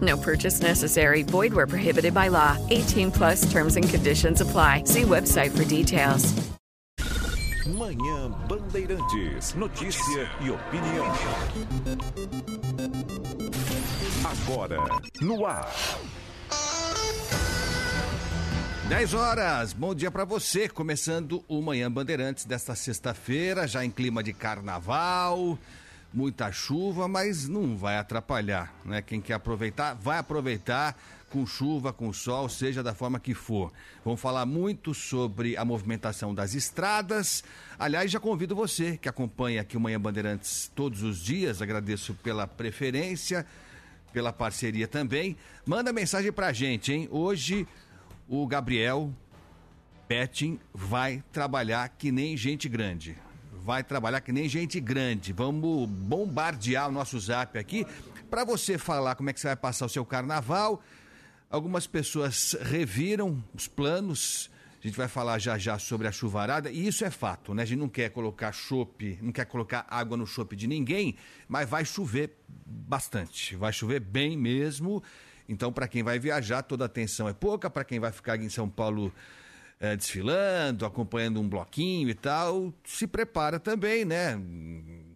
No purchase necessary. Void where prohibited by law. 18 plus terms and conditions apply. See website for details. Manhã Bandeirantes. Notícia e opinião. Agora, no ar. 10 horas, bom dia para você. Começando o Manhã Bandeirantes desta sexta-feira, já em clima de carnaval, muita chuva, mas não vai atrapalhar, né? Quem quer aproveitar, vai aproveitar com chuva, com sol, seja da forma que for. Vamos falar muito sobre a movimentação das estradas. Aliás, já convido você que acompanha aqui o Manhã Bandeirantes todos os dias, agradeço pela preferência, pela parceria também. Manda mensagem pra gente, hein? Hoje o Gabriel Betting vai trabalhar que nem gente grande. Vai trabalhar que nem gente grande. Vamos bombardear o nosso zap aqui para você falar como é que você vai passar o seu carnaval. Algumas pessoas reviram os planos. A gente vai falar já já sobre a chuvarada, e isso é fato, né? A gente não quer colocar chope, não quer colocar água no chope de ninguém, mas vai chover bastante. Vai chover bem mesmo. Então, para quem vai viajar, toda atenção é pouca. Para quem vai ficar em São Paulo é, desfilando, acompanhando um bloquinho e tal, se prepara também, né?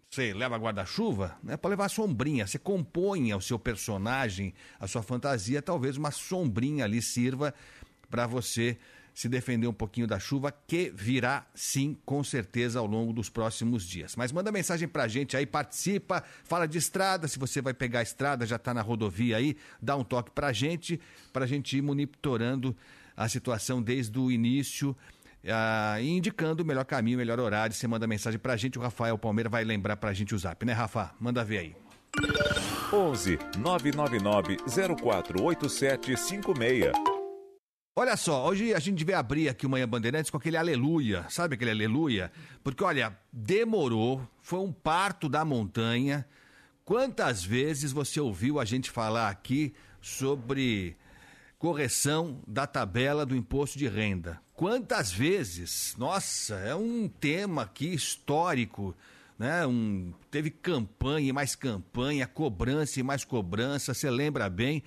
Você leva guarda-chuva, né? Para levar sombrinha. Você compõe o seu personagem, a sua fantasia, talvez uma sombrinha ali sirva para você se defender um pouquinho da chuva, que virá sim, com certeza, ao longo dos próximos dias. Mas manda mensagem pra gente aí, participa, fala de estrada, se você vai pegar a estrada, já tá na rodovia aí, dá um toque pra gente, pra gente ir monitorando a situação desde o início. Ah, indicando o melhor caminho, o melhor horário. Você manda mensagem pra gente, o Rafael Palmeira vai lembrar pra gente o zap, né, Rafa? Manda ver aí. 11 999 048756. Olha só, hoje a gente vai abrir aqui o Manhã Bandeirantes com aquele aleluia, sabe aquele aleluia? Porque, olha, demorou, foi um parto da montanha. Quantas vezes você ouviu a gente falar aqui sobre correção da tabela do imposto de renda? Quantas vezes? Nossa, é um tema aqui histórico. Né? Um, teve campanha e mais campanha, cobrança e mais cobrança, você lembra bem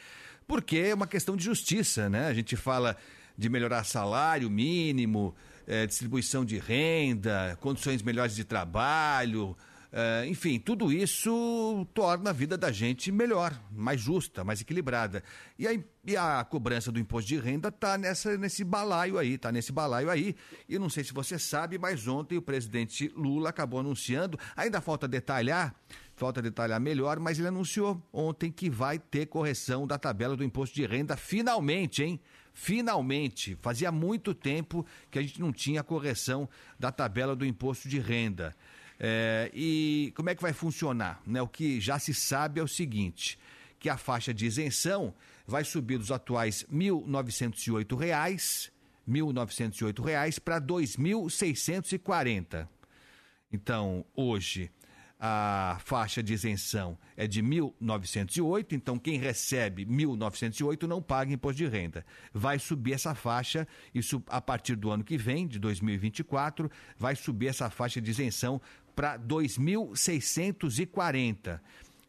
porque é uma questão de justiça, né? A gente fala de melhorar salário mínimo, é, distribuição de renda, condições melhores de trabalho, é, enfim, tudo isso torna a vida da gente melhor, mais justa, mais equilibrada. E a, e a cobrança do imposto de renda está nesse balaio aí, está nesse balaio aí. E não sei se você sabe, mas ontem o presidente Lula acabou anunciando, ainda falta detalhar falta detalhar melhor, mas ele anunciou ontem que vai ter correção da tabela do imposto de renda, finalmente, hein? Finalmente. Fazia muito tempo que a gente não tinha correção da tabela do imposto de renda. É, e como é que vai funcionar? Né? O que já se sabe é o seguinte: que a faixa de isenção vai subir dos atuais 1.908 reais, 1.908 reais para R$ 2.640. Então, hoje, a faixa de isenção é de 1.908, então quem recebe 1.908 não paga imposto de renda. Vai subir essa faixa, isso a partir do ano que vem, de 2024, vai subir essa faixa de isenção para 2.640.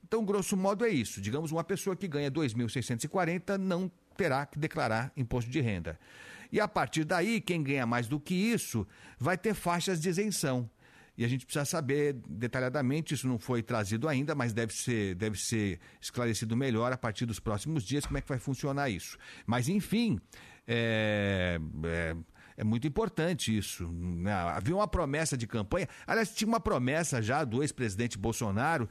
Então, grosso modo é isso. Digamos, uma pessoa que ganha 2.640 não terá que declarar imposto de renda. E a partir daí, quem ganha mais do que isso vai ter faixas de isenção e a gente precisa saber detalhadamente, isso não foi trazido ainda, mas deve ser, deve ser esclarecido melhor a partir dos próximos dias como é que vai funcionar isso. Mas, enfim, é, é, É muito importante isso. Né? Havia uma promessa de campanha. Aliás, tinha uma promessa já do ex-presidente Bolsonaro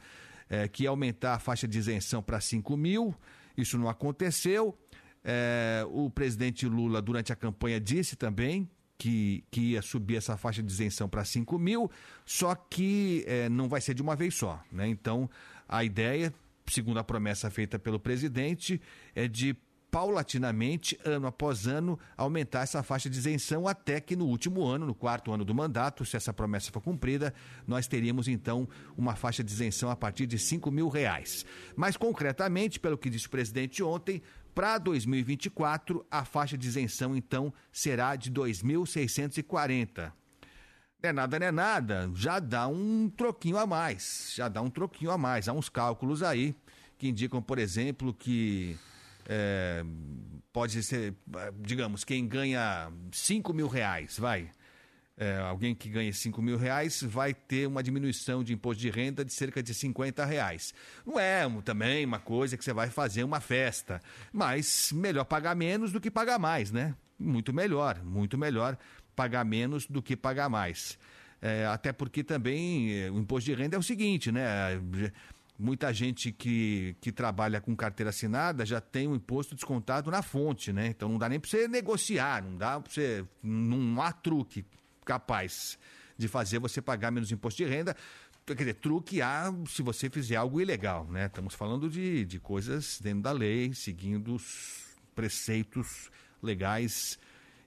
é, que ia aumentar a faixa de isenção para 5 mil. Isso não aconteceu. É, o presidente Lula, durante a campanha, disse também que, que ia subir essa faixa de isenção para 5 mil, só que é, não vai ser de uma vez só. Né? Então, a ideia, segundo a promessa feita pelo presidente, é de paulatinamente, ano após ano, aumentar essa faixa de isenção até que no último ano, no quarto ano do mandato, se essa promessa for cumprida, nós teríamos então uma faixa de isenção a partir de 5 mil reais. Mas concretamente, pelo que disse o presidente ontem, para 2024, a faixa de isenção então será de 2.640. Não é nada, não é nada, já dá um troquinho a mais, já dá um troquinho a mais. Há uns cálculos aí que indicam, por exemplo, que é, pode ser, digamos, quem ganha 5 mil reais, vai. É, alguém que ganha 5 mil reais vai ter uma diminuição de imposto de renda de cerca de 50 reais. Não é também uma coisa que você vai fazer uma festa, mas melhor pagar menos do que pagar mais, né? Muito melhor, muito melhor pagar menos do que pagar mais. É, até porque também é, o imposto de renda é o seguinte, né? Muita gente que, que trabalha com carteira assinada já tem o imposto descontado na fonte, né? Então não dá nem para você negociar, não dá para você. Não há truque capaz de fazer você pagar menos imposto de renda. Quer dizer, truque há se você fizer algo ilegal, né? Estamos falando de, de coisas dentro da lei, seguindo os preceitos legais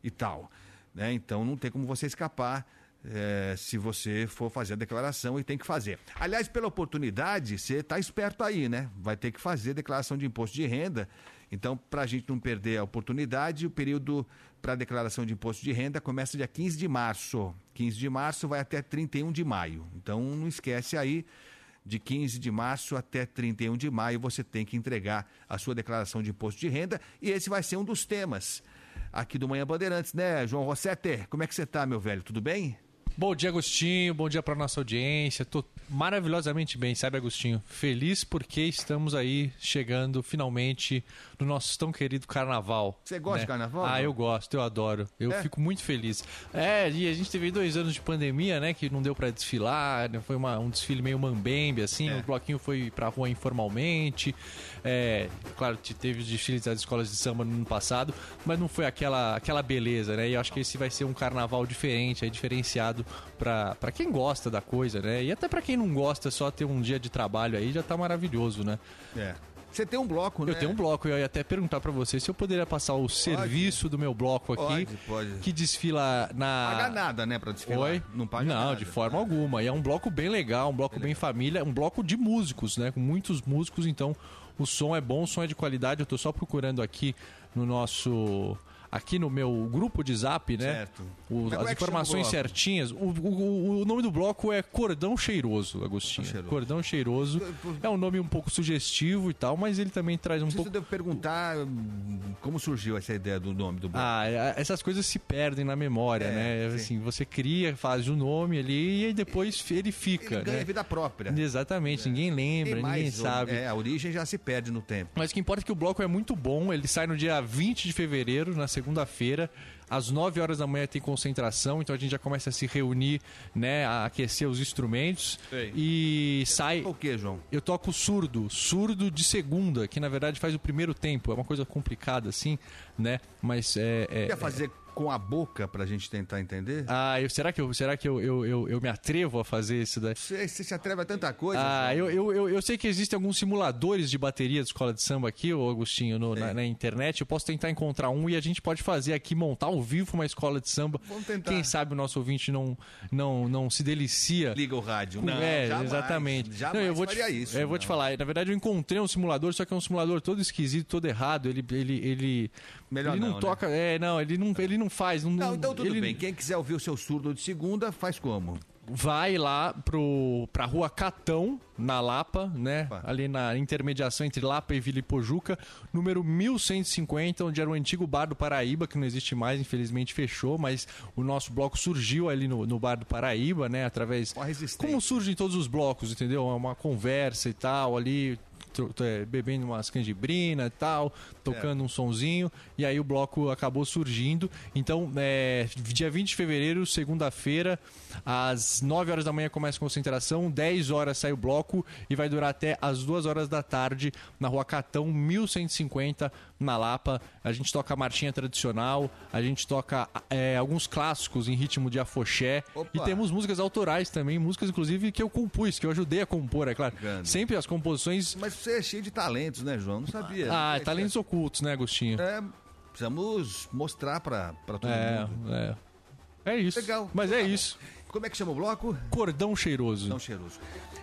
e tal. Né? Então não tem como você escapar é, se você for fazer a declaração e tem que fazer. Aliás, pela oportunidade, você está esperto aí, né? Vai ter que fazer declaração de imposto de renda. Então, para a gente não perder a oportunidade, o período para declaração de imposto de renda começa dia 15 de março. 15 de março vai até 31 de maio. Então, não esquece aí, de 15 de março até 31 de maio, você tem que entregar a sua declaração de imposto de renda. E esse vai ser um dos temas aqui do Manhã Bandeirantes, né, João Rossetti? Como é que você está, meu velho? Tudo bem? Bom dia, Agostinho. Bom dia para nossa audiência. Tô maravilhosamente bem, sabe, Agostinho? Feliz porque estamos aí chegando finalmente no nosso tão querido carnaval. Você gosta né? de carnaval? Ah, eu gosto, eu adoro. Eu é? fico muito feliz. É, e a gente teve dois anos de pandemia, né, que não deu para desfilar, né? foi uma, um desfile meio mambembe, assim, é. o bloquinho foi pra rua informalmente. É, claro, teve desfiles das escolas de samba no ano passado, mas não foi aquela, aquela beleza, né? E eu acho que esse vai ser um carnaval diferente, aí, diferenciado para quem gosta da coisa, né? E até para quem não gosta, só ter um dia de trabalho aí já tá maravilhoso, né? É. Você tem um bloco, né? Eu tenho um bloco. Eu ia até perguntar para você se eu poderia passar o pode. serviço do meu bloco aqui. Pode, pode. Que desfila na. Paga nada, né, pra desfilar? Oi? Não paga Não, nada. de forma alguma. E é um bloco bem legal, um bloco bem, bem família, um bloco de músicos, né? Com muitos músicos, então o som é bom, o som é de qualidade. Eu tô só procurando aqui no nosso aqui no meu grupo de zap, né? Certo. O, as é informações certinhas. O, o, o, nome do bloco é Cordão Cheiroso, Agostinho. Cheiroso. Cordão Cheiroso. É um nome um pouco sugestivo e tal, mas ele também traz um pouco. Você deve perguntar hum, como surgiu essa ideia do nome do bloco. Ah, é, essas coisas se perdem na memória, é, né? Sim. Assim, você cria, faz o nome ali e depois ele fica. Ele ganha né? vida própria. Exatamente, é. ninguém lembra, mais, ninguém sabe. É, a origem já se perde no tempo. Mas o que importa é que o bloco é muito bom, ele sai no dia 20 de fevereiro, na segunda-feira. Às 9 horas da manhã tem concentração, então a gente já começa a se reunir, né, a aquecer os instrumentos. Sei. E sai. O que, João? Eu toco surdo, surdo de segunda, que na verdade faz o primeiro tempo. É uma coisa complicada assim, né? Mas é. é Quer fazer é com a boca pra gente tentar entender? Ah, eu, será que, eu, será que eu, eu, eu, eu me atrevo a fazer isso daí? Você, você se atreve a tanta coisa? Ah, eu, eu, eu, eu, sei que existem alguns simuladores de bateria de escola de samba aqui, ô Agostinho, no, na, na, internet. Eu posso tentar encontrar um e a gente pode fazer aqui, montar ao vivo uma escola de samba. Vamos tentar. Quem sabe o nosso ouvinte não, não, não se delicia. Liga o rádio. Não, é, jamais, exatamente. Jamais não, eu vou te, isso. Eu vou te falar. Na verdade, eu encontrei um simulador, só que é um simulador todo esquisito, todo errado. Ele, ele, ele, Melhor ele não, não né? toca. É, não, ele não, ele não faz. Não, não então tudo ele... bem. Quem quiser ouvir o seu surdo de segunda, faz como? Vai lá pro, pra rua Catão, na Lapa, né? Opa. Ali na intermediação entre Lapa e Vila Ipojuca, número 1150, onde era o antigo bar do Paraíba, que não existe mais, infelizmente fechou, mas o nosso bloco surgiu ali no, no bar do Paraíba, né? Através. Como surgem todos os blocos, entendeu? Uma conversa e tal, ali é, bebendo umas canjibrina e tal, tocando é. um sonzinho, e aí o bloco acabou surgindo. Então, é, dia 20 de fevereiro, segunda-feira, às 9 horas da manhã começa a concentração, 10 horas sai o bloco e vai durar até às 2 horas da tarde na rua Catão 1150, na Lapa. A gente toca marchinha tradicional, a gente toca é, alguns clássicos em ritmo de afoxé Opa. e temos músicas autorais também, músicas inclusive que eu compus, que eu ajudei a compor, é claro. Sempre as composições. Mas você é cheio de talentos, né, João? Não sabia. Ah, é, talentos é... ocultos, né, Agostinho? É, precisamos mostrar para todo é, mundo. É. É isso. Legal. Mas é isso. Como é que chama o bloco? Cordão Cheiroso. Cordão Cheiroso.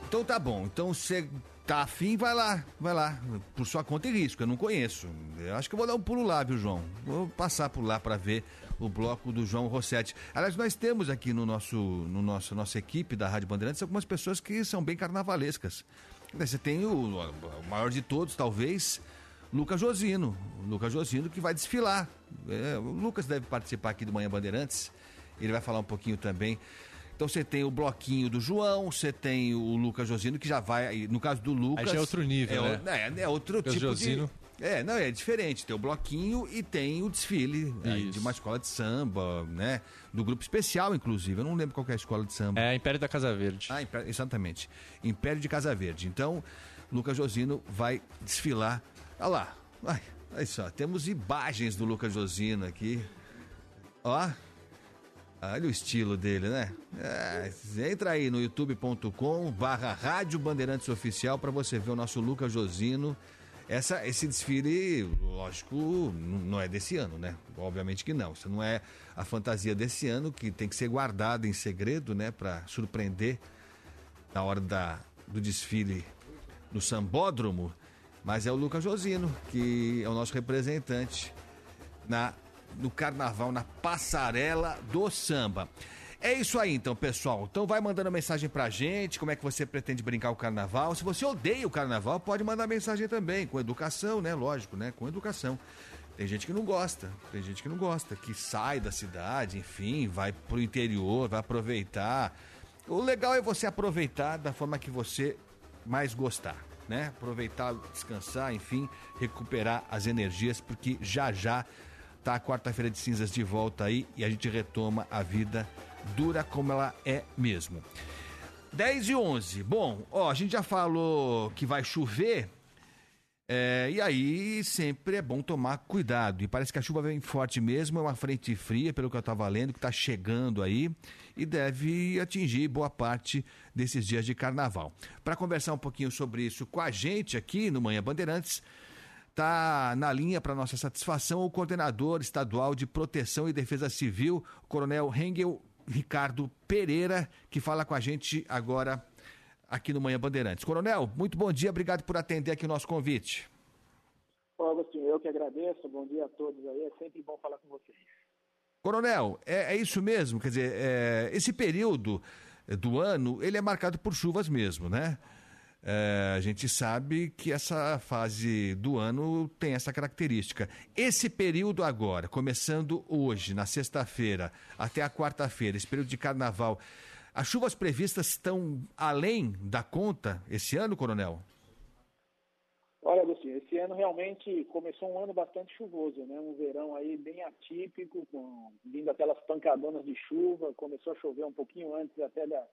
Então tá bom. Então você tá afim, vai lá, vai lá. Por sua conta e risco, eu não conheço. Eu acho que eu vou dar um pulo lá, viu, João? Vou passar por lá para ver o bloco do João Rossetti. Aliás, nós temos aqui no nosso, no nosso nossa equipe da Rádio Bandeirantes algumas pessoas que são bem carnavalescas. Você tem o, o maior de todos, talvez, Lucas Josino. Lucas Josino que vai desfilar. É, o Lucas deve participar aqui do Manhã Bandeirantes. Ele vai falar um pouquinho também então você tem o bloquinho do João, você tem o Lucas Josino, que já vai. No caso do Lucas. Aí já é outro nível, é, né? É, é outro Lucas tipo Josino. de. É, não, é diferente. Tem o bloquinho e tem o desfile né, de uma escola de samba, né? Do grupo especial, inclusive. Eu não lembro qual é a escola de samba. É, Império da Casa Verde. Ah, exatamente. Império de Casa Verde. Então, Lucas Josino vai desfilar. Olha lá. Olha só, temos imagens do Lucas Josino aqui. Ó, Olha o estilo dele, né? É, entra aí no youtube.com barra Rádio Bandeirantes Oficial para você ver o nosso Lucas Josino. Essa, esse desfile, lógico, não é desse ano, né? Obviamente que não. Isso não é a fantasia desse ano, que tem que ser guardada em segredo, né? Para surpreender na hora da, do desfile no Sambódromo. Mas é o Lucas Josino, que é o nosso representante na no carnaval, na passarela do samba. É isso aí então, pessoal. Então vai mandando mensagem pra gente, como é que você pretende brincar o carnaval. Se você odeia o carnaval, pode mandar mensagem também, com educação, né? Lógico, né? Com educação. Tem gente que não gosta, tem gente que não gosta, que sai da cidade, enfim, vai pro interior, vai aproveitar. O legal é você aproveitar da forma que você mais gostar, né? Aproveitar, descansar, enfim, recuperar as energias, porque já já tá a quarta-feira de cinzas de volta aí e a gente retoma a vida dura como ela é mesmo. 10 e 11. Bom, ó, a gente já falou que vai chover. É, e aí sempre é bom tomar cuidado. E parece que a chuva vem forte mesmo, é uma frente fria, pelo que eu estava lendo, que está chegando aí e deve atingir boa parte desses dias de carnaval. Para conversar um pouquinho sobre isso com a gente aqui no Manhã Bandeirantes, Está na linha, para nossa satisfação, o coordenador estadual de Proteção e Defesa Civil, o Coronel Hengel Ricardo Pereira, que fala com a gente agora aqui no Manhã Bandeirantes. Coronel, muito bom dia, obrigado por atender aqui o nosso convite. Ô, Agostinho, eu que agradeço, bom dia a todos aí, é sempre bom falar com vocês. Coronel, é, é isso mesmo, quer dizer, é, esse período do ano, ele é marcado por chuvas mesmo, né? É, a gente sabe que essa fase do ano tem essa característica. Esse período agora, começando hoje, na sexta-feira, até a quarta-feira, esse período de carnaval, as chuvas previstas estão além da conta esse ano, Coronel? Olha, Agostinho, esse ano realmente começou um ano bastante chuvoso, né? Um verão aí bem atípico, com, vindo aquelas pancadonas de chuva, começou a chover um pouquinho antes até da,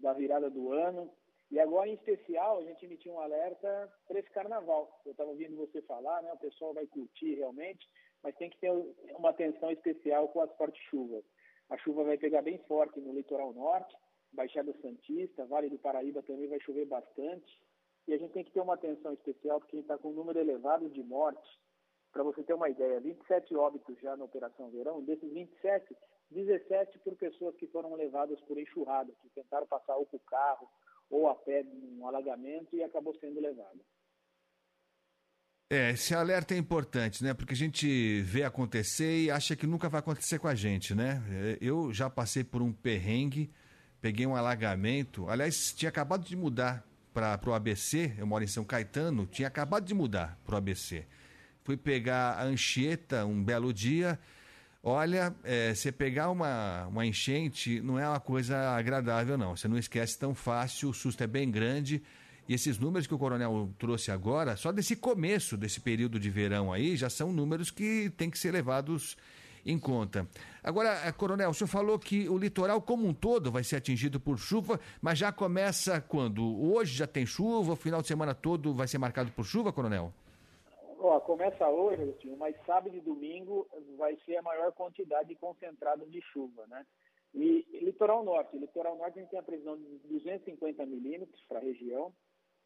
da virada do ano. E agora, em especial, a gente emitiu um alerta para esse carnaval. Eu estava ouvindo você falar, né? O pessoal vai curtir realmente, mas tem que ter uma atenção especial com as fortes chuvas. A chuva vai pegar bem forte no litoral norte, Baixada Santista, Vale do Paraíba também vai chover bastante. E a gente tem que ter uma atenção especial porque a gente está com um número elevado de mortes. Para você ter uma ideia, 27 óbitos já na Operação Verão. Desses 27, 17 por pessoas que foram levadas por enxurrada, que tentaram passar ou com o carro ou a pé num alagamento e acabou sendo levada. É, esse alerta é importante, né? Porque a gente vê acontecer e acha que nunca vai acontecer com a gente, né? É, eu já passei por um perrengue, peguei um alagamento. Aliás, tinha acabado de mudar para o ABC, eu moro em São Caetano, tinha acabado de mudar para o ABC. Fui pegar a Anchieta um belo dia. Olha, é, você pegar uma, uma enchente não é uma coisa agradável, não. Você não esquece tão fácil, o susto é bem grande. E esses números que o coronel trouxe agora, só desse começo desse período de verão aí, já são números que têm que ser levados em conta. Agora, eh, Coronel, o senhor falou que o litoral como um todo vai ser atingido por chuva, mas já começa quando? Hoje já tem chuva, o final de semana todo vai ser marcado por chuva, Coronel? Ó, começa hoje, Agostinho, mas sábado e domingo vai ser a maior quantidade concentrada de chuva, né? E litoral norte, litoral norte a gente tem a previsão de 250 milímetros para a região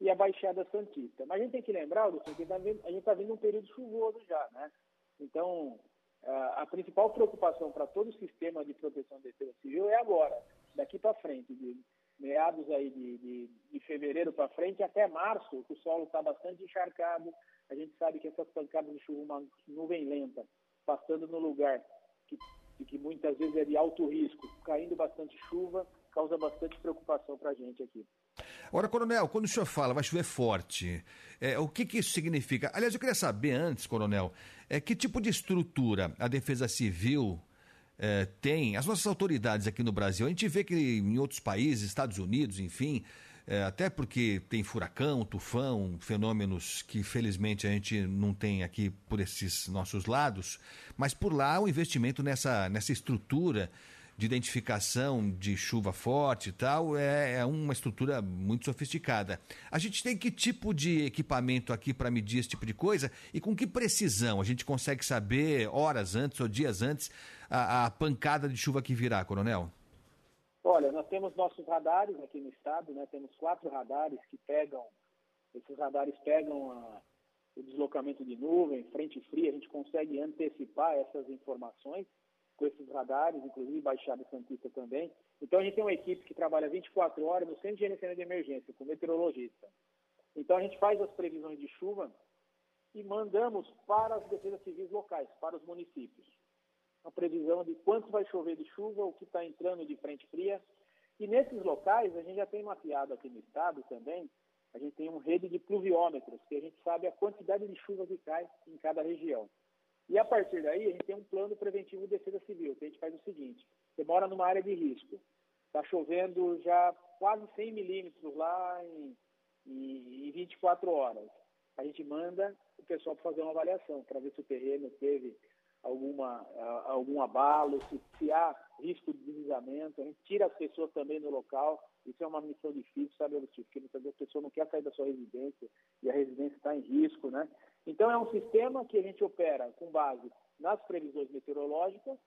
e a Baixada Santista. Mas a gente tem que lembrar, Agostinho, que tá a gente está vindo um período chuvoso já, né? Então, a principal preocupação para todo o sistema de proteção de defesa civil é agora, daqui para frente, de meados aí de, de, de fevereiro para frente até março, que o solo está bastante encharcado. A gente sabe que essas pancadas de chuva, uma nuvem lenta, passando no lugar que, que muitas vezes é de alto risco, caindo bastante chuva, causa bastante preocupação para a gente aqui. Agora, Coronel, quando o senhor fala vai chover forte, é, o que, que isso significa? Aliás, eu queria saber antes, Coronel, é, que tipo de estrutura a Defesa Civil é, tem? As nossas autoridades aqui no Brasil, a gente vê que em outros países, Estados Unidos, enfim, é, até porque tem furacão, tufão, fenômenos que felizmente a gente não tem aqui por esses nossos lados, mas por lá o investimento nessa, nessa estrutura de identificação de chuva forte e tal é, é uma estrutura muito sofisticada. A gente tem que tipo de equipamento aqui para medir esse tipo de coisa e com que precisão a gente consegue saber horas antes ou dias antes a, a pancada de chuva que virá, Coronel? Olha, nós temos nossos radares aqui no estado, né? Temos quatro radares que pegam, esses radares pegam a, o deslocamento de nuvem, frente fria, a gente consegue antecipar essas informações com esses radares, inclusive Baixada Santista também. Então a gente tem uma equipe que trabalha 24 horas no Centro de Gerenciamento de Emergência, com meteorologista. Então a gente faz as previsões de chuva e mandamos para as defesas civis locais, para os municípios. A previsão de quanto vai chover de chuva, o que está entrando de frente fria. E nesses locais, a gente já tem mapeado aqui no estado também, a gente tem uma rede de pluviômetros, que a gente sabe a quantidade de chuva que cai em cada região. E a partir daí, a gente tem um plano preventivo de defesa civil, que a gente faz o seguinte: você mora numa área de risco, está chovendo já quase 100 milímetros lá em, em, em 24 horas. A gente manda o pessoal para fazer uma avaliação, para ver se o terreno teve alguma, algum abalo, se, se há risco de deslizamento. A gente tira as pessoas também do local. Isso é uma missão difícil, sabe, Agostinho? Porque muitas vezes a pessoa não quer sair da sua residência e a residência está em risco, né? Então, é um sistema que a gente opera com base nas previsões meteorológicas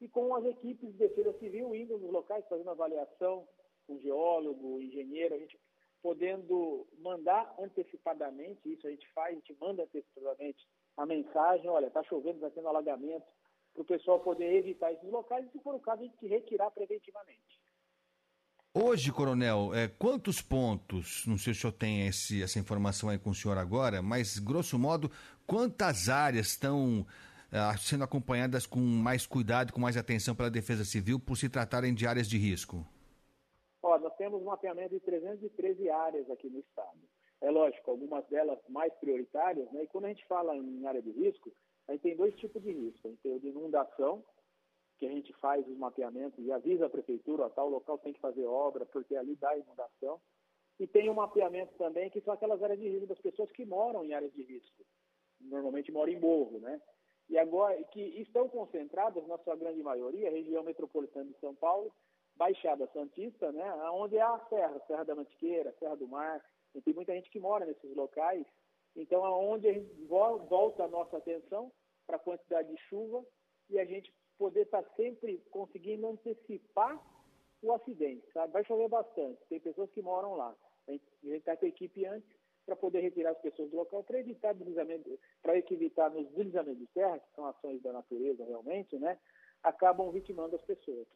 e com as equipes de defesa civil indo nos locais, fazendo avaliação com geólogo, engenheiro, a gente podendo mandar antecipadamente, isso a gente faz, a gente manda antecipadamente a mensagem, olha, está chovendo, está tendo alagamento, para o pessoal poder evitar esses locais e, se for o caso, a gente retirar preventivamente. Hoje, coronel, é, quantos pontos, não sei se o senhor tem esse, essa informação aí com o senhor agora, mas, grosso modo, quantas áreas estão é, sendo acompanhadas com mais cuidado, com mais atenção pela Defesa Civil, por se tratarem de áreas de risco? Ó, nós temos um mapeamento de 313 áreas aqui no estado. É lógico, algumas delas mais prioritárias, né? E quando a gente fala em área de risco, a gente tem dois tipos de risco. A gente tem o de inundação, que a gente faz os mapeamentos e avisa a prefeitura, ó, tal local tem que fazer obra, porque ali dá inundação. E tem um mapeamento também que são aquelas áreas de risco das pessoas que moram em áreas de risco. Normalmente moram em morro, né? E agora, que estão concentradas, na sua grande maioria, região metropolitana de São Paulo, Baixada Santista, né? Onde é a Serra, Serra da Mantiqueira, Serra do Mar. E tem muita gente que mora nesses locais. Então, é onde a volta a nossa atenção para a quantidade de chuva e a gente poder estar tá sempre conseguindo antecipar o acidente, sabe? Vai chover bastante, tem pessoas que moram lá. A gente está com a equipe antes para poder retirar as pessoas do local, para evitar deslizamento, para evitar nos deslizamentos de terra, que são ações da natureza realmente, né? Acabam vitimando as pessoas.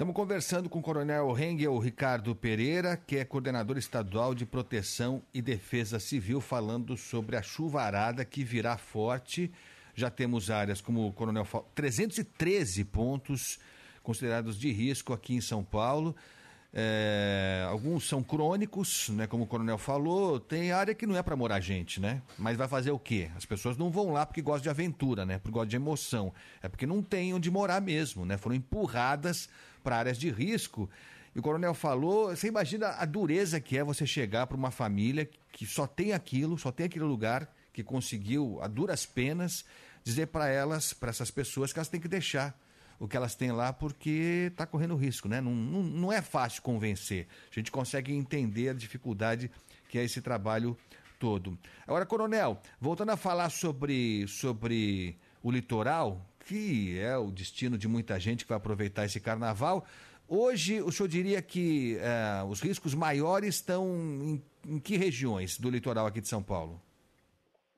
Estamos conversando com o Coronel Rengel Ricardo Pereira, que é coordenador estadual de proteção e defesa civil, falando sobre a chuvarada que virá forte já temos áreas, como o Coronel falou, 313 pontos considerados de risco aqui em São Paulo. É, alguns são crônicos, né, como o coronel falou. Tem área que não é para morar gente, né? Mas vai fazer o quê? As pessoas não vão lá porque gostam de aventura, né? Porque gostam de emoção. É porque não tem onde morar mesmo, né? Foram empurradas para áreas de risco. E o coronel falou, você imagina a dureza que é você chegar para uma família que só tem aquilo, só tem aquele lugar que conseguiu a duras penas dizer para elas, para essas pessoas que elas têm que deixar o que elas têm lá porque está correndo risco, né? Não, não, não é fácil convencer. A gente consegue entender a dificuldade que é esse trabalho todo. Agora, Coronel, voltando a falar sobre, sobre o litoral, que é o destino de muita gente que vai aproveitar esse carnaval, hoje o senhor diria que é, os riscos maiores estão em, em que regiões do litoral aqui de São Paulo?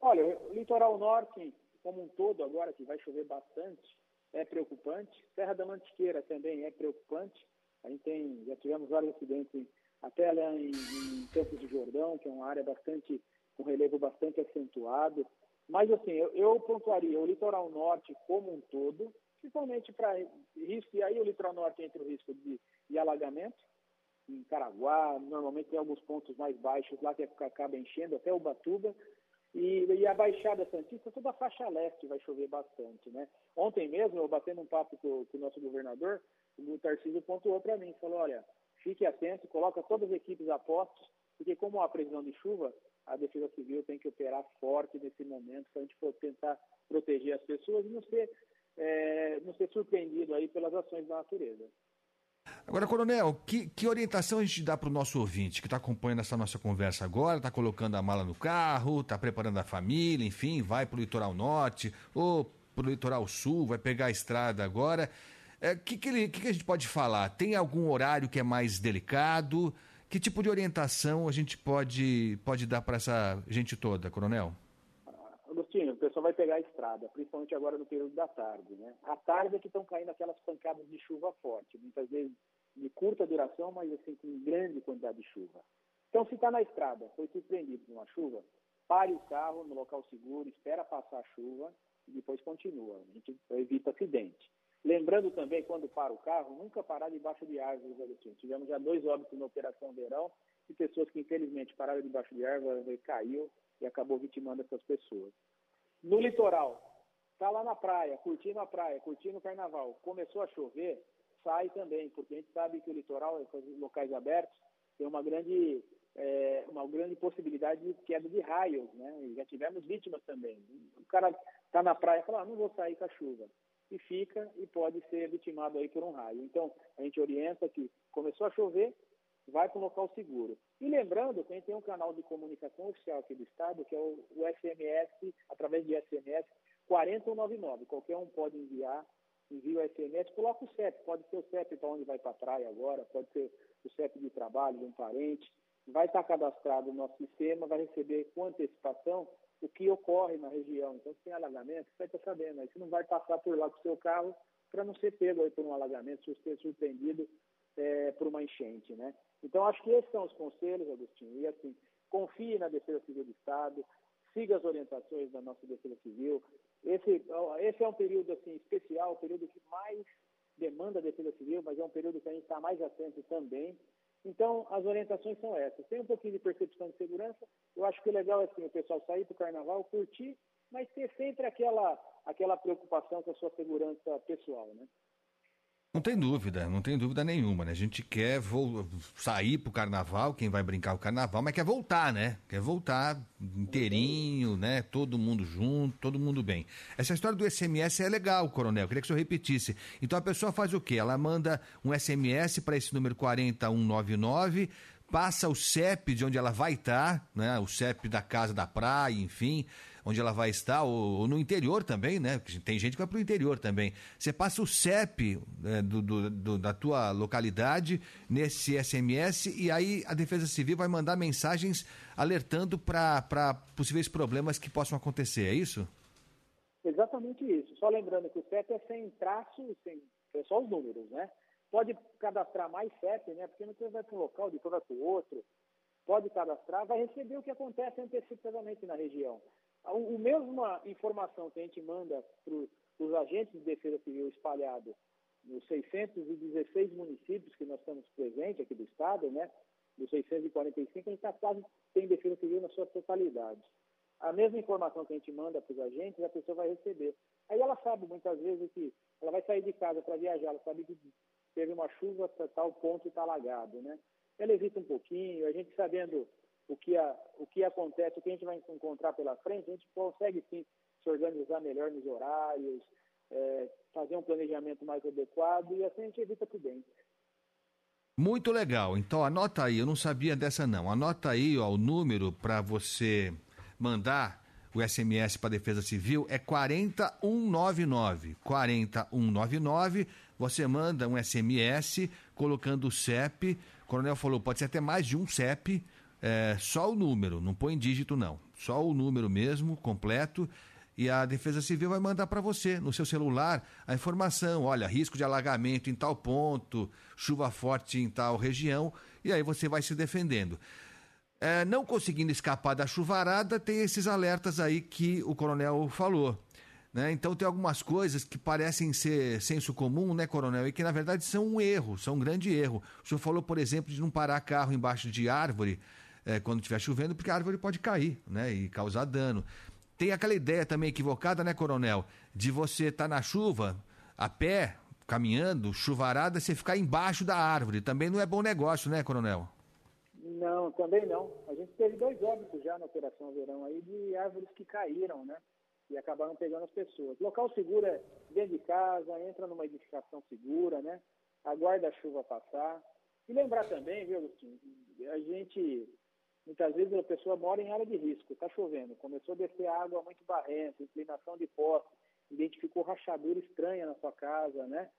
Olha, o litoral norte, como um todo, agora que vai chover bastante, é preocupante. Serra da Mantiqueira também é preocupante. A gente tem, já tivemos vários acidentes até lá em, em Campos de Jordão, que é uma área bastante com relevo bastante acentuado. Mas assim, eu, eu pontuaria o litoral norte como um todo, principalmente para risco, e aí o litoral norte entra o risco de, de alagamento, em Caraguá, normalmente tem alguns pontos mais baixos lá que acaba enchendo, até Ubatuba, e, e, a Baixada Santista, toda a faixa leste vai chover bastante, né? Ontem mesmo, eu batendo um papo com, com o nosso governador, o Tarcísio pontuou para mim, falou, olha, fique atento, coloca todas as equipes a postos, porque como há previsão de chuva, a Defesa Civil tem que operar forte nesse momento para a gente tentar proteger as pessoas e não ser, é, não ser surpreendido aí pelas ações da natureza. Agora, Coronel, que, que orientação a gente dá para o nosso ouvinte que está acompanhando essa nossa conversa agora, está colocando a mala no carro, está preparando a família, enfim, vai para o litoral norte ou para o litoral sul, vai pegar a estrada agora. O é, que, que, que, que a gente pode falar? Tem algum horário que é mais delicado? Que tipo de orientação a gente pode, pode dar para essa gente toda, Coronel? Agostinho, o pessoal vai pegar a estrada, principalmente agora no período da tarde. Né? À tarde é que estão caindo aquelas pancadas de chuva forte, muitas vezes de curta duração, mas assim com grande quantidade de chuva. Então, se está na estrada, foi surpreendido por uma chuva, pare o carro no local seguro, espera passar a chuva e depois continua. A gente evita acidente. Lembrando também, quando para o carro, nunca parar debaixo de árvores, Agostinho. Tivemos já dois óbitos na Operação Verão e pessoas que infelizmente pararam debaixo de árvores, caiu e acabou vitimando essas pessoas. No litoral, está lá na praia, curtindo a praia, curtindo o carnaval, começou a chover, sai também, porque a gente sabe que o litoral, locais abertos, tem uma grande, é, uma grande possibilidade de queda de raios, né? E já tivemos vítimas também. O cara está na praia e fala, ah, não vou sair com a chuva. E fica e pode ser vitimado aí por um raio. Então, a gente orienta que começou a chover, vai para um local seguro. E lembrando que a gente tem um canal de comunicação oficial aqui do Estado, que é o, SMS, através de SMS 4099. Qualquer um pode enviar, envia o SMS, coloca o CEP, pode ser o CEP para onde vai para a praia agora, pode ser o CEP de trabalho de um parente, vai estar cadastrado no nosso sistema, vai receber com antecipação o que ocorre na região. Então, se tem alagamento, você vai estar sabendo. Aí você não vai passar por lá com o seu carro para não ser pego aí por um alagamento, se ser surpreendido é, por uma enchente, né? Então, acho que esses são os conselhos, Agostinho, e assim, confie na Defesa Civil do Estado, siga as orientações da nossa Defesa Civil. Esse, esse é um período assim, especial, o período que mais demanda a Defesa Civil, mas é um período que a gente está mais atento também. Então, as orientações são essas. Tem um pouquinho de percepção de segurança. Eu acho que o legal é assim, o pessoal sair para o carnaval, curtir, mas ter sempre aquela, aquela preocupação com a sua segurança pessoal, né? Não tem dúvida, não tem dúvida nenhuma, né? A gente quer sair pro carnaval, quem vai brincar o carnaval, mas quer voltar, né? Quer voltar inteirinho, né? Todo mundo junto, todo mundo bem. Essa história do SMS é legal, coronel. Queria que o senhor repetisse. Então a pessoa faz o quê? Ela manda um SMS para esse número 40199, passa o CEP de onde ela vai estar, né? O CEP da casa da praia, enfim onde ela vai estar, ou, ou no interior também, né? Tem gente que vai para o interior também. Você passa o CEP é, do, do, do, da tua localidade nesse SMS e aí a Defesa Civil vai mandar mensagens alertando para possíveis problemas que possam acontecer, é isso? Exatamente isso. Só lembrando que o CEP é sem traço, sem, é só os números, né? Pode cadastrar mais CEP, né? Porque não vai para um local, depois vai para o outro. Pode cadastrar, vai receber o que acontece antecipadamente na região. A, mesma informação que a gente manda para os agentes de defesa civil espalhados nos 616 municípios, que nós estamos presentes aqui do estado, né? Dos 645, a gente está quase tem defesa civil na sua totalidade. A mesma informação que a gente manda para os agentes, a pessoa vai receber. Aí ela sabe muitas vezes que ela vai sair de casa para viajar, ela sabe que teve uma chuva a tal ponto está alagado, né? Ela evita um pouquinho, a gente sabendo o que, a, o que acontece, o que a gente vai encontrar pela frente, a gente consegue sim se organizar melhor nos horários, é, fazer um planejamento mais adequado e assim a gente evita acidentes. Muito legal. Então anota aí, eu não sabia dessa não. Anota aí ó, o número para você mandar o SMS para a Defesa Civil é 40199. 40199. Você manda um SMS colocando o CEP. O coronel falou, pode ser até mais de um CEP, é, só o número, não põe dígito não. Só o número mesmo, completo e a Defesa Civil vai mandar para você, no seu celular, a informação: olha, risco de alagamento em tal ponto, chuva forte em tal região, e aí você vai se defendendo. É, não conseguindo escapar da chuvarada, tem esses alertas aí que o coronel falou. Né? Então tem algumas coisas que parecem ser senso comum, né, coronel? E que na verdade são um erro, são um grande erro. O senhor falou, por exemplo, de não parar carro embaixo de árvore é, quando estiver chovendo, porque a árvore pode cair né, e causar dano. Tem aquela ideia também equivocada, né, coronel? De você estar tá na chuva, a pé, caminhando, chuvarada, você ficar embaixo da árvore. Também não é bom negócio, né, coronel? Não, também não. A gente teve dois óbitos já na Operação Verão aí de árvores que caíram, né? E acabaram pegando as pessoas. Local seguro é dentro de casa, entra numa edificação segura, né? Aguarda a chuva passar. E lembrar também, viu, Agostinho, a gente Muitas vezes a pessoa mora em área de risco, está chovendo, começou a descer água muito barrenta, inclinação de poste, identificou rachadura estranha na sua casa, né?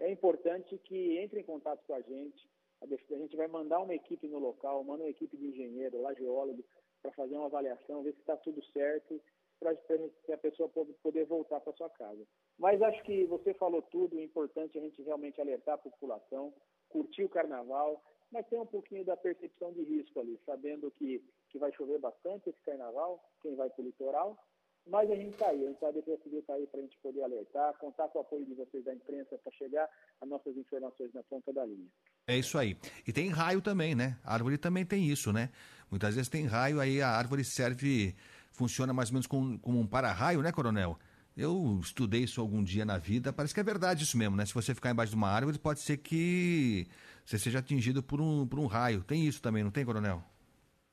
É importante que entre em contato com a gente. A gente vai mandar uma equipe no local, manda uma equipe de engenheiro, lá geólogo, para fazer uma avaliação, ver se está tudo certo, para a pessoa poder voltar para sua casa. Mas acho que você falou tudo, é importante a gente realmente alertar a população, curtir o carnaval, mas tem um pouquinho da percepção de risco ali, sabendo que, que vai chover bastante esse carnaval, quem vai para o litoral, mas a gente está aí, a gente a Defesa Civil está aí para a gente poder alertar, contar com o apoio de vocês da imprensa para chegar as nossas informações na ponta da linha. É isso aí. E tem raio também, né? A árvore também tem isso, né? Muitas vezes tem raio, aí a árvore serve, funciona mais ou menos como, como um para-raio, né, coronel? Eu estudei isso algum dia na vida, parece que é verdade isso mesmo, né? Se você ficar embaixo de uma árvore, pode ser que você seja atingido por um, por um raio. Tem isso também, não tem, coronel?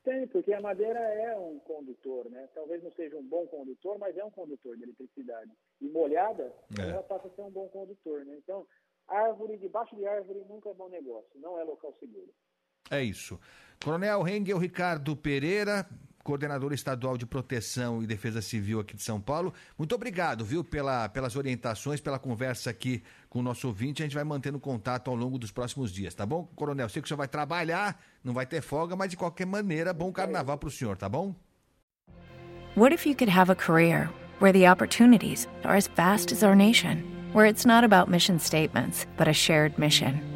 Tem, porque a madeira é um condutor, né? Talvez não seja um bom condutor, mas é um condutor de eletricidade. E molhada, é. ela passa a ser um bom condutor, né? Então, árvore, debaixo de árvore nunca é bom negócio, não é local seguro. É isso. Coronel Rengel Ricardo Pereira, coordenador estadual de proteção e defesa civil aqui de São Paulo. Muito obrigado, viu, pela, pelas orientações, pela conversa aqui com o nosso ouvinte. A gente vai mantendo contato ao longo dos próximos dias, tá bom, coronel? Sei que o senhor vai trabalhar, não vai ter folga, mas de qualquer maneira, bom carnaval para o senhor, tá bom? What if you could have a career where the opportunities are as vast as our nation, where it's not about mission statements, but a shared mission?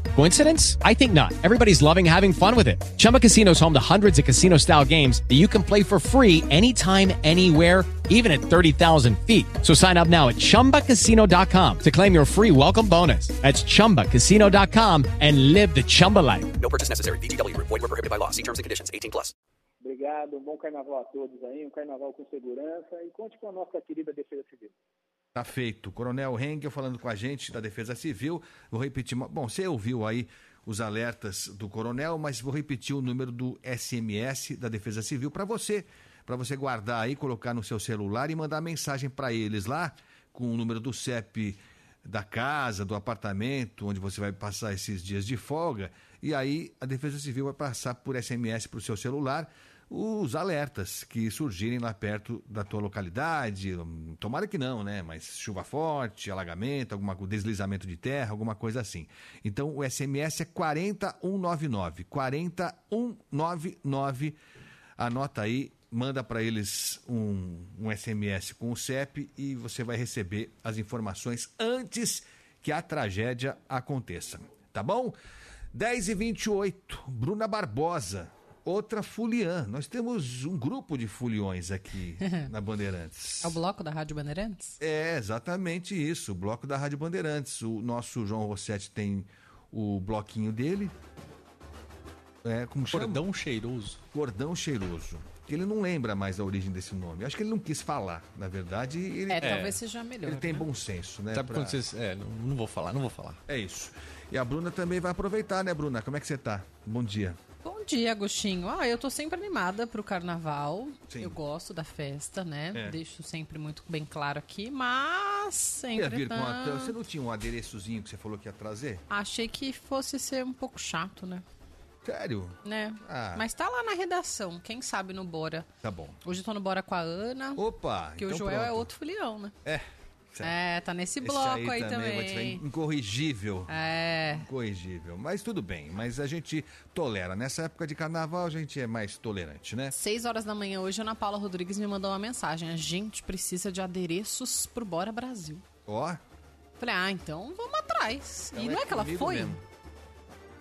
Coincidence? I think not. Everybody's loving having fun with it. Chumba Casino is home to hundreds of casino-style games that you can play for free anytime, anywhere, even at 30,000 feet. So sign up now at ChumbaCasino.com to claim your free welcome bonus. That's ChumbaCasino.com and live the Chumba life. No purchase necessary. VGW. Void were prohibited by law. See terms and conditions. 18 plus. Obrigado. Um bom carnaval a todos aí. Um carnaval com segurança. E conte com a nossa querida Defesa Civil. Tá feito. Coronel Hengel falando com a gente da Defesa Civil. Vou repetir. Bom, você ouviu aí os alertas do coronel, mas vou repetir o número do SMS da Defesa Civil para você para você guardar aí, colocar no seu celular e mandar mensagem para eles lá com o número do CEP da casa, do apartamento, onde você vai passar esses dias de folga. E aí a Defesa Civil vai passar por SMS para o seu celular os alertas que surgirem lá perto da tua localidade. Tomara que não, né? Mas chuva forte, alagamento, alguma deslizamento de terra, alguma coisa assim. Então o SMS é 40199. 40199. Anota aí, manda para eles um, um SMS com o CEP e você vai receber as informações antes que a tragédia aconteça. Tá bom? 10 e 28 Bruna Barbosa outra fuliã. Nós temos um grupo de fuliões aqui na Bandeirantes. É o bloco da Rádio Bandeirantes? É, exatamente isso, o bloco da Rádio Bandeirantes. O nosso João Rossetti tem o bloquinho dele. É, como chama? Cordão cheiroso. Cordão cheiroso. Ele não lembra mais a origem desse nome. Acho que ele não quis falar. Na verdade, ele. É, é talvez seja melhor. Ele né? tem bom senso, né? Sabe pra... quando vocês. É, não, não vou falar, não vou falar. É isso. E a Bruna também vai aproveitar, né, Bruna? Como é que você tá? Bom dia. Bom dia, Agostinho. Ah, eu tô sempre animada pro carnaval. Sim. Eu gosto da festa, né? É. Deixo sempre muito bem claro aqui, mas sempre. Vir com a... Você não tinha um adereçozinho que você falou que ia trazer? Achei que fosse ser um pouco chato, né? Sério? Né? Ah. Mas tá lá na redação, quem sabe no Bora. Tá bom. Hoje eu tô no Bora com a Ana. Opa! Que então o Joel é pronto. é outro filião, né? É. É, tá nesse bloco aí, aí, também. também. Incorrigível. É. Incorrigível. Mas tudo bem. Mas a gente tolera. Nessa época de carnaval a gente é mais tolerante, né? Seis horas da manhã hoje, a Ana Paula Rodrigues me mandou uma mensagem. A gente precisa de adereços pro Bora Brasil. Ó. Falei, ah, então vamos atrás. Ela e não é, é que ela foi? Mesmo.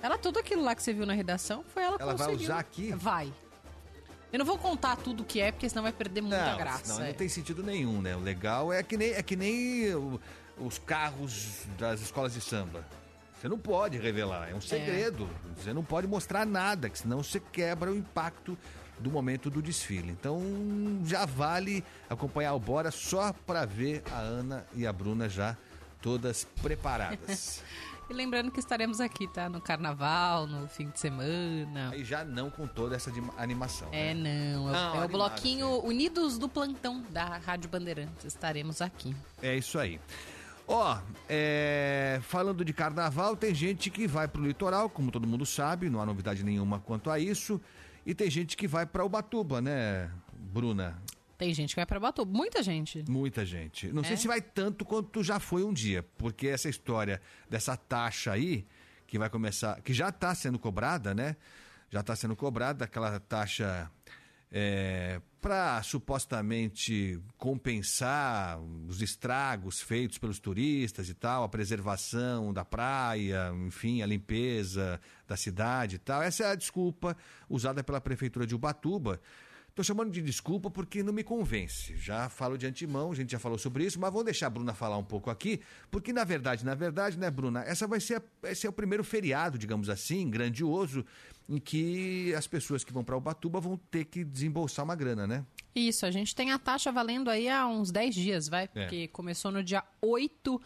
Ela, tudo aquilo lá que você viu na redação, foi ela que Ela conseguiu. vai usar aqui? Vai. Eu não vou contar tudo que é, porque senão vai perder muita não, graça. Não, é. não tem sentido nenhum, né? O legal é que nem, é que nem o, os carros das escolas de samba. Você não pode revelar, é um segredo. É. Você não pode mostrar nada, que senão você quebra o impacto do momento do desfile. Então já vale acompanhar o Bora só para ver a Ana e a Bruna já todas preparadas. E lembrando que estaremos aqui, tá? No carnaval, no fim de semana. E já não com toda essa animação. É, né? não. É, não, é o bloquinho Unidos do Plantão da Rádio Bandeirantes. Estaremos aqui. É isso aí. Ó, oh, é... falando de carnaval, tem gente que vai pro litoral, como todo mundo sabe, não há novidade nenhuma quanto a isso. E tem gente que vai para Ubatuba, né, Bruna? Tem gente que vai para Batuba, muita gente. Muita gente. Não é? sei se vai tanto quanto já foi um dia, porque essa história dessa taxa aí, que vai começar, que já está sendo cobrada, né? Já está sendo cobrada aquela taxa é, para supostamente compensar os estragos feitos pelos turistas e tal, a preservação da praia, enfim, a limpeza da cidade e tal. Essa é a desculpa usada pela prefeitura de Ubatuba Estou chamando de desculpa porque não me convence. Já falo de antemão, a gente já falou sobre isso, mas vamos deixar a Bruna falar um pouco aqui, porque na verdade, na verdade, né, Bruna, essa vai ser, esse é o primeiro feriado, digamos assim, grandioso, em que as pessoas que vão para Ubatuba vão ter que desembolsar uma grana, né? Isso, a gente tem a taxa valendo aí há uns 10 dias, vai, é. porque começou no dia 8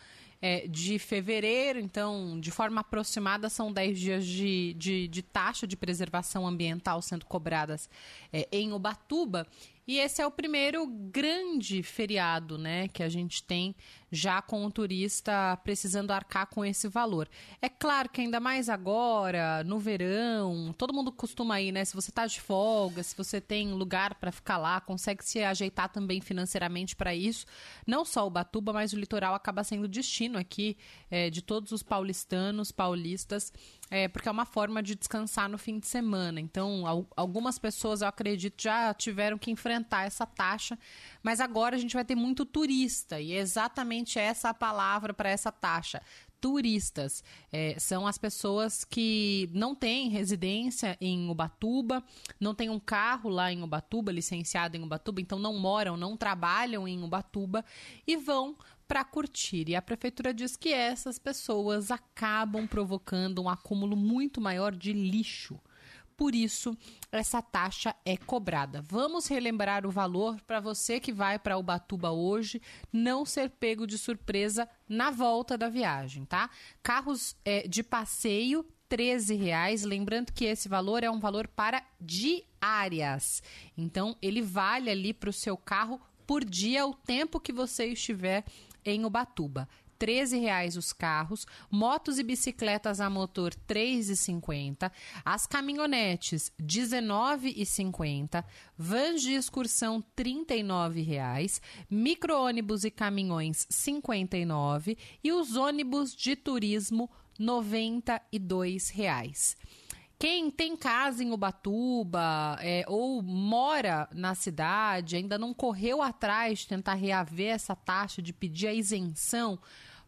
é, de fevereiro, então, de forma aproximada, são 10 dias de, de, de, taxa de preservação ambiental sendo cobradas é, em Ubatuba. E esse é o primeiro grande feriado, né, que a gente tem já com o turista precisando arcar com esse valor. É claro que ainda mais agora, no verão, todo mundo costuma ir, né? Se você tá de folga, se você tem lugar para ficar lá, consegue se ajeitar também financeiramente para isso. Não só o Batuba, mas o litoral acaba sendo destino aqui é, de todos os paulistanos, paulistas é, porque é uma forma de descansar no fim de semana. Então, algumas pessoas, eu acredito, já tiveram que enfrentar essa taxa, mas agora a gente vai ter muito turista, e é exatamente essa a palavra para essa taxa turistas. É, são as pessoas que não têm residência em Ubatuba, não têm um carro lá em Ubatuba, licenciado em Ubatuba, então não moram, não trabalham em Ubatuba e vão para curtir. E a prefeitura diz que essas pessoas acabam provocando um acúmulo muito maior de lixo. Por isso, essa taxa é cobrada. Vamos relembrar o valor para você que vai para Ubatuba hoje não ser pego de surpresa na volta da viagem, tá? Carros é, de passeio 13 reais. Lembrando que esse valor é um valor para diárias. Então, ele vale ali para o seu carro por dia o tempo que você estiver em Ubatuba. R$ 13,00 os carros, motos e bicicletas a motor R$ 3,50, as caminhonetes R$ 19,50, vans de excursão R$ 39,00, micro-ônibus e caminhões R$ 59,00 e os ônibus de turismo R$ 92,00. Quem tem casa em Ubatuba é, ou mora na cidade, ainda não correu atrás de tentar reaver essa taxa, de pedir a isenção,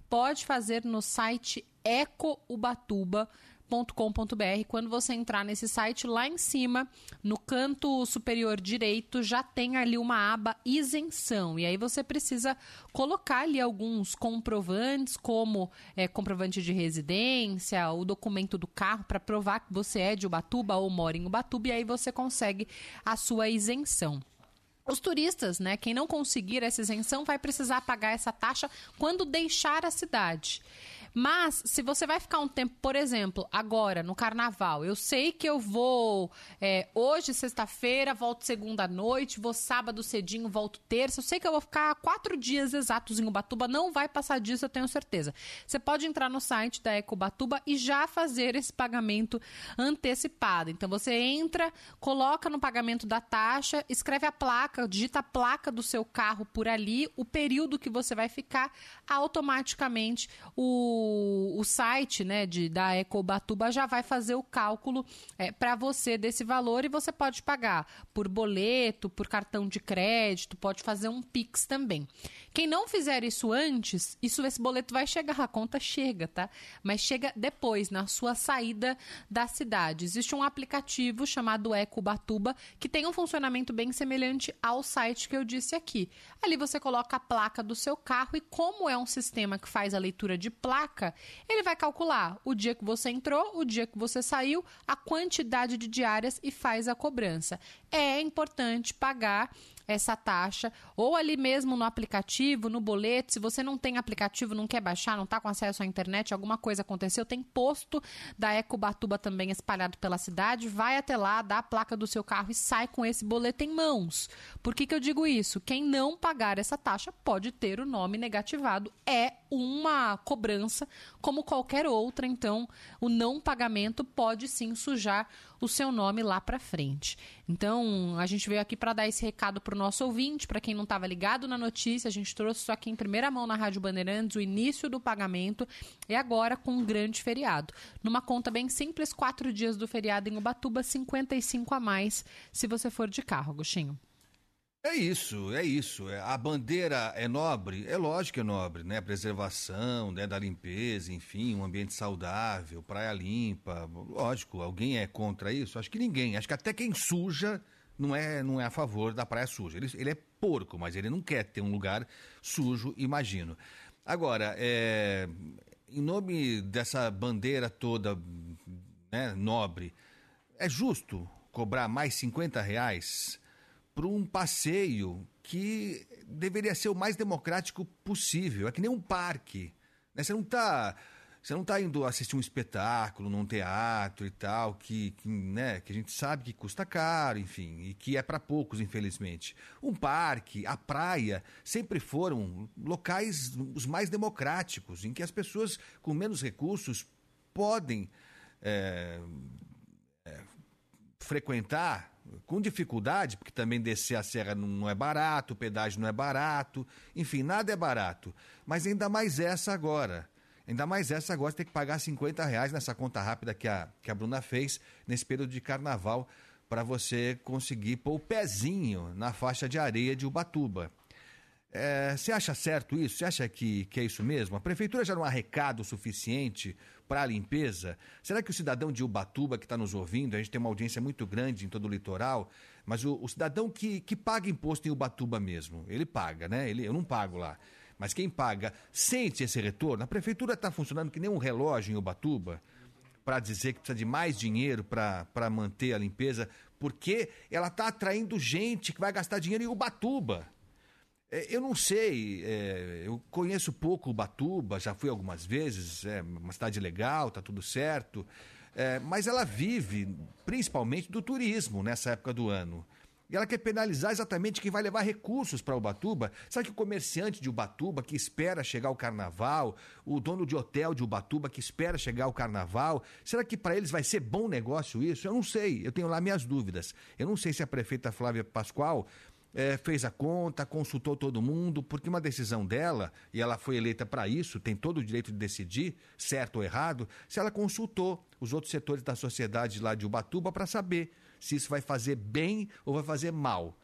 pode fazer no site ecoubatuba.com com.br Quando você entrar nesse site, lá em cima, no canto superior direito, já tem ali uma aba isenção. E aí você precisa colocar ali alguns comprovantes, como é, comprovante de residência, o documento do carro, para provar que você é de Ubatuba ou mora em Ubatuba, e aí você consegue a sua isenção. Os turistas, né, quem não conseguir essa isenção vai precisar pagar essa taxa quando deixar a cidade. Mas, se você vai ficar um tempo, por exemplo, agora, no carnaval, eu sei que eu vou é, hoje, sexta-feira, volto segunda noite, vou sábado cedinho, volto terça. Eu sei que eu vou ficar quatro dias exatos em Ubatuba, não vai passar disso, eu tenho certeza. Você pode entrar no site da Ecobatuba e já fazer esse pagamento antecipado. Então, você entra, coloca no pagamento da taxa, escreve a placa, digita a placa do seu carro por ali, o período que você vai ficar, automaticamente o o, site né, de, da Ecobatuba já vai fazer o cálculo é, para você desse valor e você pode pagar por boleto, por cartão de crédito, pode fazer um Pix também. Quem não fizer isso antes, isso esse boleto vai chegar, a conta chega, tá? Mas chega depois, na sua saída da cidade. Existe um aplicativo chamado Ecobatuba que tem um funcionamento bem semelhante ao site que eu disse aqui. Ali você coloca a placa do seu carro e como é um sistema que faz a leitura de placa, ele vai calcular o dia que você entrou, o dia que você saiu, a quantidade de diárias e faz a cobrança. É importante pagar essa taxa, ou ali mesmo no aplicativo, no boleto. Se você não tem aplicativo, não quer baixar, não está com acesso à internet, alguma coisa aconteceu, tem posto da Ecobatuba também espalhado pela cidade. Vai até lá, dá a placa do seu carro e sai com esse boleto em mãos. Por que, que eu digo isso? Quem não pagar essa taxa pode ter o nome negativado. É uma cobrança como qualquer outra, então o não pagamento pode sim sujar o seu nome lá para frente. Então, a gente veio aqui para dar esse recado para o nosso ouvinte, para quem não estava ligado na notícia, a gente trouxe isso aqui em primeira mão na Rádio Bandeirantes, o início do pagamento, e agora com um grande feriado. Numa conta bem simples, quatro dias do feriado em Ubatuba, 55 a mais se você for de carro, Agostinho. É isso, é isso. É, a bandeira é nobre? É lógico que é nobre, né? Preservação, né? da limpeza, enfim, um ambiente saudável, praia limpa. Lógico, alguém é contra isso? Acho que ninguém. Acho que até quem suja não é, não é a favor da praia suja. Ele, ele é porco, mas ele não quer ter um lugar sujo, imagino. Agora, é, em nome dessa bandeira toda né, nobre, é justo cobrar mais 50 reais? Para um passeio que deveria ser o mais democrático possível. É que nem um parque. Né? Você não está você não está indo assistir um espetáculo num teatro e tal, que, que, né, que a gente sabe que custa caro, enfim, e que é para poucos, infelizmente. Um parque, a praia, sempre foram locais os mais democráticos, em que as pessoas com menos recursos podem é, é, frequentar com dificuldade, porque também descer a serra não é barato, o pedágio não é barato, enfim, nada é barato. Mas ainda mais essa agora. Ainda mais essa agora, você tem que pagar 50 reais nessa conta rápida que a, que a Bruna fez nesse período de carnaval para você conseguir pôr o pezinho na faixa de areia de Ubatuba. É, você acha certo isso? Você acha que, que é isso mesmo? A prefeitura já não há recado suficiente para a limpeza? Será que o cidadão de Ubatuba que está nos ouvindo, a gente tem uma audiência muito grande em todo o litoral, mas o, o, cidadão que, que paga imposto em Ubatuba mesmo, ele paga, né? Ele, eu não pago lá. Mas quem paga sente esse retorno? A prefeitura está funcionando que nem um relógio em Ubatuba para dizer que precisa de mais dinheiro para manter a limpeza, porque ela está atraindo gente que vai gastar dinheiro em Ubatuba. É, eu não sei, é, eu conheço pouco Ubatuba, já fui algumas vezes, é uma cidade legal, tá tudo certo, é, mas ela vive principalmente do turismo nessa época do ano. E ela quer penalizar exatamente quem vai levar recursos para Ubatuba. Será que o comerciante de Ubatuba que espera chegar o carnaval, o dono de hotel de Ubatuba que espera chegar o carnaval, será que para eles vai ser bom negócio isso? Eu não sei, eu tenho lá minhas dúvidas. Eu não sei se a prefeita Flávia Pascoal é, fez a conta, consultou todo mundo, porque uma decisão dela, e ela foi eleita para isso, tem todo o direito de decidir, certo ou errado, se ela consultou os outros setores da sociedade lá de Ubatuba para saber se isso vai fazer bem ou vai fazer mal.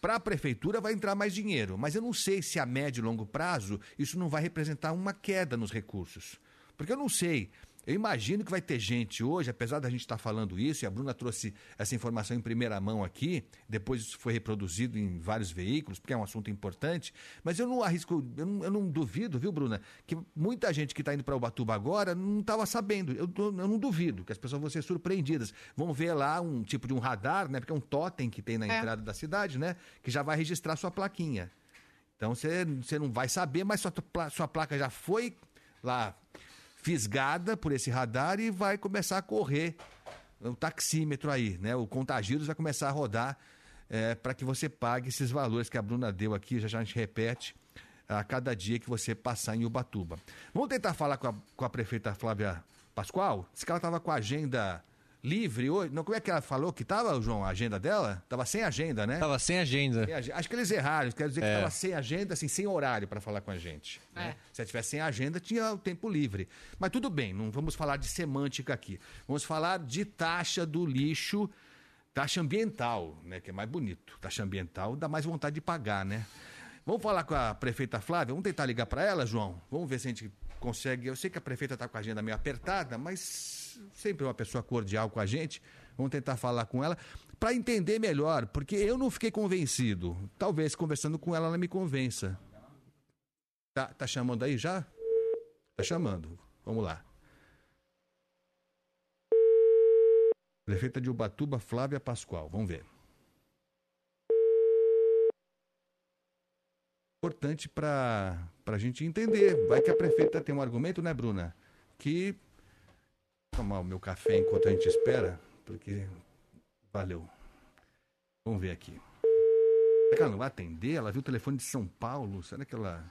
Para a prefeitura vai entrar mais dinheiro, mas eu não sei se a médio e longo prazo isso não vai representar uma queda nos recursos. Porque eu não sei eu imagino que vai ter gente hoje, apesar da gente estar tá falando isso, e a Bruna trouxe essa informação em primeira mão aqui, depois isso foi reproduzido em vários veículos, porque é um assunto importante, mas eu não arrisco, eu não, eu não duvido, viu, Bruna, que muita gente que está indo para Ubatuba agora não estava sabendo. Eu, eu, não duvido que as pessoas vão ser surpreendidas. Vão ver lá um tipo de um radar, né? Porque é um totem que tem na é. entrada da cidade, né? Que já vai registrar sua plaquinha. Então você não vai saber, mas sua, sua placa já foi lá fisgada por esse radar e vai começar a correr o taxímetro aí, né? O contagíros vai começar a rodar é, para que você pague esses valores que a Bruna deu aqui, já já a gente repete a cada dia que você passar em Ubatuba. Vamos tentar falar com a, com a prefeita Flávia Pascoal? Diz que ela estava com a agenda livre hoje. Não, como é que ela falou que tava, João, a agenda dela? Tava sem agenda, né? Tava sem agenda. Sem, acho que eles erraram. Quer dizer que é. tava sem agenda, assim, sem horário para falar com a gente. Né? É. Se ela tivesse sem agenda, tinha o tempo livre. Mas tudo bem, não vamos falar de semântica aqui. Vamos falar de taxa do lixo, taxa ambiental, né? Que é mais bonito. Taxa ambiental dá mais vontade de pagar, né? Vamos falar com a prefeita Flávia? Vamos tentar ligar para ela, João? Vamos ver se a gente consegue. Eu sei que a prefeita está com a agenda meio apertada, mas sempre uma pessoa cordial com a gente. Vamos tentar falar com ela para entender melhor, porque eu não fiquei convencido. Talvez conversando com ela ela me convença. Tá, tá chamando aí já? Tá chamando. Vamos lá. Prefeita de Ubatuba, Flávia Pascoal. Vamos ver. Importante para a gente entender. Vai que a prefeita tem um argumento, né, Bruna? Que tomar o meu café enquanto a gente espera, porque valeu. Vamos ver aqui. Será que ela não vai atender? Ela viu o telefone de São Paulo? Será que ela.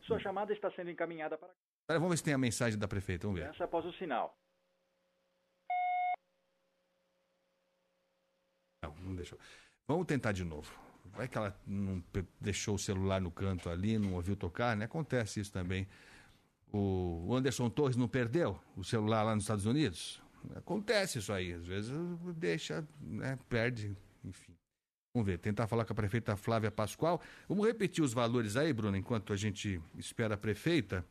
Sua chamada está sendo encaminhada para. Vamos ver se tem a mensagem da prefeita. Vamos ver. Essa após o sinal. Não, não deixou. Vamos tentar de novo. Vai que ela não deixou o celular no canto ali, não ouviu tocar, né? Acontece isso também. O Anderson Torres não perdeu o celular lá nos Estados Unidos? Acontece isso aí, às vezes deixa, né, perde, enfim. Vamos ver, tentar falar com a prefeita Flávia Pascoal. Vamos repetir os valores aí, Bruno, enquanto a gente espera a prefeita.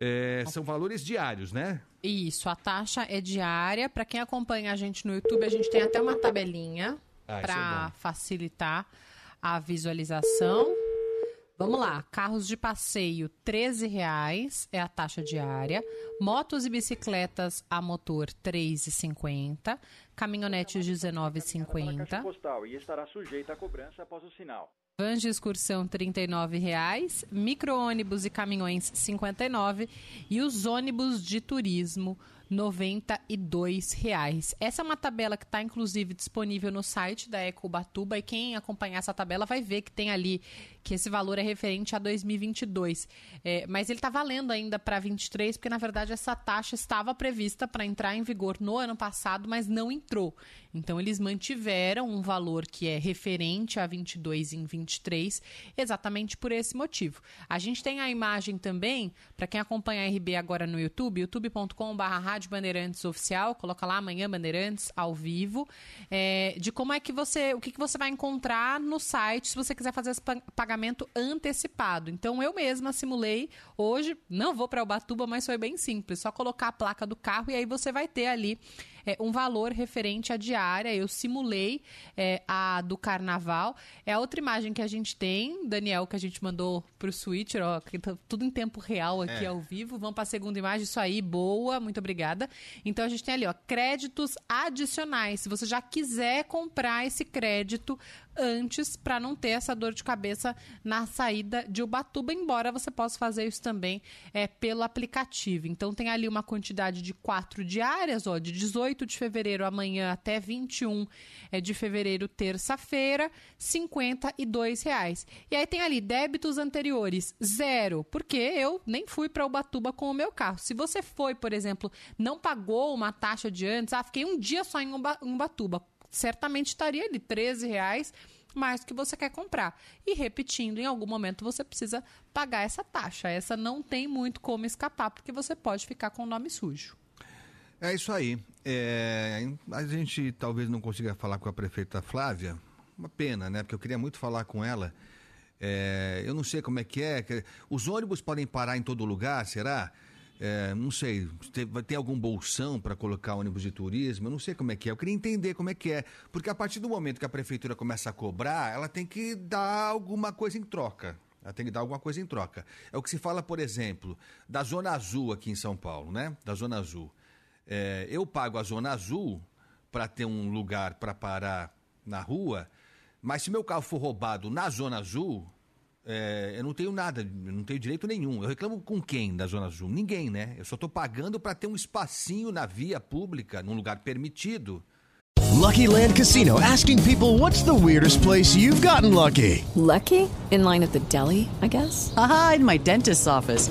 É, são valores diários, né? Isso, a taxa é diária. Para quem acompanha a gente no YouTube, a gente tem até uma tabelinha ah, para é facilitar a visualização. Vamos lá, carros de passeio, R$ reais é a taxa diária. Motos e bicicletas a motor, R$ 3,50. Caminhonetes, R$ 19,50. postal e estará sujeita à cobrança após o sinal. Vans de excursão, R$ reais. Micro-ônibus e caminhões, R$ 59. E os ônibus de turismo, R$ reais. Essa é uma tabela que está, inclusive, disponível no site da Ecobatuba e quem acompanhar essa tabela vai ver que tem ali que esse valor é referente a 2022. É, mas ele está valendo ainda para 23, porque, na verdade, essa taxa estava prevista para entrar em vigor no ano passado, mas não entrou. Então, eles mantiveram um valor que é referente a 22 em 23, exatamente por esse motivo. A gente tem a imagem também, para quem acompanha a RB agora no YouTube, youtube.com.br Rádio Bandeirantes Oficial, coloca lá amanhã Bandeirantes ao vivo, é, de como é que você, o que, que você vai encontrar no site se você quiser fazer esse pagamento antecipado. Então eu mesma simulei hoje, não vou para Ubatuba, mas foi bem simples, só colocar a placa do carro e aí você vai ter ali é, um valor referente à diária. Eu simulei é, a do carnaval. É a outra imagem que a gente tem, Daniel, que a gente mandou pro Switcher, ó, que tá tudo em tempo real aqui é. ao vivo. Vamos para a segunda imagem, isso aí, boa, muito obrigada. Então a gente tem ali, ó, créditos adicionais. Se você já quiser comprar esse crédito antes para não ter essa dor de cabeça na saída de Ubatuba, embora você possa fazer isso também é, pelo aplicativo. Então tem ali uma quantidade de quatro diárias, ó, de 18 de fevereiro amanhã até 21 é, de fevereiro, terça-feira, 52 reais. E aí tem ali débitos anteriores, zero, porque eu nem fui para Ubatuba com o meu carro. Se você foi, por exemplo, não pagou uma taxa de antes, ah, fiquei um dia só em Ubatuba, certamente estaria ali 13 reais mais do que você quer comprar. E repetindo, em algum momento você precisa pagar essa taxa. Essa não tem muito como escapar, porque você pode ficar com o nome sujo. É isso aí. É, a gente talvez não consiga falar com a prefeita Flávia. Uma pena, né? Porque eu queria muito falar com ela. É, eu não sei como é que é. Os ônibus podem parar em todo lugar, será? É, não sei, vai ter algum bolsão para colocar ônibus de turismo? Eu não sei como é que é. Eu queria entender como é que é. Porque a partir do momento que a prefeitura começa a cobrar, ela tem que dar alguma coisa em troca. Ela tem que dar alguma coisa em troca. É o que se fala, por exemplo, da Zona Azul aqui em São Paulo, né? Da Zona Azul. É, eu pago a Zona Azul para ter um lugar para parar na rua, mas se meu carro for roubado na Zona Azul, é, eu não tenho nada, não tenho direito nenhum. Eu reclamo com quem da Zona Azul? Ninguém, né? Eu só estou pagando para ter um espacinho na via pública, num lugar permitido. Lucky Land Casino asking people what's the weirdest place you've gotten lucky? Lucky? In line at the deli, I guess? Aha, in my dentist's office.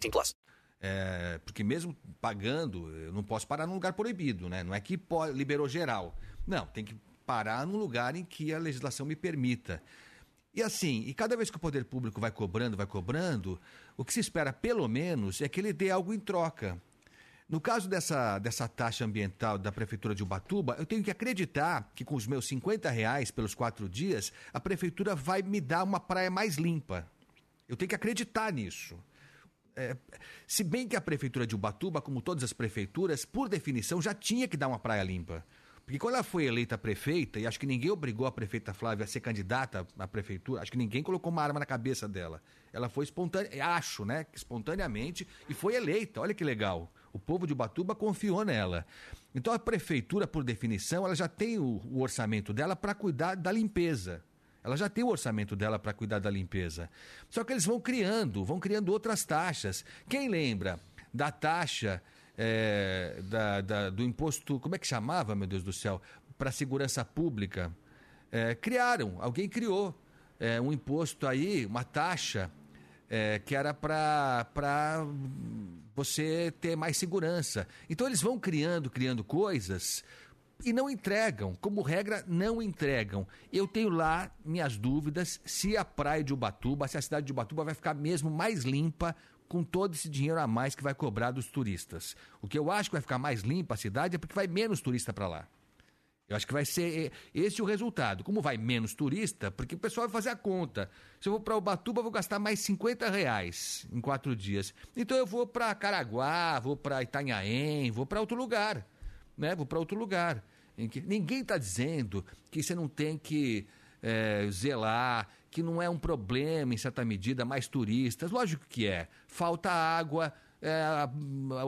18 plus. É, porque mesmo pagando, eu não posso parar num lugar proibido, né? Não é que liberou geral. Não, tem que parar num lugar em que a legislação me permita. E assim, e cada vez que o poder público vai cobrando, vai cobrando, o que se espera, pelo menos, é que ele dê algo em troca. No caso dessa, dessa taxa ambiental da Prefeitura de Ubatuba, eu tenho que acreditar que com os meus 50 reais pelos quatro dias, a Prefeitura vai me dar uma praia mais limpa. Eu tenho que acreditar nisso. É, se bem que a Prefeitura de Ubatuba, como todas as prefeituras, por definição, já tinha que dar uma praia limpa. Porque quando ela foi eleita prefeita, e acho que ninguém obrigou a prefeita Flávia a ser candidata à prefeitura, acho que ninguém colocou uma arma na cabeça dela. Ela foi espontânea, acho, né? Espontaneamente, e foi eleita. Olha que legal. O povo de Ubatuba confiou nela. Então a prefeitura, por definição, ela já tem o, o orçamento dela para cuidar da limpeza. Ela já tem o orçamento dela para cuidar da limpeza. Só que eles vão criando, vão criando outras taxas. Quem lembra da taxa é, da, da, do imposto, como é que chamava, meu Deus do céu, para segurança pública? É, criaram, alguém criou é, um imposto aí, uma taxa é, que era para você ter mais segurança. Então eles vão criando, criando coisas e não entregam. Como regra, não entregam. Eu tenho lá minhas dúvidas se a praia de Ubatuba, se a cidade de Ubatuba vai ficar mesmo mais limpa com todo esse dinheiro a mais que vai cobrar dos turistas. O que eu acho que vai ficar mais limpa a cidade é porque vai menos turista para lá. Eu acho que vai ser esse o resultado. Como vai menos turista, porque o pessoal vai fazer a conta. Se eu vou para Ubatuba, eu vou gastar mais 50 reais em quatro dias. Então eu vou para Caraguá, vou para Itanhaém, vou para outro lugar. Né? Vou para outro lugar. Em que ninguém está dizendo que você não tem que é, zelar, que não é um problema, em certa medida, mais turistas. Lógico que é. Falta água, é, a,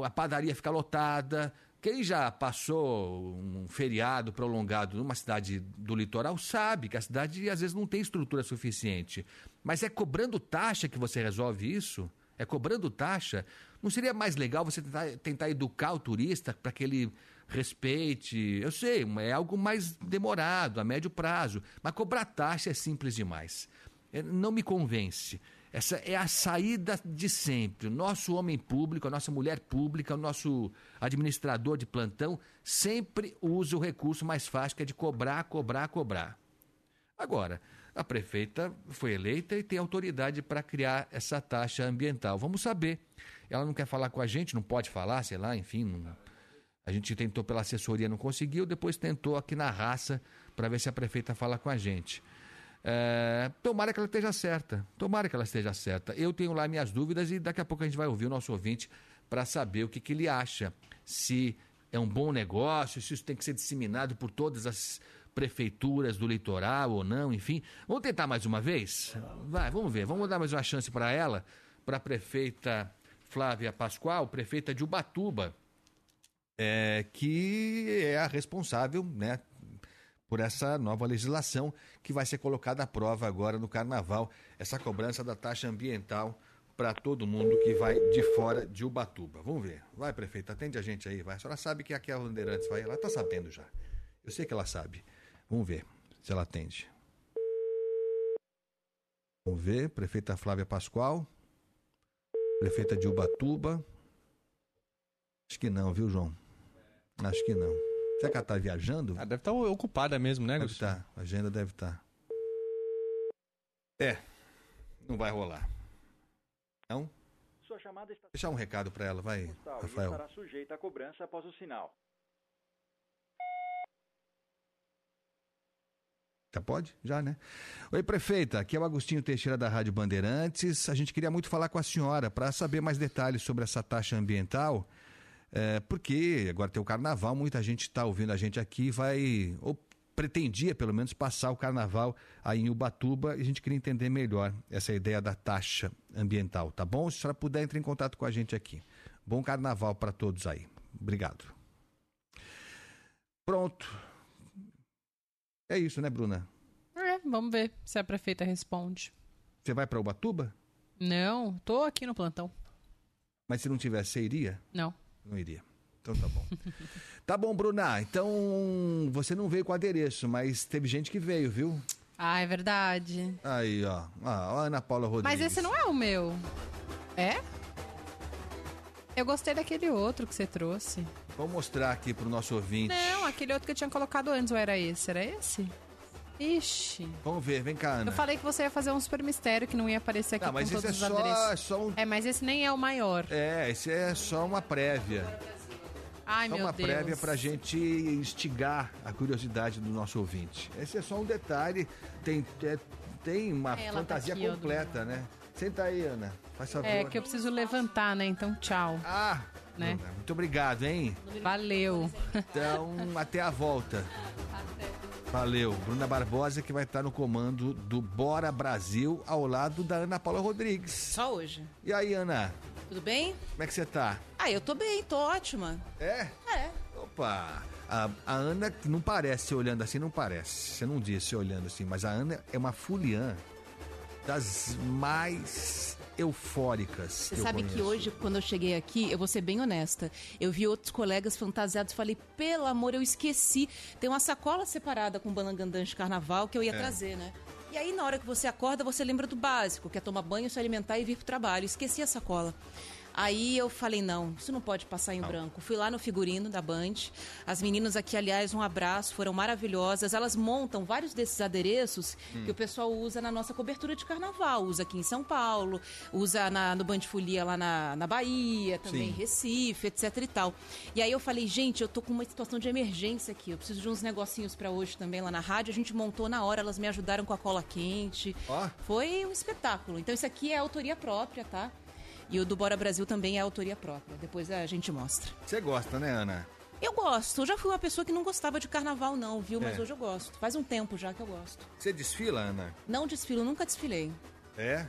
a padaria fica lotada, quem já passou um feriado prolongado numa cidade do litoral sabe que a cidade às vezes não tem estrutura suficiente. Mas é cobrando taxa que você resolve isso? É cobrando taxa? Não seria mais legal você tentar, tentar educar o turista para que ele respeite? Eu sei, é algo mais demorado, a médio prazo. Mas cobrar taxa é simples demais. É, não me convence. Essa é a saída de sempre. O nosso homem público, a nossa mulher pública, o nosso administrador de plantão sempre usa o recurso mais fácil, que é de cobrar, cobrar, cobrar. Agora, a prefeita foi eleita e tem autoridade para criar essa taxa ambiental. Vamos saber. Ela não quer falar com a gente, não pode falar, sei lá, enfim. Não... A gente tentou pela assessoria, não conseguiu, depois tentou aqui na raça para ver se a prefeita fala com a gente. É, tomara que ela esteja certa. Tomara que ela esteja certa. Eu tenho lá minhas dúvidas e daqui a pouco a gente vai ouvir o nosso ouvinte para saber o que, que ele acha. Se é um bom negócio, se isso tem que ser disseminado por todas as prefeituras do litoral ou não, enfim. Vamos tentar mais uma vez? Vai, vamos ver. Vamos dar mais uma chance para ela, para a prefeita Flávia Pascoal, prefeita de Ubatuba, é, que é a responsável, né? por essa nova legislação que vai ser colocada à prova agora no Carnaval, essa cobrança da taxa ambiental para todo mundo que vai de fora de Ubatuba. Vamos ver. Vai, prefeito, atende a gente aí, vai. A senhora sabe que aqui a Bandeirantes vai, ela está sabendo já. Eu sei que ela sabe. Vamos ver se ela atende. Vamos ver, prefeita Flávia Pascoal, prefeita de Ubatuba. Acho que não, viu, João? Acho que não. Será que ela está viajando? Ah, deve estar tá ocupada mesmo, né, Deve estar, tá. a agenda deve estar. Tá. É, não vai rolar. Não? Sua chamada está... Deixar um recado para ela, vai, Postal, Rafael. estará sujeita à cobrança após o sinal. Já pode? Já, né? Oi, prefeita. Aqui é o Agostinho Teixeira da Rádio Bandeirantes. A gente queria muito falar com a senhora para saber mais detalhes sobre essa taxa ambiental é, porque agora tem o carnaval, muita gente está ouvindo a gente aqui, vai, ou pretendia pelo menos passar o carnaval aí em Ubatuba e a gente queria entender melhor essa ideia da taxa ambiental, tá bom? Se a senhora puder, entre em contato com a gente aqui. Bom carnaval para todos aí. Obrigado. Pronto. É isso, né, Bruna? É, vamos ver se a prefeita responde. Você vai para Ubatuba? Não, tô aqui no plantão. Mas se não tivesse, você iria? Não. Não iria. Então tá bom. tá bom, Bruna. Então você não veio com adereço, mas teve gente que veio, viu? Ah, é verdade. Aí, ó. Ah, a Ana Paula Rodrigues. Mas esse não é o meu. É? Eu gostei daquele outro que você trouxe. Vou mostrar aqui pro nosso ouvinte. Não, aquele outro que eu tinha colocado antes, ou era esse? Era esse? Ixi. Vamos ver, vem cá, Ana. Eu falei que você ia fazer um super mistério que não ia aparecer aqui não, mas com todos é os só, adereços. É, só um... é, mas esse nem é o maior. É, esse é só uma prévia. Ai, só meu uma Deus. prévia pra gente instigar a curiosidade do nosso ouvinte. Esse é só um detalhe, tem, é, tem uma tá fantasia aqui, ó, completa, né? Senta aí, Ana. Faz favor. É que eu preciso levantar, né? Então, tchau. Ah, né? muito obrigado, hein? Valeu. Então, até a volta. Valeu. Bruna Barbosa que vai estar no comando do Bora Brasil ao lado da Ana Paula Rodrigues. Só hoje. E aí, Ana? Tudo bem? Como é que você tá? Ah, eu tô bem, tô ótima. É? É. Opa! A, a Ana não parece, olhando assim, não parece. Você não disse olhando assim, mas a Ana é uma fuliã das mais eufóricas. Você sabe que hoje, quando eu cheguei aqui, eu vou ser bem honesta, eu vi outros colegas fantasiados e falei, pelo amor, eu esqueci. Tem uma sacola separada com balangandã de carnaval que eu ia é. trazer, né? E aí, na hora que você acorda, você lembra do básico, que é tomar banho, se alimentar e vir pro trabalho. Esqueci a sacola. Aí eu falei, não, isso não pode passar em não. branco. Fui lá no figurino da Band. As meninas aqui, aliás, um abraço, foram maravilhosas. Elas montam vários desses adereços hum. que o pessoal usa na nossa cobertura de carnaval. Usa aqui em São Paulo, usa na, no Band Folia lá na, na Bahia, também Sim. Recife, etc e tal. E aí eu falei, gente, eu tô com uma situação de emergência aqui. Eu preciso de uns negocinhos para hoje também lá na rádio. A gente montou na hora, elas me ajudaram com a cola quente. Oh. Foi um espetáculo. Então isso aqui é autoria própria, tá? E o do Bora Brasil também é autoria própria. Depois a gente mostra. Você gosta, né, Ana? Eu gosto. Eu já fui uma pessoa que não gostava de carnaval, não, viu? Mas é. hoje eu gosto. Faz um tempo já que eu gosto. Você desfila, Ana? Não desfilo, nunca desfilei. É?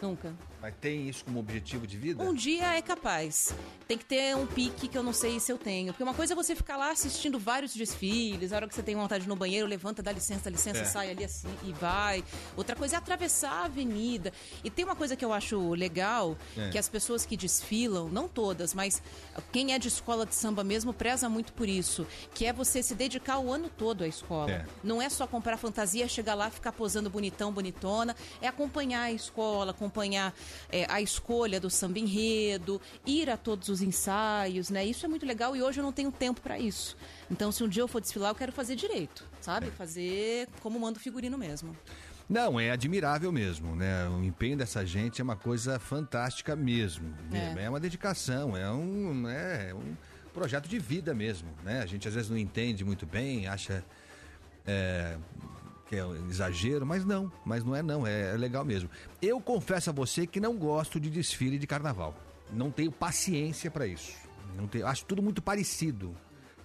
Nunca. Mas tem isso como objetivo de vida? Um dia é capaz. Tem que ter um pique que eu não sei se eu tenho. Porque uma coisa é você ficar lá assistindo vários desfiles, a hora que você tem vontade no banheiro, levanta, dá licença, dá licença, É. sai ali assim e vai. Outra coisa é atravessar a avenida. E tem uma coisa que eu acho legal, É. que as pessoas que desfilam, não todas, mas quem é de escola de samba mesmo preza muito por isso, que é você se dedicar o ano todo à escola. É. Não é só comprar fantasia, chegar lá, ficar posando bonitão, bonitona. É acompanhar a escola, acompanhar é, a escolha do samba enredo, ir a todos os ensaios, né? Isso é muito legal e hoje eu não tenho tempo para isso. Então, se um dia eu for desfilar, eu quero fazer direito, sabe? Fazer como manda o figurino mesmo. Não, é admirável mesmo, né? O empenho dessa gente é uma coisa fantástica mesmo. É. É, uma dedicação, é um, é um projeto de vida mesmo, né? A gente às vezes não entende muito bem, acha é, que é um exagero, mas não, mas não é não, é, é legal mesmo. Eu confesso a você que não gosto de desfile de carnaval. Não tenho paciência para isso. Não tenho, acho tudo muito parecido.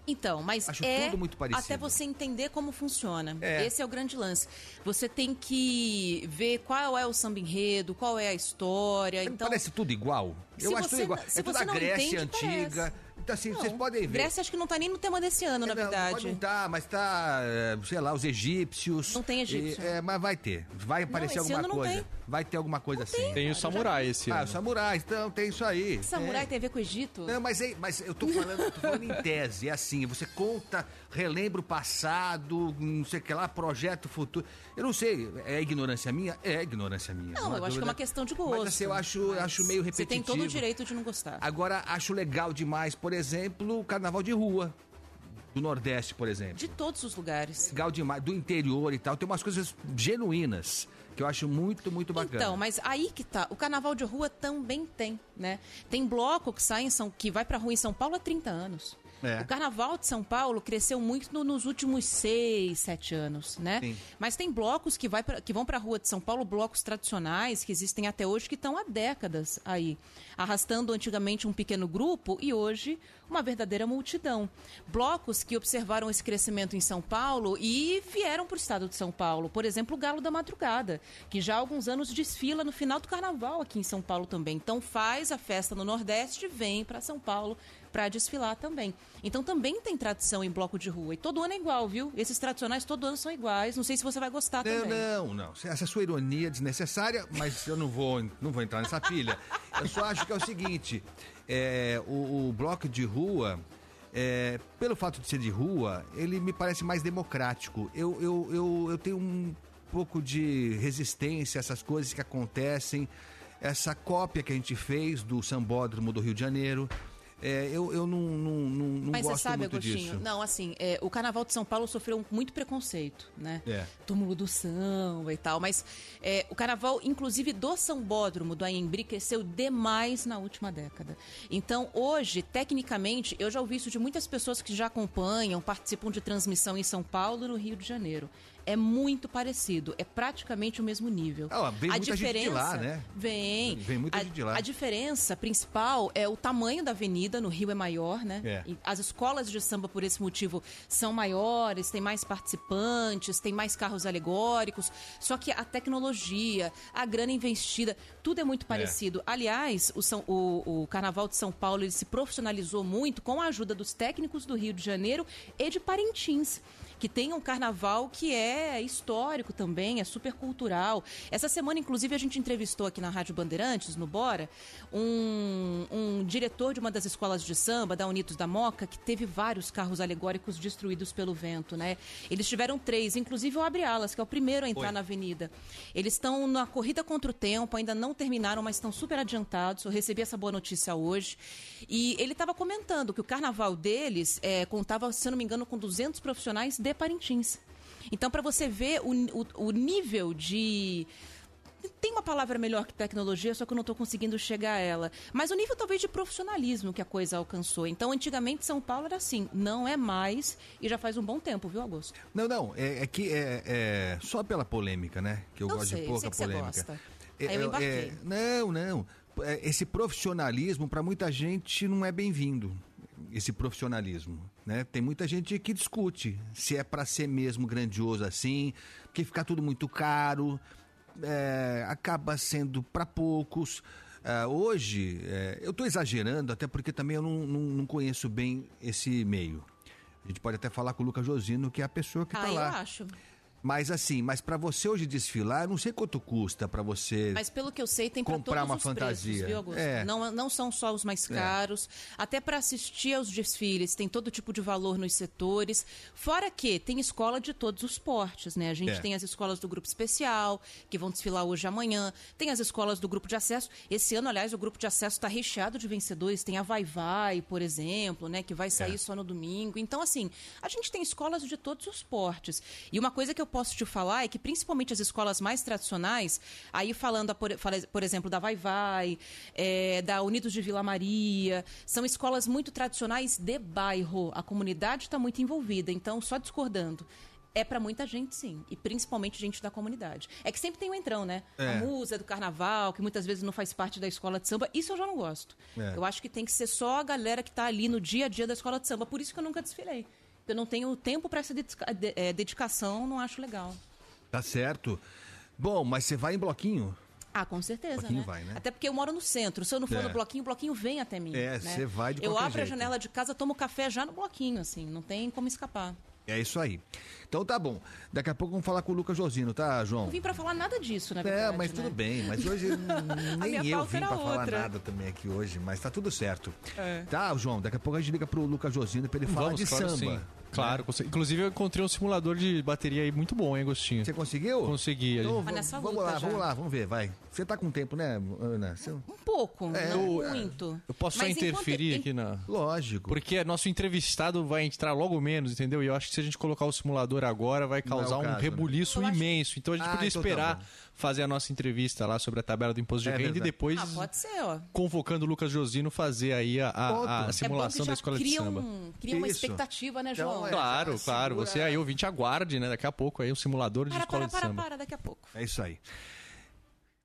Então, mas Acho é tudo muito parecido. até você entender como funciona. É. Esse é o grande lance. Você tem que ver qual é o samba enredo, qual é a história. Então, Parece tudo igual. Eu Se acho você tudo igual. é tudo a Grécia entende, antiga. parece. Então, assim, Não, vocês podem ver. Grécia acho que não tá nem no tema desse ano, na Não, verdade. Pode não tá, mas tá, é, sei lá, os egípcios. Não tem egípcio. E, é, mas vai ter. Vai aparecer esse alguma não coisa. Vai ter alguma coisa assim. Tem o samurai esse Ah, ano. os samurais, então tem isso aí. Samurai É. tem a ver com o Egito? Não, mas, é- mas eu tô falando, eu tô falando em tese, é assim, você conta, relembra o passado, não sei o que lá, projeta o futuro. Eu não sei, é ignorância minha? É ignorância minha. Não, eu acho que é dúvida. uma questão de gosto. Mas assim, eu acho, eu acho meio Você tem repetitivo. todo o direito de não gostar. Agora, acho legal demais, por exemplo, o carnaval de rua. Do Nordeste, por exemplo. De todos os lugares. Legal demais, do interior e tal. Tem umas coisas genuínas que eu acho muito, muito bacana. Então, mas aí que tá. O carnaval de rua também tem, né? Tem bloco que sai em São, que vai pra rua em São Paulo há 30 anos. É. O carnaval de São Paulo cresceu muito no- nos últimos seis, sete anos, né? Sim. Mas tem blocos que, vai pra, que vão para a rua de São Paulo, blocos tradicionais que existem até hoje, que estão há décadas aí, arrastando antigamente um pequeno grupo e hoje uma verdadeira multidão. Blocos que observaram esse crescimento em São Paulo e vieram para o estado de São Paulo. Por exemplo, o Galo da Madrugada, que já há alguns anos desfila no final do carnaval aqui em São Paulo também. Então faz a festa no Nordeste e vem para São Paulo para desfilar também. Então também tem tradição em bloco de rua. E todo ano é igual, viu? Esses tradicionais todo ano são iguais. Não sei se você vai gostar Não, também. não, não. Essa sua ironia é desnecessária, mas eu não vou, não vou entrar nessa pilha. Eu só acho que é o seguinte: é, o, o bloco de rua, é, pelo fato de ser de rua, ele me parece mais democrático. Eu, eu, eu, eu tenho um pouco de resistência a essas coisas que acontecem. Essa cópia que a gente fez do Sambódromo do Rio de Janeiro. É, eu, eu não, não, não, não Mas você gosto sabe, muito Agostinho, disso. não, assim, é, o Carnaval de São Paulo sofreu muito preconceito, né? É. Túmulo do samba e tal, mas é, o Carnaval, inclusive do Sambódromo, do Anhembi, cresceu demais na última década. Então, hoje, tecnicamente, eu já ouvi isso de muitas pessoas que já acompanham, participam de transmissão em São Paulo e no Rio de Janeiro. É muito parecido, é praticamente o mesmo nível. Ah, vem a muita gente de diferença lá, né? Vem. Vem muita a, gente de lá. A diferença principal é o tamanho da avenida, no Rio é maior, né? É. As escolas de samba, por esse motivo, são maiores, tem mais participantes, tem mais carros alegóricos. Só que a tecnologia, a grana investida, tudo é muito parecido. Aliás, o, São- o- o Carnaval de São Paulo ele se profissionalizou muito com a ajuda dos técnicos do Rio de Janeiro e de Parintins. Que tem um carnaval que é histórico também, é super cultural. Essa semana, inclusive, a gente entrevistou aqui na Rádio Bandeirantes, no Bora, um, um diretor de uma das escolas de samba, da Unidos da Moca, que teve vários carros alegóricos destruídos pelo vento, né? Eles tiveram três, inclusive o Abre Alas, que é o primeiro a entrar Oi. na avenida. Eles estão na corrida contra o tempo, ainda não terminaram, mas estão super adiantados. Eu recebi essa boa notícia hoje. E ele estava comentando que o carnaval deles é, contava, se não me engano, com 200 profissionais de Parintins. Então, para você ver o, o- o nível de. Tem uma palavra melhor que tecnologia, só que eu não estou conseguindo chegar a ela. Mas o nível talvez de profissionalismo que a coisa alcançou. Então, antigamente, São Paulo era assim. Não é mais e já faz um bom tempo, viu, Augusto? Não, não, é, é que é, é só pela polêmica, né? Que eu, Eu gosto sei, de pouca sei que você polêmica. gosta. É, Aí eu é, embarquei. é, não, não. É, Esse profissionalismo, para muita gente, não é bem-vindo. Esse profissionalismo, né? Tem muita gente que discute se é para ser mesmo grandioso assim, porque fica tudo muito caro. é, acaba sendo para poucos. É, hoje, é, eu estou exagerando, até porque também eu não, não, não, conheço bem esse meio. A gente pode até falar com o Lucas Josino, que é a pessoa que está ah, lá. eu acho. Mas assim, mas para você hoje desfilar, eu não sei quanto custa para você. Mas pelo que eu sei, tem comprar uma os fantasia. preços, viu? É. Não, não são só os mais caros. Até para assistir aos desfiles, tem todo tipo de valor nos setores. Fora que tem escola de todos os portes, né? A gente É. tem as escolas do grupo especial, que vão desfilar hoje e amanhã. Tem as escolas do grupo de acesso. Esse ano, aliás, o grupo de acesso está recheado de vencedores. Tem a Vai Vai, por exemplo, né? Que vai sair É. só no domingo. Então, assim, a gente tem escolas de todos os portes. E uma coisa que eu posso te falar é que, principalmente as escolas mais tradicionais, aí falando, por, por exemplo, da Vai Vai, é, da Unidos de Vila Maria, são escolas muito tradicionais de bairro. A comunidade está muito envolvida. Então, só discordando. É para muita gente, sim. E principalmente gente da comunidade. É que sempre tem o entrão, né? É. A musa do carnaval, que muitas vezes não faz parte da escola de samba. Isso eu já não gosto. É. Eu acho que tem que ser só a galera que está ali no dia a dia da escola de samba. Por isso que eu nunca desfilei. Eu não tenho tempo para essa eh, dedicação, não acho legal. Tá certo. Bom, mas você vai em bloquinho? Ah, com certeza, Bloquinho né? vai, né? Até porque eu moro no centro. Se eu não for É. no bloquinho, o bloquinho vem até mim. É, né? você vai de Eu abro a jeito. janela de casa, tomo café já no bloquinho, assim. Não tem como escapar. É isso aí. Então tá bom. Daqui a pouco vamos falar com o Lucas Josino, tá, João? Não vim para falar nada disso, na É, verdade. mas né? tudo bem. Mas hoje nem eu vim era pra falar nada também aqui hoje, mas tá tudo certo. É. Tá, João, daqui a pouco a gente liga pro Lucas Josino pra ele falar Vamos, de claro, samba. sim. Claro, conse- inclusive eu encontrei um simulador de bateria aí muito bom, hein, Agostinho? Você conseguiu? Consegui. Então, gente- vamos, lá, vamos lá, vamos ver, vai. Você tá com tempo, né, Ana? Você- Um pouco, É, não eu- muito. Eu posso Mas só enquanto- interferir en- aqui na. Lógico. Porque nosso entrevistado vai entrar logo menos, entendeu? E eu acho que se a gente colocar o simulador agora, vai é causar um caso, né? rebuliço imenso. Então a gente Ah, podia então tá esperar bom. fazer a nossa entrevista lá sobre a tabela do imposto de É renda verdade. e depois, Ah, pode ser, ó. convocando o Lucas Josino, fazer aí a, a- a É simulação que da escola de samba. Um, cria uma Isso. expectativa, né, Então, João? é, Claro, já claro. segura- Você aí, ouvinte, aguarde, né? Daqui a pouco aí um simulador de Para, escola para, de para, samba. para, daqui a pouco. É isso aí.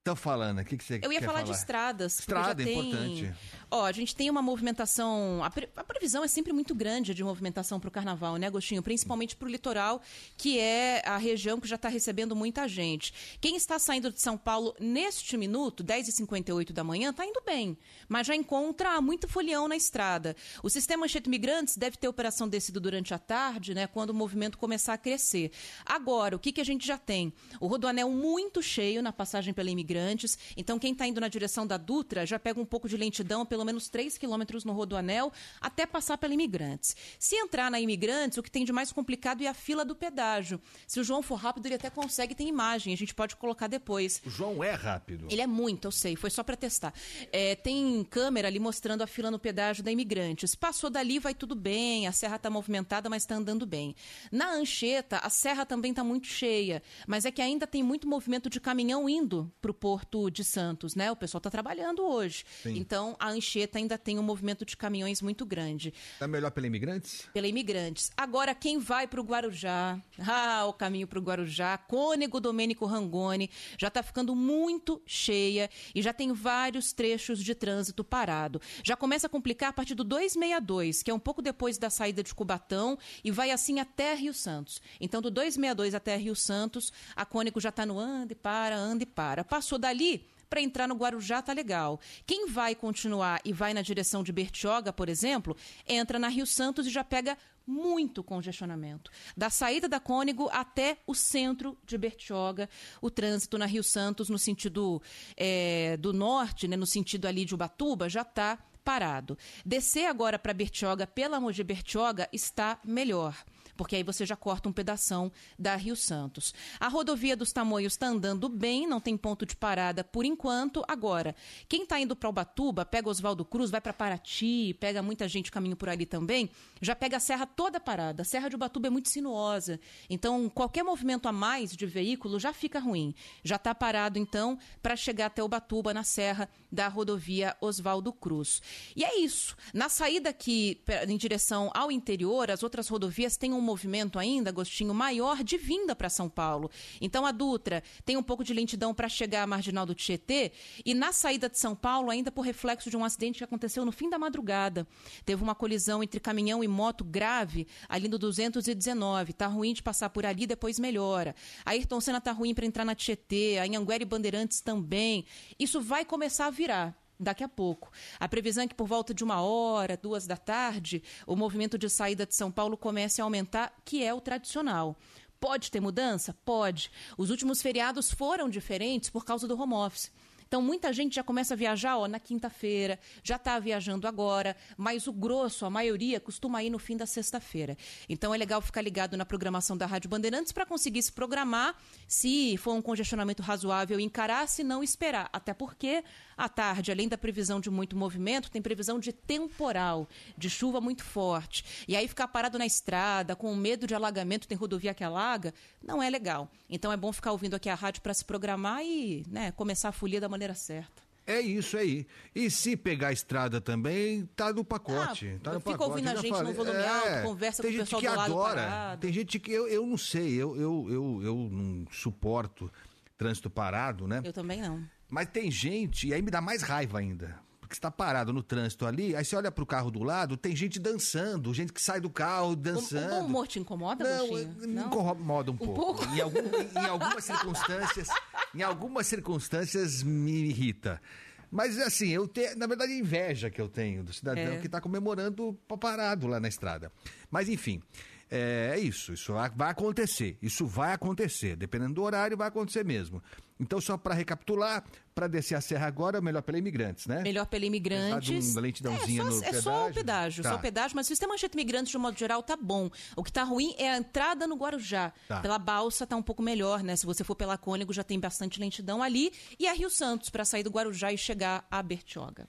Então falando, o que, que você Eu ia quer falar, de estradas. Estrada já é tem... importante. Ó, a gente tem uma movimentação. A, pre- a previsão é sempre muito grande de movimentação para o carnaval, né, Agostinho? Principalmente para o litoral, que é a região que já está recebendo muita gente. Quem está saindo de São Paulo neste minuto, 10h58 da manhã, está indo bem, mas já encontra muito folião na estrada. O sistema Anchieta Imigrantes deve ter operação descido durante a tarde, né, quando o movimento começar a crescer. Agora, o que, que a gente já tem? O rodoanel muito cheio na passagem pela Imigrantes. Então, quem está indo na direção da Dutra já pega um pouco de lentidão, pelo menos 3 quilômetros no rodoanel, até passar pela Imigrantes. Se entrar na Imigrantes, o que tem de mais complicado é a fila do pedágio. Se o João for rápido, ele até consegue, tem imagem, a gente pode colocar depois. O João é rápido. Ele é muito, eu sei, foi só para testar. É, tem câmera ali mostrando a fila no pedágio da Imigrantes. Passou dali, vai tudo bem, a serra está movimentada, mas está andando bem. Na Anchieta, a serra também está muito cheia, mas é que ainda tem muito movimento de caminhão indo para o Porto de Santos, né? O pessoal está trabalhando hoje. Sim. Então, a Anchieta ainda tem um movimento de caminhões muito grande Tá melhor pela Imigrantes? pela Imigrantes. Agora, quem vai para o Guarujá? Ah, o caminho para o Guarujá. Cônego Domênico Rangoni já está ficando muito cheia e já tem vários trechos de trânsito parado. Já começa a complicar a partir do 262, que é um pouco depois da saída de Cubatão, e vai assim até Rio Santos. Então, do 262 até Rio Santos, a Cônego já está no anda e para, anda e para. Passou dali, para entrar no Guarujá tá legal. Quem vai continuar e vai na direção de Bertioga, por exemplo, entra na Rio Santos e já pega muito congestionamento. Da saída da Cônego até o centro de Bertioga, o trânsito na Rio Santos, no sentido eh, do norte, né, no sentido ali de Ubatuba, já está parado. Descer agora para Bertioga pela Mogi Bertioga está melhor porque aí você já corta um pedação da Rio Santos. A rodovia dos Tamoios está andando bem, não tem ponto de parada por enquanto. Agora, quem está indo para Ubatuba, pega Oswaldo Cruz, vai para Paraty, pega muita gente caminho por ali também, já pega a serra toda parada. A serra de Ubatuba é muito sinuosa, então qualquer movimento a mais de veículo já fica ruim. Já está parado então para chegar até Ubatuba na serra da rodovia Oswaldo Cruz. E é isso. Na saída aqui em direção ao interior, as outras rodovias têm um movimento ainda, Agostinho, maior de vinda para São Paulo. Então a Dutra tem um pouco de lentidão para chegar à marginal do Tietê e na saída de São Paulo, ainda por reflexo de um acidente que aconteceu no fim da madrugada. Teve uma colisão entre caminhão e moto grave ali no 219. Tá ruim de passar por ali, depois melhora. A Ayrton Senna tá ruim para entrar na Tietê, a Anhanguera e Bandeirantes também. Isso vai começar a virar daqui a pouco. A previsão é que por volta de uma hora, duas da tarde, o movimento de saída de São Paulo comece a aumentar, que é o tradicional. Pode ter mudança? Pode. Os últimos feriados foram diferentes por causa do home office. Então, muita gente já começa a viajar ó, na quinta-feira, já está viajando agora, mas o grosso, a maioria, costuma ir no fim da sexta-feira. Então, é legal ficar ligado na programação da Rádio Bandeirantes para conseguir se programar, se for um congestionamento razoável, encarar, se não esperar. Até porque, à tarde, além da previsão de muito movimento, tem previsão de temporal, de chuva muito forte. E aí, ficar parado na estrada, com medo de alagamento, tem rodovia que alaga, não é legal. Então, é bom ficar ouvindo aqui a rádio para se programar e né, começar a folia da maneira certa. É isso aí. E se pegar a estrada também, tá no pacote. tá no fica pacote. ouvindo a gente no falei. volume alto, conversa com o pessoal que do lado adora. parado. Tem gente que eu, eu não sei, eu, eu, eu, eu não suporto trânsito parado, né? Eu também não. Mas tem gente, e aí me dá mais raiva ainda. Porque você tá parado no trânsito ali, aí você olha pro carro do lado, tem gente dançando, gente que sai do carro O, o dançando. bom humor te incomoda, Não, Agostinho? me incomoda um pouco. pouco? Em, algum- em algumas circunstâncias, em algumas circunstâncias me irrita. Mas assim, eu tenho, na verdade, inveja que eu tenho do cidadão É. que está comemorando parado lá na estrada. Mas enfim, é, é isso, isso vai acontecer. Isso vai acontecer, dependendo do horário, vai acontecer mesmo. Então, só para recapitular, para descer a serra agora, melhor pela imigrantes, né? Melhor pela imigrantes. De uma lentidãozinha é, só, no é só o pedágio, Tá. só o pedágio, mas o sistema Anchieta Imigrantes, de um modo geral, tá bom. O que tá ruim é a entrada no Guarujá. Tá. Pela balsa tá um pouco melhor, né? Se você for pela Cônego, já tem bastante lentidão ali. E a Rio Santos, para sair do Guarujá e chegar a Bertioga.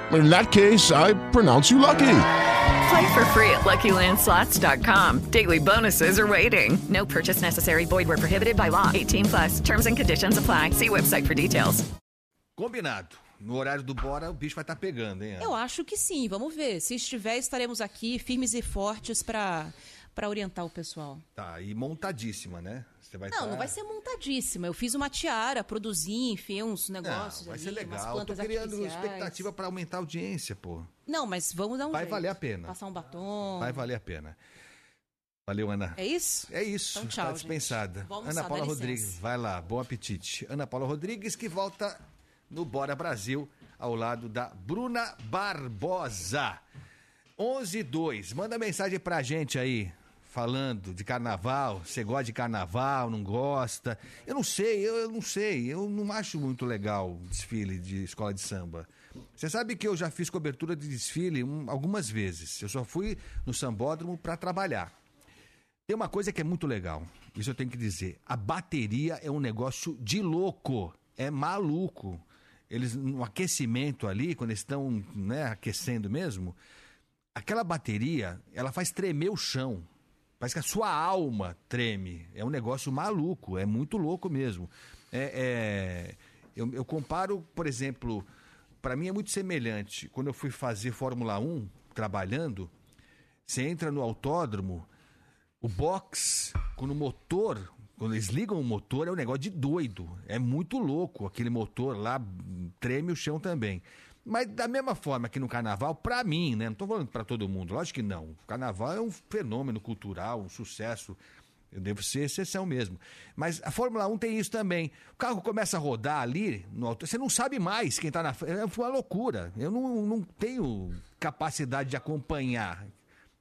In that case, I pronounce you lucky. Play for free at LuckyLandSlots.com. Daily bonuses are waiting. No purchase necessary. Void were prohibited by law. 18 plus. Terms and conditions apply. See website for details. Combinado. No horário do Bora, o bicho vai estar pegando, hein? Ana? Eu acho que sim, vamos ver. Se estiver, estaremos aqui firmes e fortes para para orientar o pessoal. Tá, e montadíssima, né? Você vai Não, tá- não vai ser montadíssima. Eu fiz uma tiara, produzi, enfiei uns Não, negócios vai ali, ser umas legal. Eu tô criando artificiais. expectativa para aumentar a audiência, pô. Não, mas vamos dar um Vai jeito. valer a pena. Passar um batom. Vai valer a pena. Valeu, Ana. É isso? É isso. Então, tchau, tá dispensada. Ana Paula. Rodrigues, vai lá. Bom apetite. Ana Paula Rodrigues que volta no Bora Brasil ao lado da Bruna Barbosa. 11:02. Manda mensagem pra gente aí. Falando de carnaval, você gosta de carnaval, não gosta? Eu não sei, eu, eu não sei, eu não acho muito legal desfile de escola de samba. Você sabe que eu já fiz cobertura de desfile um- algumas vezes. Eu só fui no sambódromo para trabalhar. Tem uma coisa que é muito legal, isso eu tenho que dizer. A bateria é um negócio de louco, é maluco. Eles, no aquecimento ali, quando estão né, aquecendo mesmo, aquela bateria, ela faz tremer o chão. Parece que a sua alma treme. É um negócio maluco, é muito louco mesmo. É, é- eu, eu comparo, por exemplo, para mim é muito semelhante. Quando eu fui fazer Fórmula 1, trabalhando, você entra no autódromo, o box, quando o motor, quando eles ligam o motor, é um negócio de doido. É muito louco aquele motor lá, treme o chão também. Mas da mesma forma que no carnaval, pra mim, né? Não tô falando pra todo mundo, lógico que não. O carnaval é um fenômeno cultural, um sucesso Eu devo ser exceção mesmo. Mas a Fórmula 1 tem isso também. O carro começa a rodar ali, no você não sabe mais quem está na frente. É uma loucura. Eu não, não tenho capacidade de acompanhar.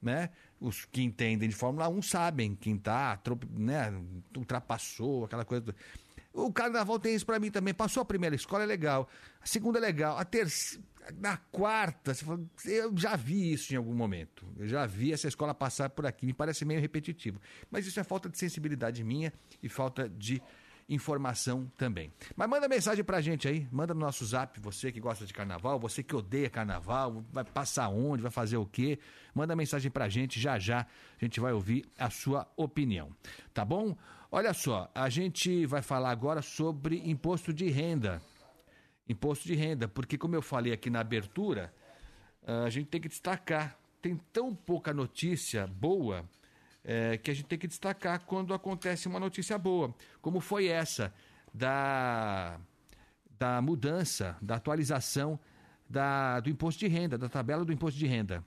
Né? Os que entendem de Fórmula 1 sabem quem está, né? ultrapassou, aquela coisa. O carnaval tem isso para mim também. Passou a primeira escola, é legal. A segunda é legal. A terceira. Na quarta, fala, eu já vi isso em algum momento. Eu já vi essa escola passar por aqui. Me parece meio repetitivo. Mas isso é falta de sensibilidade minha e falta de informação também. Mas manda mensagem pra gente aí, manda no nosso zap, você que gosta de carnaval, você que odeia carnaval, vai passar onde, vai fazer o quê? Manda mensagem pra gente, já já a gente vai ouvir a sua opinião. Tá bom? Olha só, a gente vai falar agora sobre imposto de renda. Imposto de renda, porque como eu falei aqui na abertura, a gente tem que destacar, tem tão pouca notícia boa é, que a gente tem que destacar quando acontece uma notícia boa, como foi essa da, da mudança, da atualização da, do imposto de renda, da tabela do imposto de renda.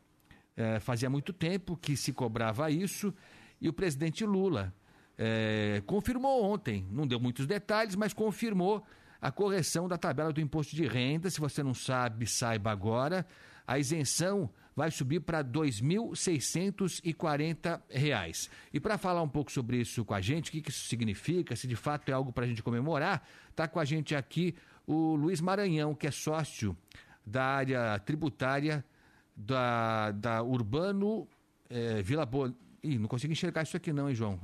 É, fazia muito tempo que se cobrava isso e o presidente Lula é, confirmou ontem, não deu muitos detalhes, mas confirmou a correção da tabela do imposto de renda. Se você não sabe, saiba agora. A isenção vai subir para R$ 2.640. E para falar um pouco sobre isso com a gente, o que, isso significa, se de fato é algo para a gente comemorar, está com a gente aqui o Luiz Maranhão, que é sócio da área tributária da, da Urbano é, Vila Boa. Ih, não consigo enxergar isso aqui não, hein, João?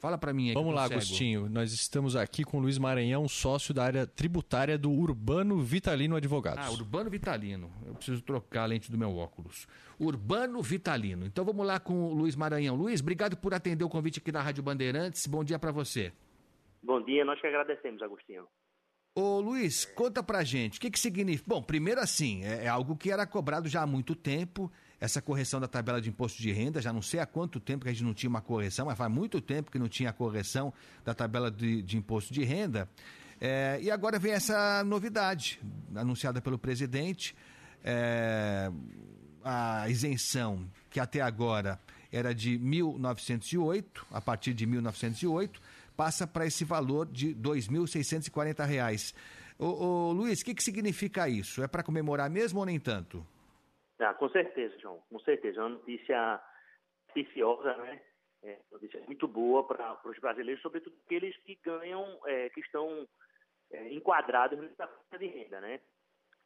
Fala para mim aí. Vamos lá, cego. Agostinho. Nós estamos aqui com o Luiz Maranhão, sócio da área tributária do Urbano Vitalino Advogados. Ah, Urbano Vitalino. Eu preciso trocar a lente do meu óculos. Urbano Vitalino. Então vamos lá com o Luiz Maranhão. Luiz, obrigado por atender o convite aqui na Rádio Bandeirantes. Bom dia para você. Bom dia, nós que agradecemos, Agostinho. Ô Luiz, conta pra gente, o que, que significa? Bom, primeiro assim, é, é algo que era cobrado já há muito tempo, essa correção da tabela de imposto de renda, já não sei há quanto tempo que a gente não tinha uma correção, mas faz muito tempo que não tinha a correção da tabela de, de imposto de renda. É, e agora vem essa novidade anunciada pelo presidente, é, a isenção que até agora era de 1908, a partir de 1908, passa para esse valor de R$ 2.640. Ô, ô, Luiz, o que, que significa isso? É para comemorar mesmo ou nem tanto? Ah, com certeza, João, com certeza. É uma notícia preciosa, né? É uma notícia muito boa para os brasileiros, sobretudo aqueles que ganham, é, que estão é, enquadrados nessa faixa de renda, né?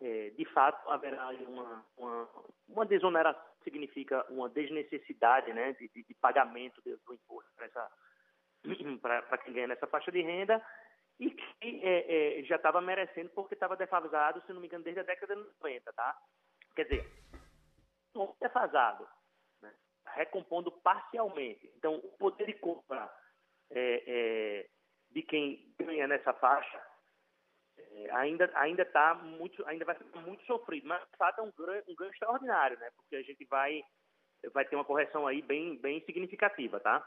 É, de fato, haverá uma, uma, uma desoneração, significa uma desnecessidade né, de, de pagamento do, do imposto para quem ganha nessa faixa de renda e que é, é, já estava merecendo porque estava defasado, se não me engano, desde a década de 90, tá? Quer dizer, defasado, né? recompondo parcialmente. Então, o poder de compra é, é, de quem ganha nessa faixa é, ainda ainda está muito ainda vai ser muito sofrido, mas de fato é um ganho, um ganho extraordinário, né? Porque a gente vai vai ter uma correção aí bem bem significativa, tá?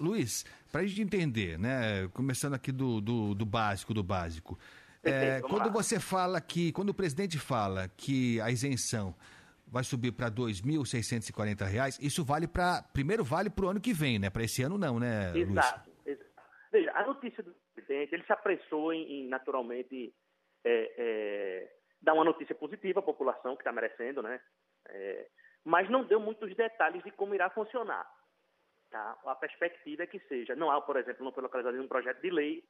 Luiz, para a gente entender, né? Começando aqui do, do, do básico do básico. É, quando lá. você fala que, quando o presidente fala que a isenção vai subir para R$ 2.640, isso vale para, primeiro vale para o ano que vem, né? Para esse ano não, né, exato, Luiz? Exato. Veja, a notícia do presidente, ele se apressou em, em naturalmente, é, é, dar uma notícia positiva à população que está merecendo, né? É, mas não deu muitos detalhes de como irá funcionar. Tá? A perspectiva é que seja, não há, por exemplo, não foi localizado em um projeto de lei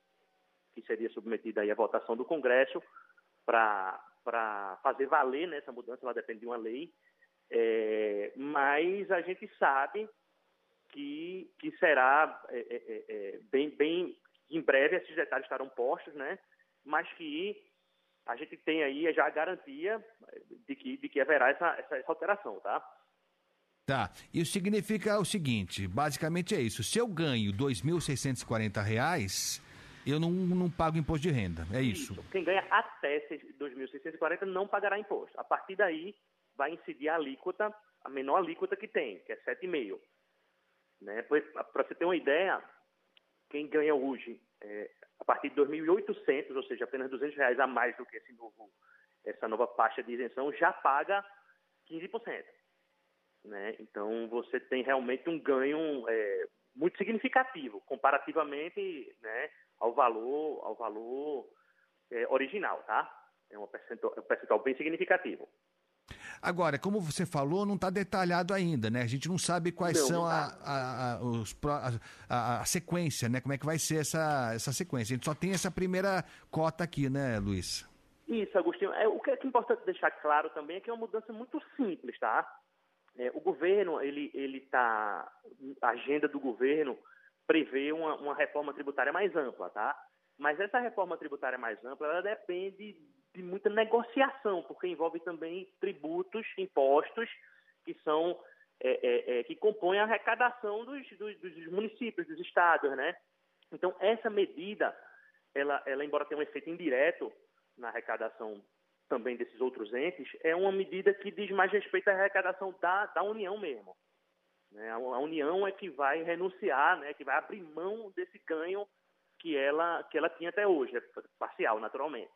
que seria submetida aí à votação do Congresso para fazer valer né, essa mudança, ela depende de uma lei, é, mas a gente sabe que, que será é, é, é, é bem, bem, em breve esses detalhes estarão postos, né, mas que a gente tem aí já a garantia de que, de que haverá essa, essa, essa alteração, tá? Tá. Isso significa o seguinte, basicamente é isso. Se eu ganho R$ 2.640, eu não, não pago imposto de renda. É isso. isso. Quem ganha até 2.640 não pagará imposto. A partir daí, vai incidir a alíquota, a menor alíquota que tem, que é 7,5%. Né? Para você ter uma ideia, quem ganha hoje, é, a partir de 2.800, ou seja, apenas 200 reais a mais do que novo, essa nova faixa de isenção, já paga 15%. Né? Então, você tem realmente um ganho é, muito significativo comparativamente né, ao valor, ao valor é, original, tá? É um percentual, é um percentual bem significativo. Agora, como você falou, não está detalhado ainda, né? A gente não sabe quais Não, são não a, tá. a, a- os a, a- a sequência, né? Como é que vai ser essa, essa sequência? A gente só tem essa primeira cota aqui, né, Luiz? Isso, Agostinho. É, o que é importante deixar claro também é que é uma mudança muito simples, tá? É, o governo, ele ele tá, a agenda do governo prevê uma, uma reforma tributária mais ampla, tá? Mas essa reforma tributária mais ampla, ela depende de muita negociação, porque envolve também tributos, impostos que são é, é, é, que compõem a arrecadação dos, dos, dos municípios, dos estados, né? Então essa medida, ela, ela embora tenha um efeito indireto na arrecadação também desses outros entes, é uma medida que diz mais respeito à arrecadação da, da União mesmo. Né? A, União é que vai renunciar, né? que vai abrir mão desse ganho que ela, que ela tinha até hoje, é parcial, naturalmente.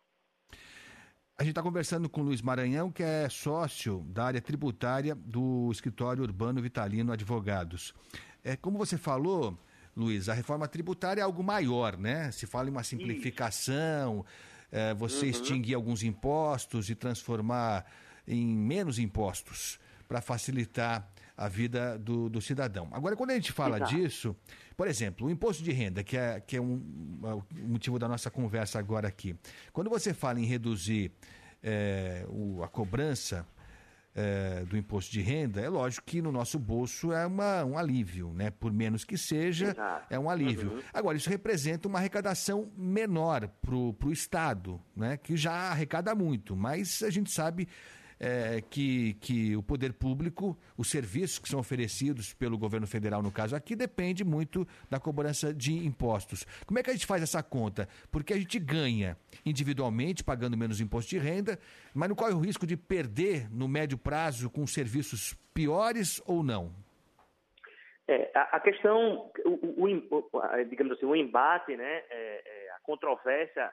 A gente está conversando com o Luiz Maranhão, que é sócio da área tributária do escritório Urbano Vitalino Advogados. É, como você falou, Luiz, a reforma tributária é algo maior, né? Se fala em uma simplificação, é, você Uhum. extinguir alguns impostos e transformar em menos impostos para facilitar a vida do, do cidadão. Agora, quando a gente fala Exato. disso, por exemplo, o imposto de renda, que é, que é um, o motivo da nossa conversa agora aqui. Quando você fala em reduzir é, o- a cobrança é, do imposto de renda, é lógico que no nosso bolso é uma, um alívio, né? Por menos que seja, Exato. é um alívio. Uhum. Agora, isso representa uma arrecadação menor para o Estado, né? que já arrecada muito, mas a gente sabe é, que, que o poder público, os serviços que são oferecidos pelo governo federal, no caso aqui, depende muito da cobrança de impostos. Como é que a gente faz essa conta? Porque a gente ganha individualmente, pagando menos imposto de renda, mas não corre o risco de perder no médio prazo com serviços piores ou não? É, a, questão, o, o- o digamos assim, o embate, né, é- é, a controvérsia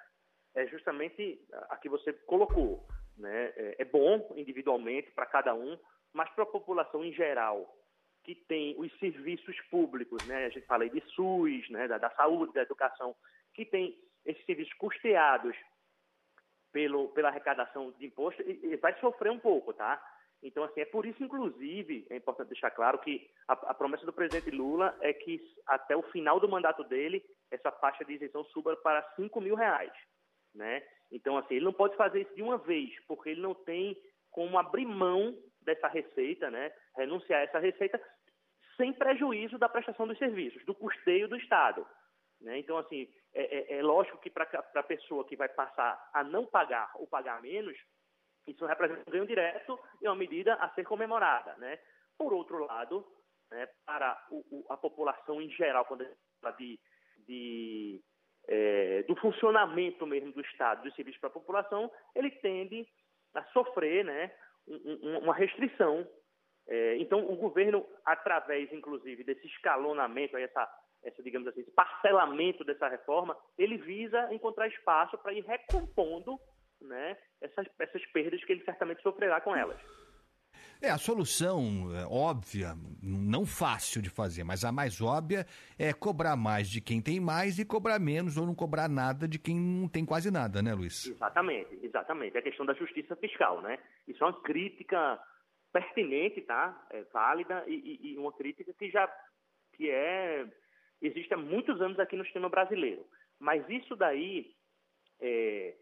é justamente a que você colocou. Né? É, é bom individualmente para cada um, mas para a população em geral, que tem os serviços públicos, né? a gente fala aí de SUS, né? da, da saúde, da educação, que tem esses serviços custeados pelo, pela arrecadação de imposto, e, e vai sofrer um pouco, tá? Então, assim, é por isso, inclusive, é importante deixar claro que a, a promessa do presidente Lula é que até o final do mandato dele, essa faixa de isenção suba para 5 mil reais, né? Então, assim, ele não pode fazer isso de uma vez, porque ele não tem como abrir mão dessa receita, né? Renunciar a essa receita sem prejuízo da prestação dos serviços, do custeio do Estado. Né? Então, assim, é, é- é lógico que para a pessoa que vai passar a não pagar ou pagar menos, isso representa um ganho direto e uma medida a ser comemorada. Né? Por outro lado, né, para o- o- a população em geral, quando a gente fala de, de, é, do funcionamento mesmo do Estado, dos serviços para a população, ele tende a sofrer né, um- um- uma restrição é, então, o governo, através, inclusive, desse escalonamento, aí, essa, essa, digamos assim, esse parcelamento dessa reforma, ele visa encontrar espaço para ir recompondo né, essas, essas perdas que ele certamente sofrerá com elas. É, a solução é, óbvia, não fácil de fazer, mas a mais óbvia é cobrar mais de quem tem mais e cobrar menos ou não cobrar nada de quem não tem quase nada, né, Luiz? Exatamente, exatamente. É a questão da justiça fiscal, né? Isso é uma crítica pertinente, tá? É válida e, e- uma crítica que já que é existe há muitos anos aqui no sistema brasileiro. Mas isso daí, é,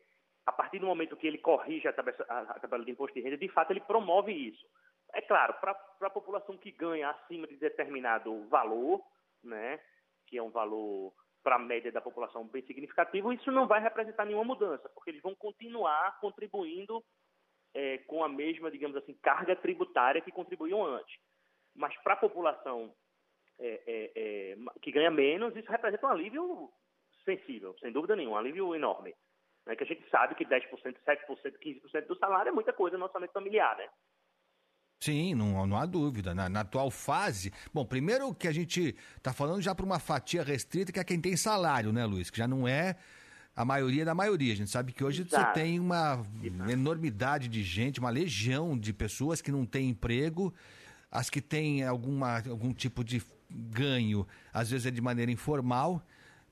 a partir do momento que ele corrige a tabela, a tabela de imposto de renda, de fato ele promove isso. É claro, para a população que ganha acima de determinado valor, né, que é um valor para a média da população bem significativo, isso não vai representar nenhuma mudança, porque eles vão continuar contribuindo é, com a mesma, digamos assim, carga tributária que contribuíam antes. Mas para a população é, é, é, que ganha menos, isso representa um alívio sensível, sem dúvida nenhuma, um alívio enorme. Né? Que a gente sabe que 10%, 7%, 15% do salário é muita coisa no orçamento familiar, né? Sim, não, não há dúvida. Na, na atual fase. Bom, primeiro que a gente está falando já para uma fatia restrita, que é quem tem salário, né, Luiz? Que já não é a maioria da maioria. A gente sabe que hoje Exato. você tem uma enormidade de gente, uma legião de pessoas que não têm emprego, as que têm alguma, algum tipo de ganho, às vezes é de maneira informal.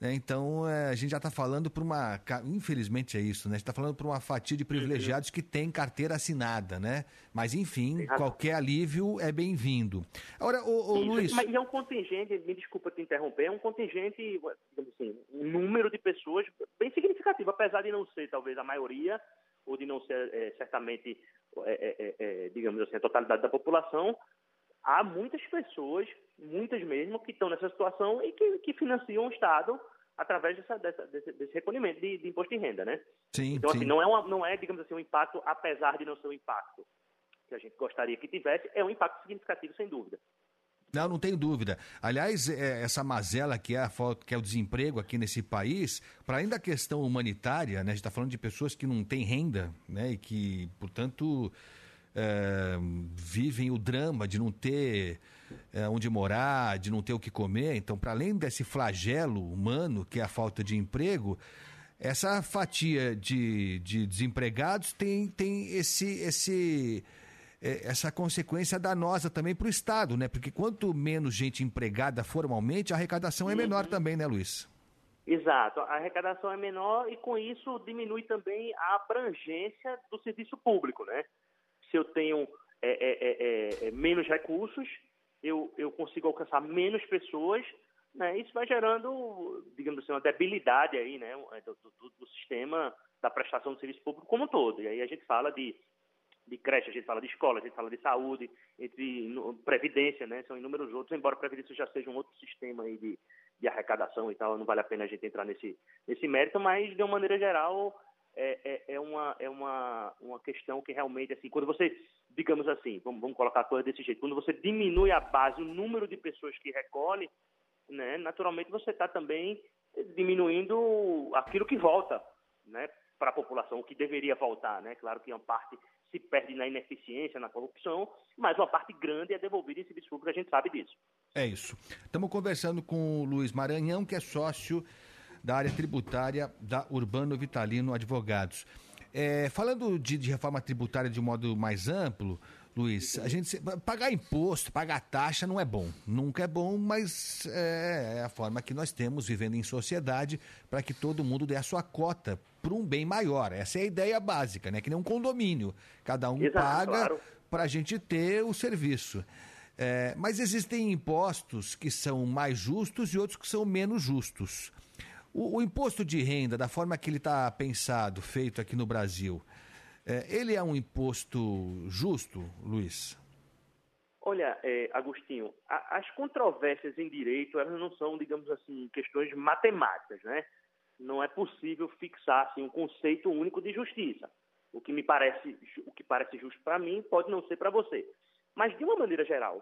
Né? Então, é, a gente já está falando para uma. Infelizmente é isso, né? A gente está falando para uma fatia de privilegiados que tem carteira assinada, né? Mas, enfim, qualquer alívio é bem-vindo. Agora, o Isso, Luiz. Mas é um contingente, me desculpa te interromper, é um contingente, digamos assim, um número de pessoas bem significativo, apesar de não ser talvez a maioria, ou de não ser é, certamente, é, é, é, digamos assim, a totalidade da população, há muitas pessoas, muitas mesmo, que estão nessa situação e que, que financiam o Estado através dessa, dessa, desse, desse, recolhimento de, de, imposto de renda, né? Sim, então, sim. assim, não é, uma, não é, digamos assim, um impacto, apesar de não ser um impacto que a gente gostaria que tivesse, é um impacto significativo, sem dúvida. Não, não tenho dúvida. Aliás, é, essa mazela que é, a, que é o desemprego aqui nesse país, para além da questão humanitária, né, a gente está falando de pessoas que não têm renda né, e que, portanto, é, vivem o drama de não ter é, onde morar, de não ter o que comer. Então, para além desse flagelo humano, que é a falta de emprego, essa fatia de, de desempregados tem, tem esse, esse, é, essa consequência danosa também para o Estado, né? Porque quanto menos gente empregada formalmente, a arrecadação é menor também, né, Luiz? Exato, a arrecadação é menor e com isso diminui também a abrangência do serviço público, né? Se eu tenho é, é, é, menos recursos, eu, eu consigo alcançar menos pessoas, né? Isso vai gerando, digamos assim, uma debilidade aí, né, do, do, do sistema da prestação do serviço público como um todo. E aí a gente fala de de creche, a gente fala de escola, a gente fala de saúde, entre previdência, né? São inúmeros outros, embora a previdência já seja um outro sistema aí de, de arrecadação e tal, não vale a pena a gente entrar nesse, nesse mérito, mas de uma maneira geral é, é, é, uma, é uma, uma questão que realmente, assim, quando você, digamos assim, vamos, vamos colocar a coisa desse jeito, quando você diminui a base, o número de pessoas que recolhe, né, naturalmente você está também diminuindo aquilo que volta, né, para a população, o que deveria voltar, né? Claro que uma parte se perde na ineficiência, na corrupção, mas uma parte grande é devolvida em serviço público, a gente sabe disso. É isso. Estamos conversando com o Luiz Maranhão, que é sócio da área tributária da Urbano Vitalino Advogados. É, falando de, de, reforma tributária de modo mais amplo, Luiz, a gente pagar imposto, pagar taxa não é bom. Nunca é bom, mas é, é a forma que nós temos vivendo em sociedade para que todo mundo dê a sua cota para um bem maior. Essa é a ideia básica, né? Que nem um condomínio. Cada um Exato, paga claro. para a gente ter o serviço. É, mas existem impostos que são mais justos e outros que são menos justos. O, o imposto de renda, da forma que ele está pensado, feito aqui no Brasil, é, ele é um imposto justo, Luiz? Olha, é, Agostinho, a, as controvérsias em direito, elas não são, digamos assim, questões matemáticas, né? Não é possível fixar assim, um conceito único de justiça. O que me parece, o que parece justo para mim pode não ser para você. Mas de uma maneira geral,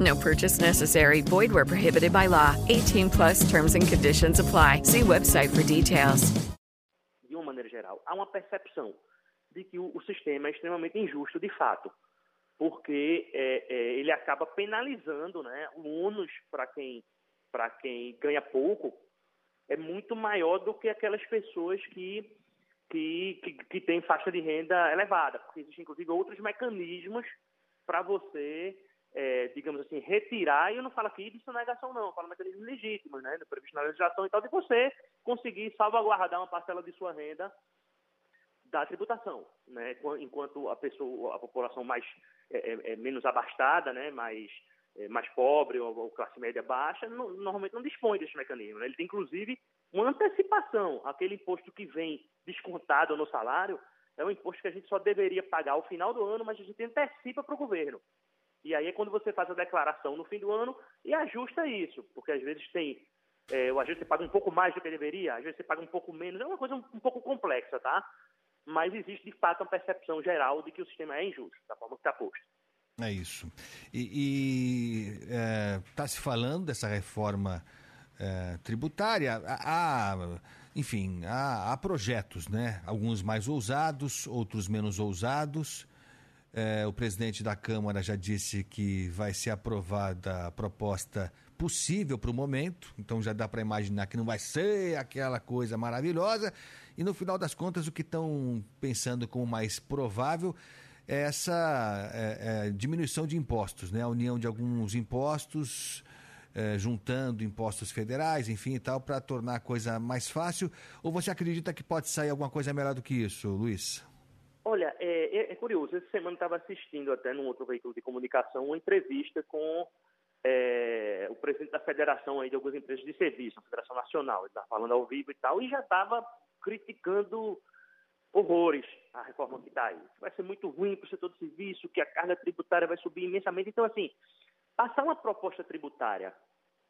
No purchase necessary. Void where prohibited by law. 18 plus terms and conditions apply. See website for details. de uma maneira geral, há uma percepção de que o, o sistema é extremamente injusto de fato, porque é, é, ele acaba penalizando, né, o ônus para quem para quem ganha pouco é muito maior do que aquelas pessoas que que, que, que têm faixa de renda elevada, porque existem inclusive outros mecanismos para você é, digamos assim, retirar, e eu não falo aqui de sonegação não, eu falo mecanismos legítimos, né, previsto na legislação e tal, de você conseguir salvaguardar uma parcela de sua renda da tributação, né, enquanto a pessoa, a população mais é, é, é menos abastada, né, mais é, mais pobre ou, ou, classe média baixa, não, normalmente não dispõe desse mecanismo. Né? Ele tem inclusive uma antecipação, aquele imposto que vem descontado no salário, é um imposto que a gente só deveria pagar ao final do ano, mas a gente antecipa para o governo. E aí é quando você faz a declaração no fim do ano e ajusta isso, porque às vezes tem. É, às vezes você paga um pouco mais do que deveria, às vezes você paga um pouco menos, é uma coisa um, um pouco complexa, tá? Mas existe de fato uma percepção geral de que o sistema é injusto, da forma que está posto. É isso. E está é, se falando dessa reforma é, tributária. Há, enfim, há, há, projetos, né? Alguns mais ousados, outros menos ousados. É, o presidente da Câmara já disse que vai ser aprovada a proposta possível para o momento, então já dá para imaginar que não vai ser aquela coisa maravilhosa. E no final das contas, o que estão pensando como mais provável é essa é, é, diminuição de impostos, né? a união de alguns impostos. É, juntando impostos federais, enfim e tal, para tornar a coisa mais fácil? Ou você acredita que pode sair alguma coisa melhor do que isso, Luiz? Olha, é, é, curioso. Essa semana estava assistindo até num outro veículo de comunicação uma entrevista com é, o presidente da federação aí de algumas empresas de serviço, a Federação Nacional. Ele estava falando ao vivo e tal, e já estava criticando horrores a reforma que está aí. Vai ser muito ruim para o setor de serviço, que a carga tributária vai subir imensamente. Então, assim, passar uma proposta tributária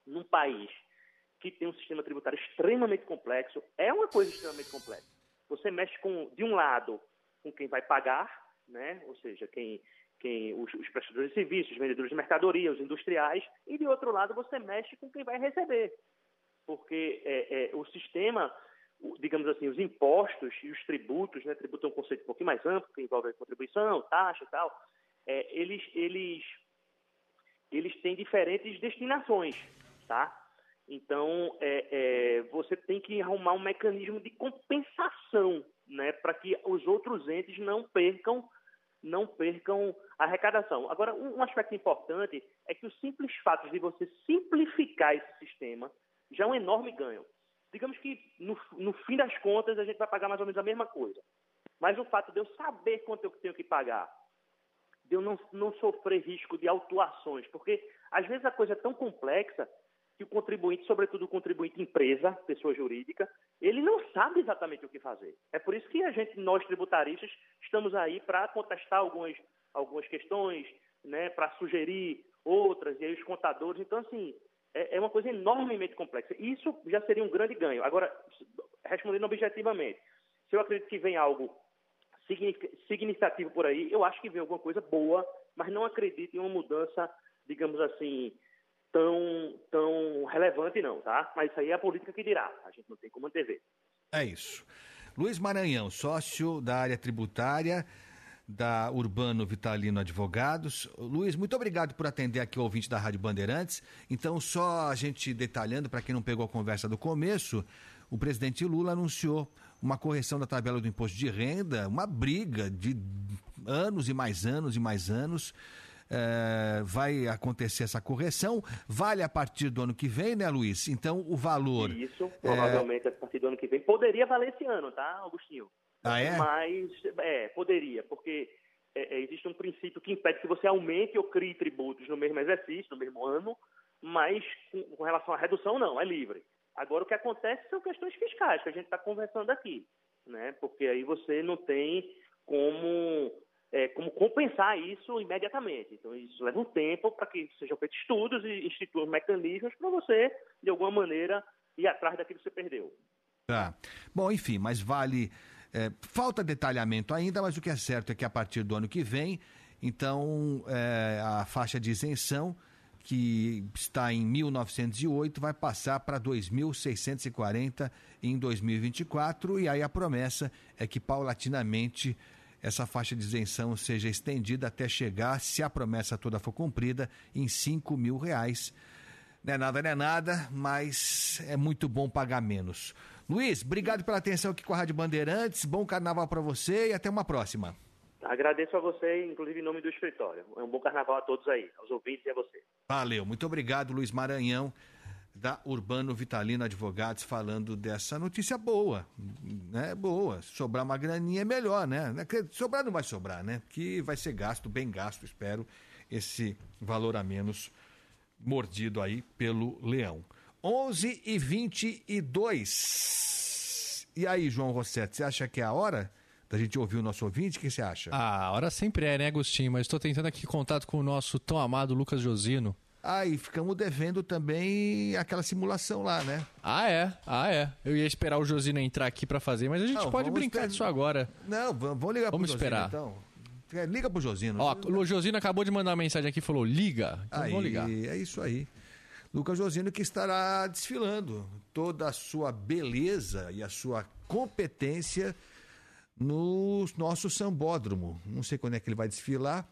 num país que tem um sistema tributário extremamente complexo é uma coisa extremamente complexa. Você mexe com, de um lado, com quem vai pagar, né? ou seja, quem, quem os, os prestadores de serviços, os vendedores de mercadoria, os industriais, e de outro lado você mexe com quem vai receber. Porque é, é, o sistema, digamos assim, os impostos e os tributos, né? tributo é um conceito um pouquinho mais amplo, que envolve contribuição, taxa e tal, é, eles, eles, eles têm diferentes destinações, tá? Então, é, é, você tem que arrumar um mecanismo de compensação né, para que os outros entes não percam não percam arrecadação. Agora, um aspecto importante é que o simples fato de você simplificar esse sistema já é um enorme ganho. Digamos que, no, no fim das contas, a gente vai pagar mais ou menos a mesma coisa. Mas o fato de eu saber quanto eu tenho que pagar, de eu não, não sofrer risco de autuações, porque às vezes a coisa é tão complexa que o contribuinte, sobretudo o contribuinte empresa, pessoa jurídica, ele não sabe exatamente o que fazer. É por isso que a gente, nós tributaristas, estamos aí para contestar algumas, algumas questões, né, para sugerir outras, e aí os contadores. Então, assim, é, é uma coisa enormemente complexa. Isso já seria um grande ganho. Agora, respondendo objetivamente, se eu acredito que vem algo significativo por aí, eu acho que vem alguma coisa boa, mas não acredito em uma mudança, digamos assim, tão, tão relevante, não, tá? Mas isso aí é a política que dirá. A gente não tem como antever. É isso. Luiz Maranhão, sócio da área tributária da Urbano Vitalino Advogados. Luiz, muito obrigado por atender aqui o ouvinte da Rádio Bandeirantes. Então, só a gente detalhando, para quem não pegou a conversa do começo, o presidente Lula anunciou uma correção da tabela do imposto de renda, uma briga de anos e mais anos e mais anos é, vai acontecer essa correção. Vale a partir do ano que vem, né, Luiz? Então, o valor. Isso, provavelmente é... a partir do ano que vem. Poderia valer esse ano, tá, Augustinho? Ah, é? Mas, é, poderia, porque é, é, existe um princípio que impede que você aumente ou crie tributos no mesmo exercício, no mesmo ano, mas com, com relação à redução, não, é livre. Agora, o que acontece são questões fiscais, que a gente está conversando aqui, né? Porque aí você não tem como é, como compensar isso imediatamente. Então, isso leva um tempo para que sejam feitos estudos e instituam mecanismos para você, de alguma maneira, ir atrás daquilo que você perdeu. Tá. Bom, enfim, mas vale. É, falta detalhamento ainda, mas o que é certo é que a partir do ano que vem, então, é, a faixa de isenção, que está em 1908, vai passar para 2.640 em 2024, e aí a promessa é que paulatinamente essa faixa de isenção seja estendida até chegar, se a promessa toda for cumprida, em 5 mil reais. Não é nada, não é nada, mas é muito bom pagar menos. Luiz, obrigado pela atenção aqui com a Rádio Bandeirantes. Bom carnaval para você e até uma próxima. Agradeço a você, inclusive em nome do escritório. É um bom carnaval a todos aí, aos ouvintes e a você. Valeu, muito obrigado, Luiz Maranhão da Urbano Vitalino Advogados falando dessa notícia boa, né? Boa. Sobrar uma graninha é melhor, né? Sobrar não vai sobrar, né? Que vai ser gasto, bem gasto, espero, esse valor a menos mordido aí pelo leão. 11 e 22. E aí, João Rossetti, você acha que é a hora da gente ouvir o nosso ouvinte? O que você acha? Ah, a hora sempre é, né, Agostinho? Mas estou tentando aqui contato com o nosso tão amado Lucas Josino. Ah, e ficamos devendo também aquela simulação lá, né? Ah, é? Ah, é. Eu ia esperar o Josino entrar aqui para fazer, mas a gente Não, pode brincar esperar- disso agora. Não, vamos, ligar Vamos pro esperar. Josino, então. É, Liga pro Josino. Ó, o Josino acabou de mandar uma mensagem aqui e falou: liga. Então Aí, vamos ligar. é isso aí. Lucas Josino que estará desfilando toda a sua beleza e a sua competência no nosso sambódromo. Não sei quando é que ele vai desfilar.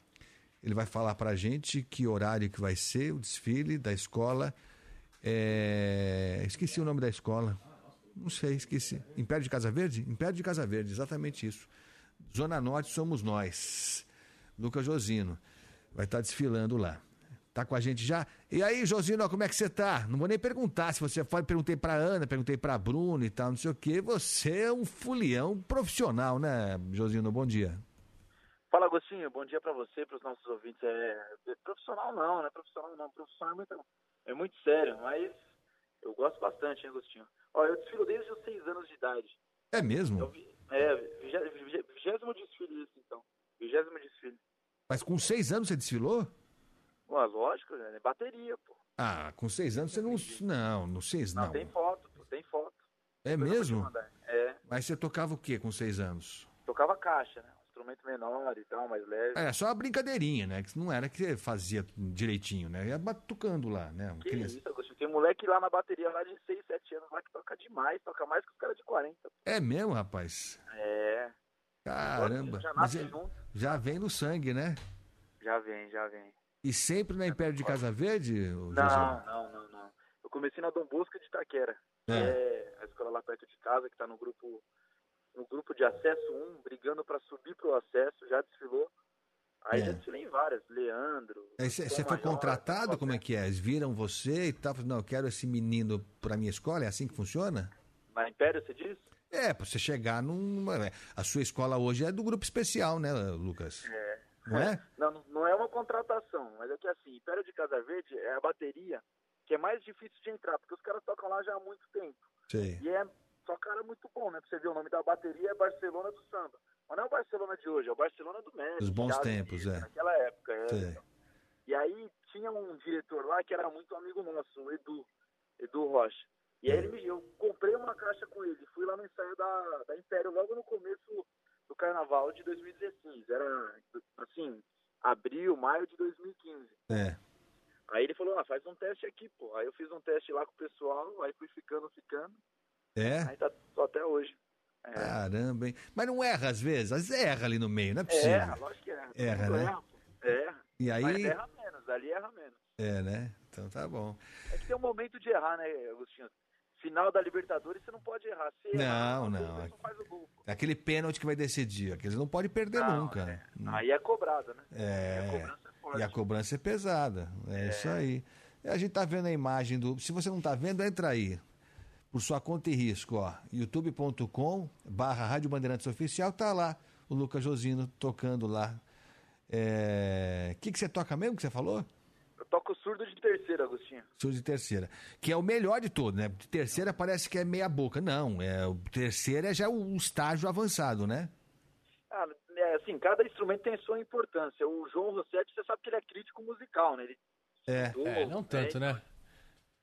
Ele vai falar pra gente que horário que vai ser o desfile da escola. É, Esqueci o nome da escola. Não sei, esqueci. Império de Casa Verde? Império de Casa Verde, exatamente isso. Zona Norte somos nós. Lucas Josino vai estar desfilando lá. Tá com a gente já? E aí, Josino, como é que você tá? Não vou nem perguntar se você foi. Perguntei pra Ana, perguntei pra Bruno e tal, não sei o quê. Você é um fulião profissional, né, Josino? Bom dia. Fala, Agostinho. Bom dia para você e para os nossos ouvintes. É, é profissional não, não é profissional não. Profissional é muito, é muito sério, mas eu gosto bastante, hein, Agostinho? Ó, eu desfilo desde os seis anos de idade. É mesmo? É, vigé- vigé- vigésimo desfile isso, então. Vigésimo desfile. Mas com seis anos você desfilou? Pô, lógico, é bateria, pô. Ah, com seis anos você não. Não, não seis Não, não. tem foto, pô, tem foto. É Depois eu mesmo? É, Mas você tocava o quê com seis anos? tocava caixa, né? Um instrumento menor e tal, mais leve. É, só uma brincadeirinha, né? Que não era que você fazia direitinho, né? Ia batucando lá, né? Que criança. isso, Agostinho. Tem moleque lá na bateria, lá de 6, 7 anos, lá que toca demais, toca mais que os caras de 40. É mesmo, rapaz? É, Caramba. Já Mas é- já vem no sangue, né? já vem, já vem. E sempre na Império de Casa Verde, ô Não, José? não, não, não. Eu comecei na Dom Bosco de Itaquera, que É. é a escola lá perto de casa, que tá no grupo no grupo de acesso 1, brigando para subir pro acesso, já desfilou. Aí É. já desfilei em várias, Leandro. Você foi contratado? Como é que é? Eles viram você e tal? Não, eu quero esse menino pra minha escola? É assim que funciona? Na Império, você diz? É, pra você chegar numa. A sua escola hoje é do grupo especial, né, Lucas? É. Não é? Não, não- é uma contratação, mas é que assim, Império de Casa Verde é a bateria que é mais difícil de entrar, porque os caras tocam lá já há muito tempo. Sei. E é só cara muito bom, né? Pra você ver o nome da bateria é Barcelona do Samba. Mas não é o Barcelona de hoje, é o Barcelona do México. Dos bons tempos, é. Naquela época, é. E aí tinha um diretor lá que era muito amigo nosso, o Edu, Edu Rocha. E aí ele me, eu comprei uma caixa com ele, fui lá no ensaio da, da Império logo no começo do carnaval de 2016. Era assim, abril, maio de 2015. É. Aí ele falou, ah, faz um teste aqui, pô. Aí eu fiz um teste lá com o pessoal, aí fui ficando, ficando. É? Aí tá até hoje. É. Caramba, hein? Mas não erra às vezes? Às vezes erra ali no meio, não é possível. Erra, lógico que erra. Erra, né? Erra. Erra. E aí- Mas erra menos, ali erra menos. É, né? Então tá bom. É que tem um momento de errar, né, Agostinho? Final da Libertadores você não pode errar. Errar, Não, você não. não faz o gol. É aquele pênalti que vai decidir. Aqueles não pode perder Não, nunca. né? Aí é cobrado, né? É. E a cobrança é pesada. É, isso aí. E a gente tá vendo a imagem do. Se você não tá vendo, entra aí. Por sua conta e risco, ó. youtube.com barra Rádio Bandeirantes Oficial, tá lá o Lucas Josino tocando lá. O que, que você toca mesmo que você falou? Eu toco surdo de terceira, Agostinho. Surdo de terceira. Que é o melhor de todo, né? De terceira parece que é meia boca. Não, é, o terceira é já o estágio avançado, né? Ah, é, assim, cada instrumento tem sua importância. O João Rossetti, você sabe que ele é crítico musical, né? Ele É. estudou, É, não tanto, né?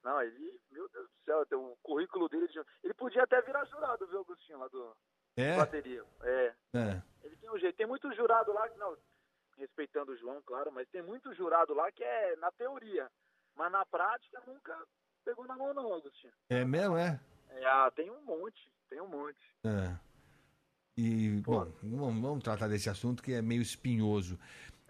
Não, ele, meu Deus do céu, tem o currículo dele. de- Ele podia até virar jurado, viu, Agostinho, lá do É? bateria. É. É. Ele tem um jeito. Tem muito jurado lá, não, respeitando o João, claro, mas tem muito jurado lá que é na teoria. Mas na prática nunca pegou na mão, não, Agostinho. É mesmo, é? É, ah, tem um monte, tem um monte. É. E, bom, vamos, vamos tratar desse assunto que é meio espinhoso.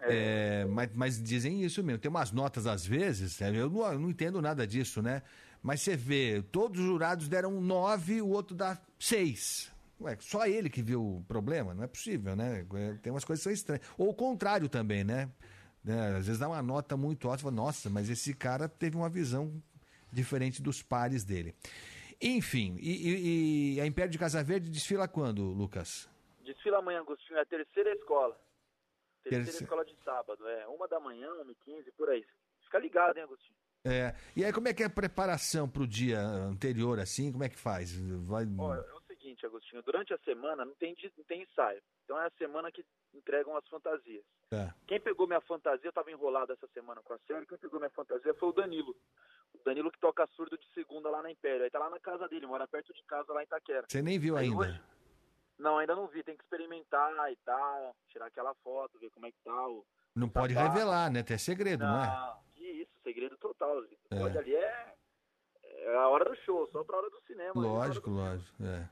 É, mas, mas dizem isso mesmo. Tem umas notas às vezes, é, eu não, eu não entendo nada disso, né? Mas você vê, todos os jurados deram nove, o outro dá seis. Ué, só ele que viu o problema? Não é possível, né? É, Tem umas coisas que são estranhas. Ou o contrário também, né? É, às vezes dá uma nota muito alta fala, nossa, mas esse cara teve uma visão diferente dos pares dele. Enfim, e, e- e a Império de Casa Verde desfila quando, Lucas? Desfila amanhã, Agostinho, é a terceira escola. Terceira Terce- escola de sábado, é. Uma da manhã, uma e quinze, por aí. Fica ligado, hein, Agostinho? É, e aí como é que é a preparação para o dia anterior, assim? Como é que faz? Vai... Ó, é o seguinte, Agostinho, durante a semana não tem, não tem ensaio. Então é a semana que entregam as fantasias. Tá. Quem pegou minha fantasia, eu estava enrolado essa semana com a série, quem pegou minha fantasia foi o Danilo. O Danilo que toca surdo de segunda lá na Império. Aí tá lá na casa dele, mora perto de casa lá em Itaquera. Você nem viu Aí ainda. hoje- Não, ainda não vi, tem que experimentar e tal, tirar aquela foto, ver como é que tá o... Não pode Tá. revelar, né? Tem segredo, não, é? Não, que isso, segredo total. É. Pode ali é, é a hora do show, só pra hora do cinema. né? Lógico, lógico. É.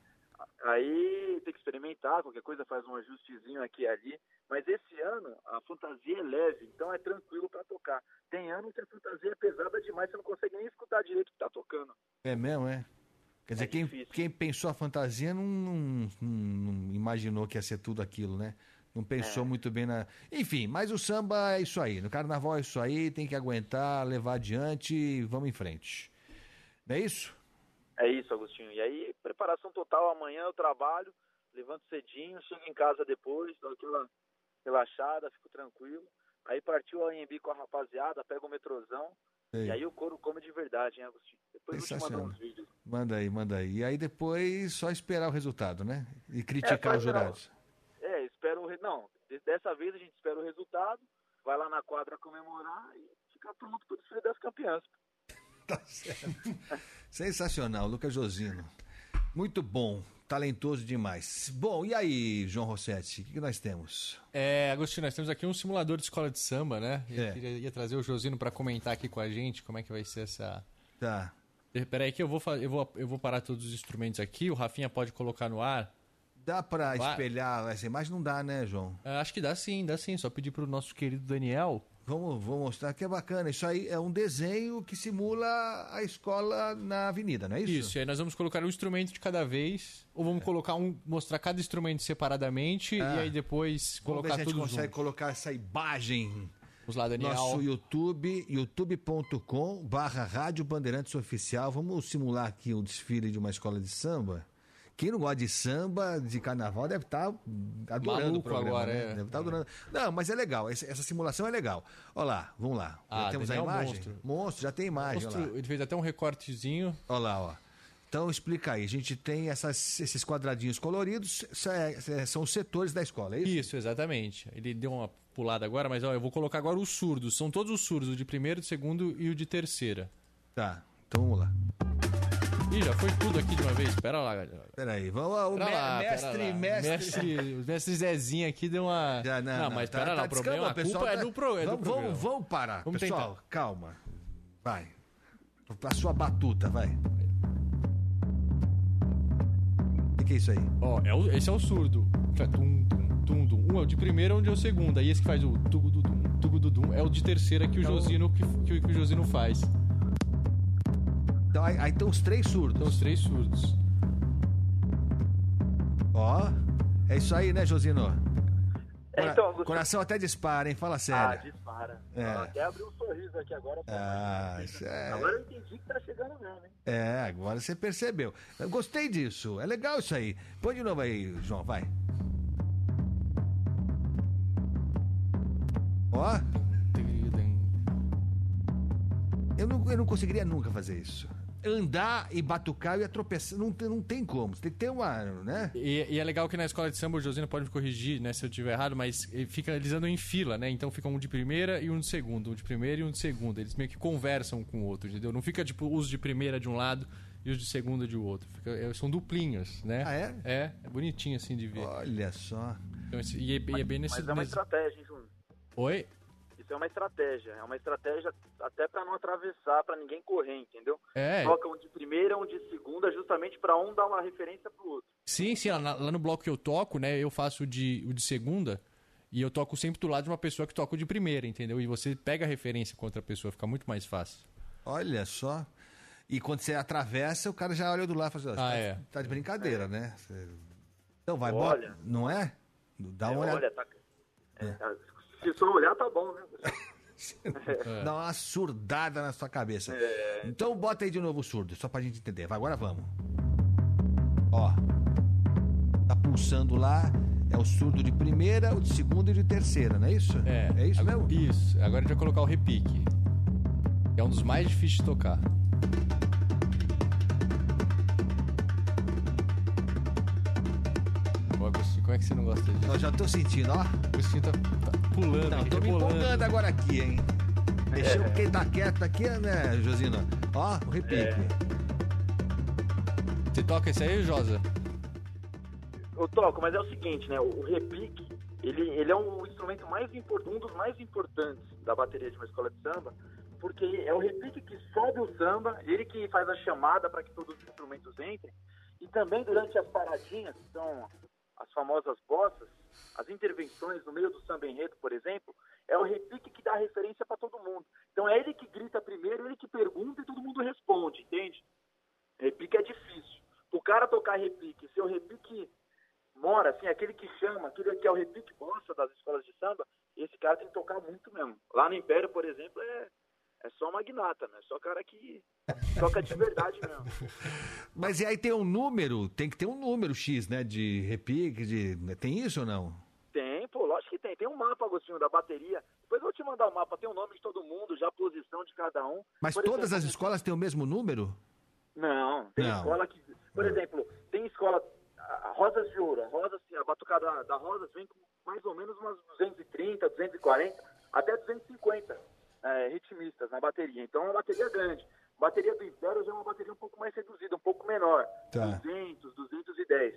Aí tem que experimentar, qualquer coisa faz um ajustezinho aqui e ali. Mas esse ano a fantasia é leve, então é tranquilo pra tocar. Tem ano que a fantasia é pesada demais, você não consegue nem escutar direito o que tá tocando. É mesmo, é? Quer dizer, quem, quem pensou a fantasia não, não- não- imaginou que ia ser tudo aquilo, né? Não pensou É. muito bem na. Enfim, mas o samba é isso aí. No carnaval é isso aí, tem que aguentar, levar adiante e vamos em frente. Não é isso? É isso, Agostinho. E aí, preparação total, amanhã eu trabalho, levanto cedinho, chego em casa depois, dou aquela relaxada, fico tranquilo. Aí partiu a AMB com a rapaziada, pega o metrozão, Sei. e aí o couro come de verdade, hein, Agostinho? Depois eu te mando Sensacional. uns vídeos. Manda aí, manda aí. E aí depois só esperar o resultado, né? E criticar É, os jurados. É, espero o. Re... Não, de- dessa vez a gente espera o resultado, vai lá na quadra comemorar e fica pronto pro desfile das campeãs. Tá certo. Sensacional, Lucas Josino. Muito bom, talentoso demais. Bom, e aí, João Rossetti, o que, que nós temos? É, Agostinho, nós temos aqui um simulador de escola de samba, né? Eu É. queria, ia trazer o Josino para comentar aqui com a gente como é que vai ser essa. Tá. Peraí, que eu vou, eu, vou, eu vou parar todos os instrumentos aqui, o Rafinha pode colocar no ar. Dá pra Vai. espelhar essa imagem? Não dá, né, João? É, acho que dá sim, dá sim. Só pedir pro nosso querido Daniel. Vamos, vou mostrar que é bacana. Isso aí é um desenho que simula a escola na avenida, não é isso? Isso, aí nós vamos colocar um instrumento de cada vez, ou vamos colocar um, mostrar cada instrumento separadamente Ah. e aí depois Vamos colocar se a gente tudo consegue junto. colocar essa imagem. Vamos lá, Daniel. Nosso YouTube, youtube.com barra Rádio Bandeirantes Oficial. Vamos simular aqui o desfile de uma escola de samba. Quem não gosta de samba, de carnaval, deve estar adorando Maluco o programa, agora, né? é. Deve estar adorando. Não, mas é legal. Essa, simulação é legal. Olha lá, vamos lá. Já Ah, temos Daniel a imagem? monstro. Monstro, já tem imagem. Monstro, ele fez até um recortezinho. Olha lá, ó. Então explica aí. A gente tem essas- esses quadradinhos coloridos, são os setores da escola, é isso? Isso, exatamente. Ele deu uma pulada agora, mas ó, eu vou colocar agora os surdos. São todos os surdos, o de primeiro, de segundo e o de terceira. Tá, então vamos lá. Ih, já foi tudo aqui de uma vez. Espera lá, galera. Peraí, vamos lá. O Pera me- lá, pera mestre, lá. mestre, mestre, o mestre Zezinho aqui deu uma. Já, não, não, não, mas tá- espera tá lá, o problema, descamba, a pessoal culpa é tá- do, pro, é do vamos, programa. vamos, vamos parar. Vamos pessoal, tentar. calma. Vai. A sua batuta, vai. O que, é isso aí? Ó, é o- esse é o surdo. Tum, tum, tum, tum. Um é o de primeira, um é o de segunda. E esse que faz o tugududum, tugududum é o de terceira que o Então- Josino que, que, que o Josino faz. Então, aí, aí estão os três surdos. Os três surdos. Ó, é isso aí, né, Josino? É, então, Augusto- Coração até dispara, hein? Fala Ah, sério. dispara. É. Até abriu um sorriso aqui agora. Ah, isso é... Agora eu entendi que tá chegando mesmo, hein? É, agora você percebeu. Eu gostei disso. É legal isso aí. Põe de novo aí, João, vai. Ó. Eu não, eu não conseguiria nunca fazer isso. Andar e batucar e ia tropeçar. Não, tem- não tem como. Você tem que ter uma, né? E, e é legal que na escola de samba o Josino pode me corrigir, né, se eu estiver errado, mas fica, eles andam em fila, né? Então fica um de primeira e um de segunda, um de primeira e um de segunda. Eles meio que conversam um com o outro, entendeu? Não fica tipo os de primeira de um lado e os de segunda de outro. Fica- é, são duplinhas, né? Ah, é? É, é bonitinho assim de ver. Olha só. Então, esse- e, é, e é bem nesse. Mas é uma estratégia, hein, Júnior? Oi? Isso é uma estratégia. É uma estratégia até pra não atravessar, pra ninguém correr, entendeu? É. Toca um de primeira, um de segunda, justamente pra um dar uma referência pro outro. Sim, sim, lá, lá no bloco que eu toco, né? Eu faço o de, o de segunda e eu toco sempre do lado de uma pessoa que toca o de primeira, entendeu? E você pega a referência com outra pessoa, fica muito mais fácil. Olha só. E quando você atravessa, o cara já olha do lado e fala assim, Ah, tá, é. tá de brincadeira, né? Você- Então vai, Olha. bota. Não é? Dá uma É, olhada. olha, tá... é, tá- Se só olhar, tá bom, né? Dá uma surdada na sua cabeça. É. Então bota aí de novo o surdo, só pra gente entender. Vai, agora vamos. Ó. Tá pulsando lá. É o surdo de primeira, o de segunda e o de terceira, não é isso? É. É isso Agora- mesmo? Isso. Agora a gente vai colocar o repique. Que é um dos mais difíceis de tocar. Que você não gosta disso? Eu já tô sentindo, ó. O bichinho tá, tá pulando, Não, tô me rebolando. empolgando agora aqui, hein? Mexeu É. quem tá quieto aqui, né, Josina? Ó, o repique. Você toca esse aí, Josa? Eu toco, mas é o seguinte, né? O repique, ele, ele é um instrumento mais importante, um dos mais importantes da bateria de uma escola de samba, porque é o repique que sobe o samba, ele que faz a chamada para que todos os instrumentos entrem, e também durante as paradinhas, que são as famosas bossas, as intervenções no meio do samba enredo, por exemplo, é o repique que dá referência para todo mundo. Então é ele que grita primeiro, ele que pergunta e todo mundo responde, entende? Repique é difícil. O cara tocar repique, se o repique mora, assim, aquele que chama, aquele que é o repique bossa das escolas de samba, esse cara tem que tocar muito mesmo. Lá no Império, por exemplo, é, é só magnata, né? Só cara que toca de verdade mesmo. Mas e aí tem um número, tem que ter um número X, né? De repique, de. Tem isso ou não? Tem, pô, lógico que tem. Tem um mapa, Agostinho, da bateria. Depois eu vou te mandar o mapa, tem o nome de todo mundo, já a posição de cada um. Mas Por todas exemplo, as escolas têm o mesmo número? Não, tem Não. escola que. Por exemplo, tem escola. Rosas de Ouro. A Rosas, a batucada da, da Rosas vem com mais ou menos umas 230, 240, até 250 é, ritmistas na bateria. Então é uma bateria grande. A bateria do já é uma bateria um pouco mais reduzida, um pouco menor. Tá. 200, 210.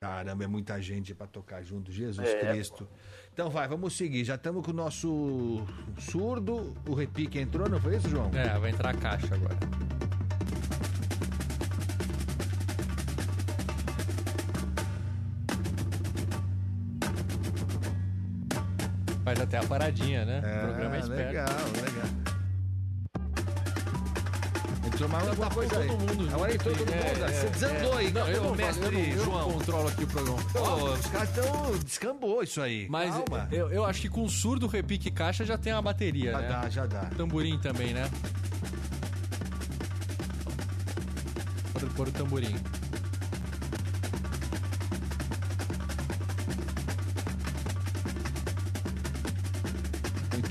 Caramba, é muita gente pra tocar junto, Jesus É, Cristo. Então vai, vamos seguir. Já estamos com o nosso surdo. O repique entrou, não foi isso, João? É, vai entrar a caixa agora. Até a paradinha, né? o programa é esperto. legal, legal. Entrou mais alguma Tá coisa aí. todo mundo Agora entrou todo É, mundo. é, Você desandou é. aí, Não, eu faço, mestre eu não- eu não João. controlo aqui o programa. Pô, os caras estão... Descambou isso aí. Mas Calma. eu, eu acho que com surdo, repique caixa já tem a bateria, Já né? dá, já dá. Tamborim também, né? Pode pôr o tamborim.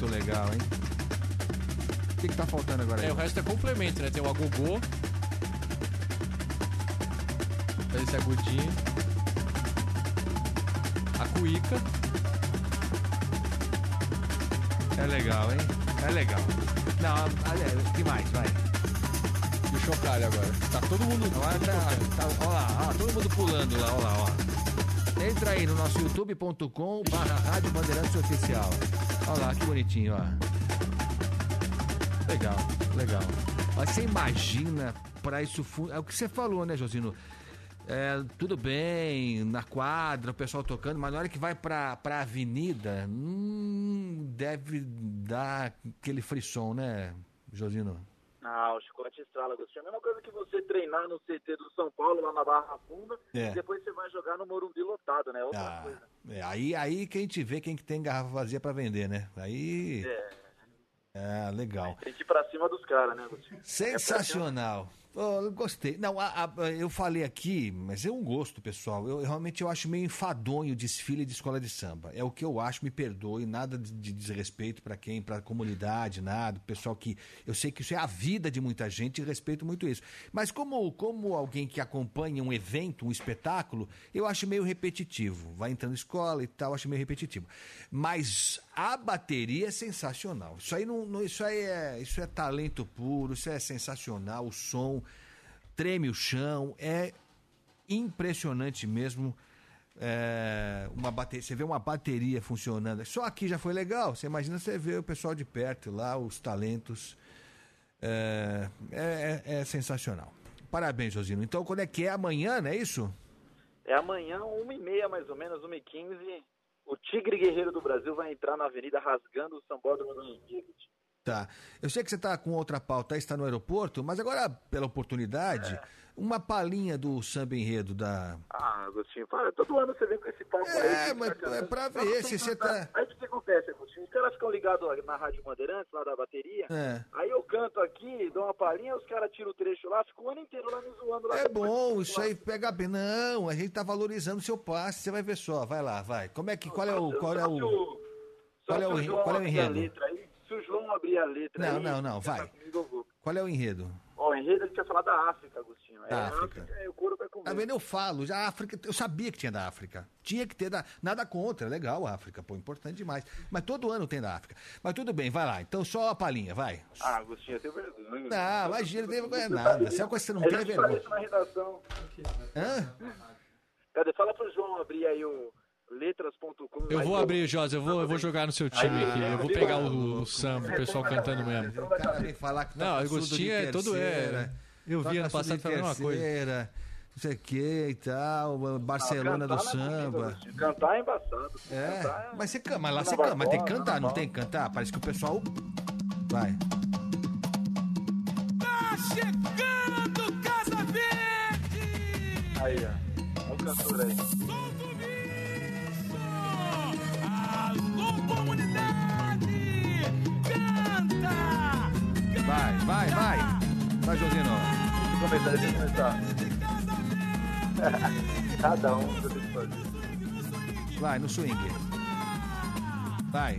Muito legal, hein? O que, que tá faltando agora aí? É, o resto é complemento, né? Tem o agogô. Esse agudinho. A cuíca. É legal, hein? É legal. Não, olha, que mais? Vai. E o chocalho agora. Tá todo mundo. Agora tá, tá, ó lá, ó, todo mundo pulando lá, ó lá, ó. Entra aí no nosso youtube.com barra Rádio Bandeirantes Oficial. Olha lá, que bonitinho, ó. Legal, legal. Mas você imagina pra isso... É o que você falou, né, Josino? É, tudo bem, na quadra, o pessoal tocando, mas na hora que vai pra, pra avenida, hum, deve dar aquele frisson, né, Josino? Ah, o chicote estrala, Agostinho. É a mesma coisa que você treinar no CT do São Paulo, lá na Barra Funda, É. e depois você vai jogar no Morumbi lotado, né? Outra Ah, coisa. é, aí, aí que a gente vê quem que tem garrafa vazia pra vender, né? Aí. É, É, legal. tem que ir pra cima dos caras, né, Agostinho? Sensacional. Oh, gostei. Não, a- a- eu falei aqui, mas é um gosto, pessoal. Eu realmente eu acho meio enfadonho o desfile de escola de samba. É o que eu acho, me perdoe, nada de, de desrespeito pra quem, pra comunidade, nada. Pessoal que eu sei que isso é a vida de muita gente e respeito muito isso. Mas como como alguém que acompanha um evento, um espetáculo, eu acho meio repetitivo. Vai entrando escola e tal, acho meio repetitivo. Mas a bateria é sensacional. Isso aí não, não- isso aí é, isso é talento puro, isso é sensacional, o som treme o chão, é impressionante mesmo. É, uma bateria, você vê uma bateria funcionando. Só aqui já foi legal. Você imagina você ver o pessoal de perto lá, os talentos. É, é- é- é sensacional. Parabéns, Josino. Então, quando é que é amanhã, não é isso? É amanhã, uma e meia mais ou menos, uma e quinze. O Tigre Guerreiro do Brasil vai entrar na avenida rasgando o sambódromo do Henrique. Tá. Eu sei que você está com outra pauta, está no aeroporto, mas agora, pela oportunidade, uma palhinha do samba enredo da. Ah, Agostinho, para, todo ano você vem com esse papo É, aí. mas é pra Não ver se você tá- Aí o que acontece, Agostinho? Os caras ficam ligados na Rádio Bandeirantes, lá da bateria. É. Aí eu canto aqui, dou uma palhinha, os caras tiram o trecho lá, ficam o ano inteiro lá me zoando. Lá É bom, isso aí pega bem. Não, a gente tá valorizando o seu passe, você vai ver só. Vai lá, vai. Como é que. Qual é o. Qual é o. Qual é o, qual é o abrir a enredo? letra aí, se o João abrir a letra Não, aí, não, não, cantar vai. comigo. Qual é o enredo? Ó, o enredo gente ia falar da África, Agostinho. Da é, África. é, o couro vai comer. Tá vendo? Eu falo, já a África, eu sabia que tinha da África. Tinha que ter da. Nada contra, é legal a África, pô, importante demais. Mas todo ano tem da África. Mas tudo bem, vai lá. Então só a palhinha, vai. Ah, Agostinho, eu tenho vergonha. Não, imagina, não tem vergonha nada. Se é uma coisa que você não tem, é vergonha. isso na redação. Hã? Cadê? Fala pro João abrir aí o letras.com. Eu vou abrir, Josi, eu vou, eu vou jogar no seu time aqui. Eu vou pegar o, o samba, o pessoal cantando mesmo. O cara vem falar que Não, toca Agostinho é todo é. Eu vi toca ano passado falando uma coisa. Não sei o que e tal, Barcelona do não é samba. Agostinho. Cantar é embaçado. É, Cantar mas você canta, mas lá você canta, mas tem que cantar, Ana não tem que cantar? Parece que o pessoal. Vai. Tá chegando Casa Verde! Aí, ó. Olha o cantor aí. Comunidade! Canta! Vai, vai, vai. Vai, Josino. Deixa eu começar, deixa eu começar. Cada um tem que fazer. Vai, no swing. Vai.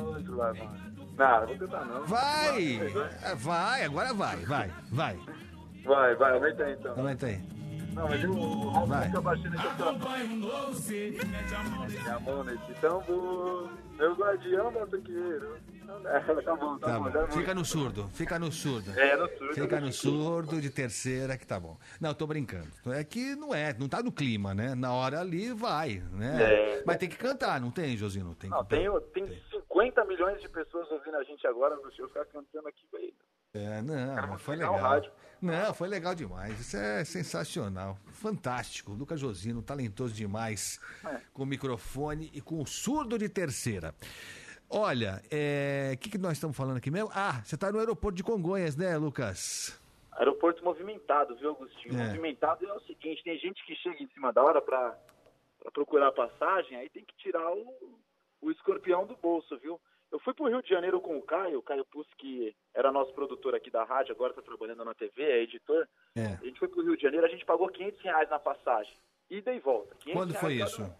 Outro lá, mano. Não, não vou tentar não. Vai! É, Vai, agora vai, vai, vai. Vai, vai, aumenta aí então. Aumenta aí. Não, mas o Raul Vai. fica baixando aqui ó. Mete a mão nesse tambor, meu guardião motoqueiro. É, tá bom, tá, Tá bom. bom. Fica no surdo, fica no surdo. É, no surdo. Fica no surdo de terceira que tá bom. Não, tô brincando. É que não é, não tá no clima, né? Na hora ali vai, né? É. Mas tem que cantar, não tem, Josino? Tem Não, que tem, tem 50 milhões de pessoas ouvindo a gente agora no show, ficar cantando aqui, velho. É, não, foi legal. rádio. Não, foi legal demais. Isso é sensacional. Fantástico. Lucas Josino, talentoso demais. É. Com o microfone e com o surdo de terceira. Olha, o que, que nós estamos falando aqui mesmo? Ah, você está no aeroporto de Congonhas, né, Lucas? Aeroporto movimentado, viu, Agostinho? É. Movimentado é o seguinte, tem gente que chega em cima da hora pra procurar passagem, aí tem que tirar o, o escorpião do bolso, viu? Eu fui pro Rio de Janeiro com o Caio, o Caio Puss, que era nosso produtor aqui da rádio, agora tá trabalhando na TV, é editor. É. A gente foi pro Rio de Janeiro, a gente pagou 500 reais na passagem. Ida e volta. 500 Quando foi isso? um.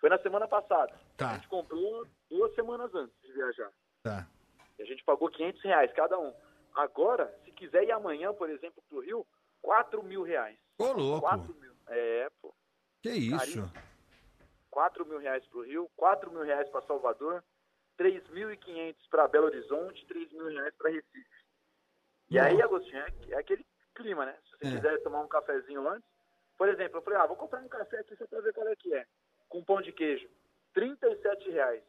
Foi na semana passada. Tá. A gente comprou duas semanas antes de viajar. Tá. E a gente pagou 500 reais cada um. Agora, se quiser ir amanhã, por exemplo, pro Rio, 4 mil reais. Ô, louco. 4 mil. É, pô. Que isso? Caríssimo. 4 mil reais pro Rio, 4 mil reais para Salvador, 3.500 para Belo Horizonte, 3 mil reais para Recife. E aí, Agostinho, é, é aquele clima, né? Se você É. quiser tomar um cafezinho antes, por exemplo, eu falei, ah, vou comprar um café aqui só pra ver qual é que é. Com pão de queijo. 37 reais.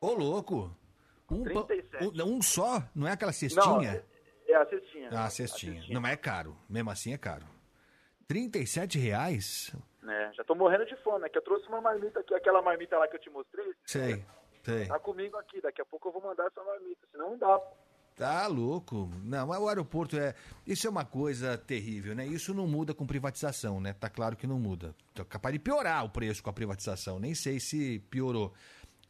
Ô, louco. Um, pão- 37. um, um só? Não é aquela Não, cestinha? é a cestinha. Ah, cestinha. Não, mas é caro. Mesmo assim é caro. 37 reais? É, já tô morrendo de fome, é que eu trouxe uma marmita aqui, aquela marmita lá que eu te mostrei. Sei, sei. Tá comigo aqui, daqui a pouco eu vou mandar essa marmita, senão não dá. Tá louco. Não, mas o aeroporto é. Isso é uma coisa terrível, né? Isso não muda com privatização, né? Tá claro que não muda. Tá capaz de piorar o preço com a privatização. Nem sei se piorou.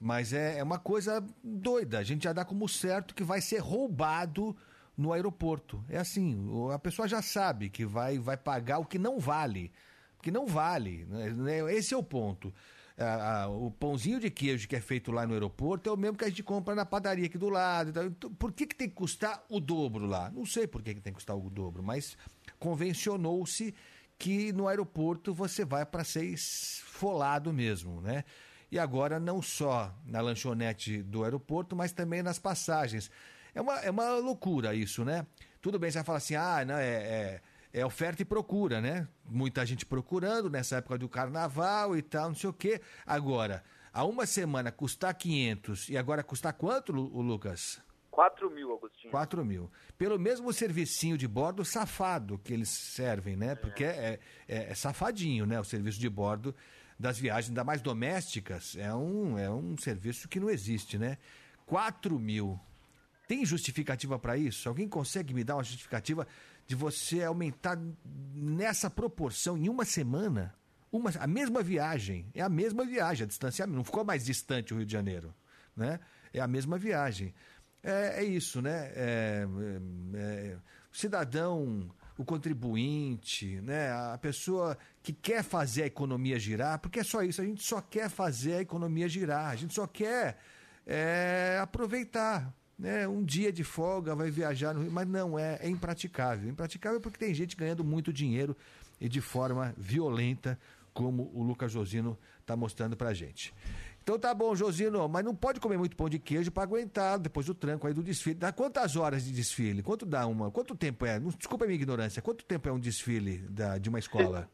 Mas é, é uma coisa doida. A gente já dá como certo que vai ser roubado no aeroporto. É assim, a pessoa já sabe que vai, vai pagar o que não vale. Que não vale. né? Esse é o ponto. Ah, o pãozinho de queijo que é feito lá no aeroporto é o mesmo que a gente compra na padaria aqui do lado. Então, por que, que tem que custar o dobro lá? Não sei por que, que tem que custar o dobro, mas convencionou-se que no aeroporto você vai para ser esfolado mesmo, né? E agora não só na lanchonete do aeroporto, mas também nas passagens. É uma, é uma loucura isso, né? Tudo bem, você vai falar assim, ah, não, é, é, é oferta e procura, né? Muita gente procurando nessa época do carnaval e tal, não sei o quê. Agora, há uma semana custar 500 e agora custar quanto, Lucas? 4 mil, Agostinho. 4 mil. Pelo mesmo servicinho de bordo safado que eles servem, né? Porque é, é- é safadinho, né? O serviço de bordo das viagens, ainda mais domésticas, é um, é um serviço que não existe, né? 4 mil. Tem justificativa para isso? Alguém consegue me dar uma justificativa de você aumentar nessa proporção em uma semana? Uma, a mesma viagem, é a mesma viagem, a distanciamento, não ficou mais distante o Rio de Janeiro, né? É a mesma viagem. É, é isso, né? É, é, é, o cidadão, o contribuinte, né? A pessoa que quer fazer a economia girar, porque é só isso, a gente só quer fazer a economia girar, a gente só quer é, aproveitar, né, um dia de folga, vai viajar no Rio, mas não é, é impraticável. Impraticável porque tem gente ganhando muito dinheiro e de forma violenta, como o Lucas Josino está mostrando pra gente. Então tá bom, Josino, mas não pode comer muito pão de queijo para aguentar depois do tranco aí do desfile. Dá quantas horas de desfile? Quanto dá uma? Quanto tempo é? Desculpa a minha ignorância. Quanto tempo é um desfile da, de uma escola?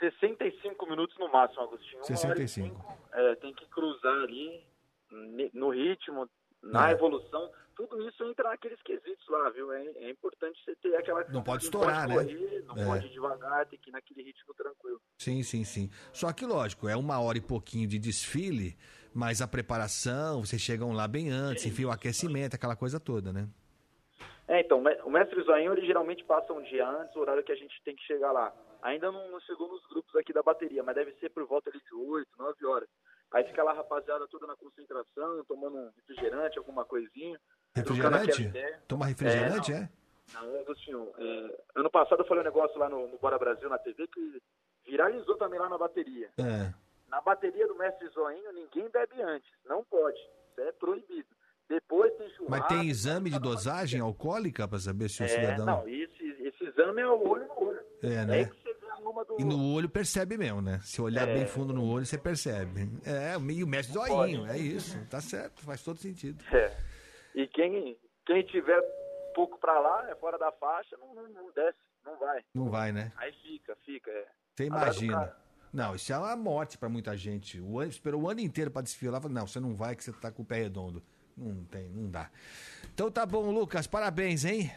65 minutos no máximo, Agostinho. Uma hora e 65. cinco, é, tem que cruzar ali no ritmo, na É. evolução. Tudo isso entra naqueles quesitos lá, viu? É, é importante você ter aquela. Não pode estourar, né? correr, Não É. pode ir devagar, tem que ir naquele ritmo tranquilo. Sim, sim, sim. Só que, lógico, é uma hora e pouquinho de desfile, mas a preparação, vocês chegam lá bem antes, enfim, o aquecimento, aquela coisa toda, né? É, então, o mestre Zoinho, ele geralmente passa um dia antes, o horário que a gente tem que chegar lá. Ainda não, não chegou nos grupos aqui da bateria, mas deve ser por volta de 8, 9 horas. Aí fica lá a rapaziada toda na concentração, tomando um refrigerante, alguma coisinha. Refrigerante? Toma refrigerante, É, é? Não, Agostinho, é, ano passado eu falei um negócio lá no, no Bora Brasil, na TV, que viralizou também lá na bateria. É. Na bateria do mestre Zoinho, ninguém bebe antes. Não pode. Isso é proibido. Depois tem churrasco. Mas tem exame de dosagem alcoólica para saber se o É, cidadão. não, esse, esse exame é o olho no olho. É, É né? aí do... E no olho percebe mesmo, né? Se olhar É. bem fundo no olho, você percebe. É, meio mestre zoinho, é isso. Tá certo, faz todo sentido. É. E quem, quem tiver pouco pra lá, é fora da faixa, não, não, não desce, não vai. Não vai, né? Aí fica, fica. É. Você imagina. Não, isso é uma morte para muita gente. O ano, esperou o ano inteiro para desfilar. Não, você não vai que você tá com o pé redondo. Não tem, não dá. Então tá bom, Lucas. Parabéns, hein?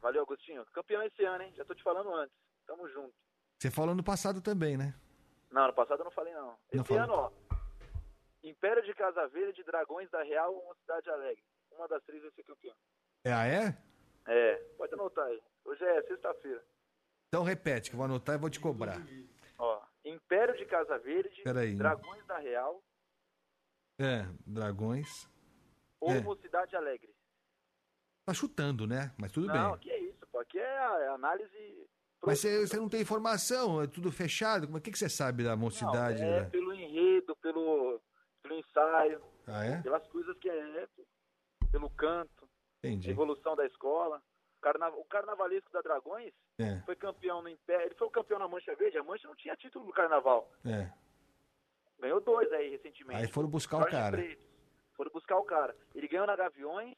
Valeu, Agostinho. Campeão esse ano, hein? Já tô te falando antes. Tamo junto. Você falou no passado também, né? Não, no passado eu não falei, não. Não Esse ano, ó. Império de Casa Verde, Dragões da Real ou Cidade Alegre. Uma das três vai ser campeão. É, ah, é? É, pode anotar aí. Hoje é sexta-feira. Então repete, que eu vou anotar e vou te cobrar. Ó, Império de Casa Verde, Peraí. Dragões da Real É, Dragões. ou É. Mocidade Alegre. Tá chutando, né? Mas tudo não, bem. aqui é isso, pô. Aqui é a é a análise. Mas você, você não tem informação, é tudo fechado. Como- O que, que você sabe da Não, mocidade? é né? pelo enredo, pelo, pelo ensaio, Ah, é? pelas coisas que é, pelo canto, Entendi. evolução da escola. Carna- O carnavalesco da Dragões É. foi campeão no Império. Ele foi o campeão na Mancha Verde. A Mancha não tinha título no carnaval. É. Ganhou dois aí recentemente. Aí foram buscar o Jorge cara. Freitas. Foram buscar o cara. Ele ganhou na Gaviões,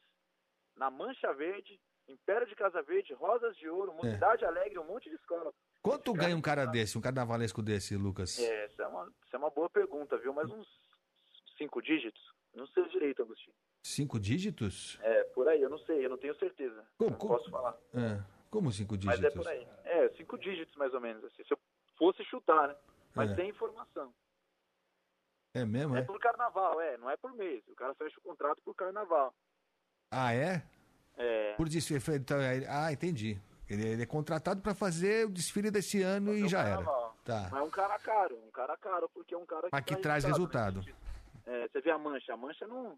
na Mancha Verde, Império de Casa Verde, Rosas de Ouro, Mocidade Alegre, um monte de escola. Quanto ganha um cara desse, um carnavalesco desse, Lucas? É, essa é uma, essa é uma boa pergunta, viu? Mas uns cinco dígitos? Não sei direito, Agostinho. Cinco dígitos? É, por aí, eu não sei, eu não tenho certeza. Como- não como- posso falar. É. Como cinco Mas dígitos? é por aí. É, cinco dígitos mais ou menos. Assim, se eu fosse chutar, né? Mas É. tem informação. É mesmo, É é? por carnaval, é, não é por mês. O cara fecha o contrato por carnaval. Ah, é? É. Por desfile. Então, é- ah, entendi. Ele, ele é contratado para fazer o desfile desse ano e já era. Tá. Mas é um cara caro, um cara caro, porque é um cara que, Mas que dá traz resultado. É, você vê a mancha, a mancha não.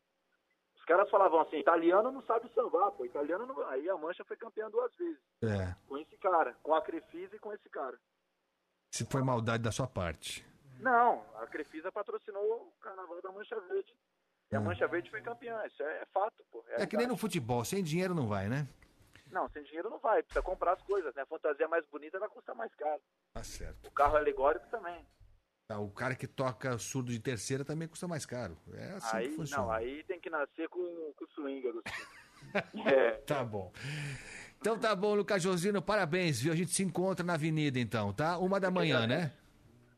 Os caras falavam assim, italiano não sabe sambar, pô. Italiano não. Aí a mancha foi campeã duas vezes. É. Com esse cara, com a Crefisa e com esse cara. Se foi maldade da sua parte. Não, a Crefisa patrocinou o carnaval da Mancha Verde. E a Hum. Mancha Verde foi campeã. Isso é, é fato, pô. É que nem no futebol, sem dinheiro não vai, né? Não, sem dinheiro não vai. Precisa comprar as coisas, né? A fantasia mais bonita vai custar mais caro. Tá certo. O carro alegórico também. Tá, o cara que toca surdo de terceira também custa mais caro. É assim aí, que funciona. não, aí tem que nascer com, com o swing, Agostinho. é. Tá bom. Então tá bom, Lucas Josino, parabéns, viu? A gente se encontra na avenida então, tá? Uma da manhã, né?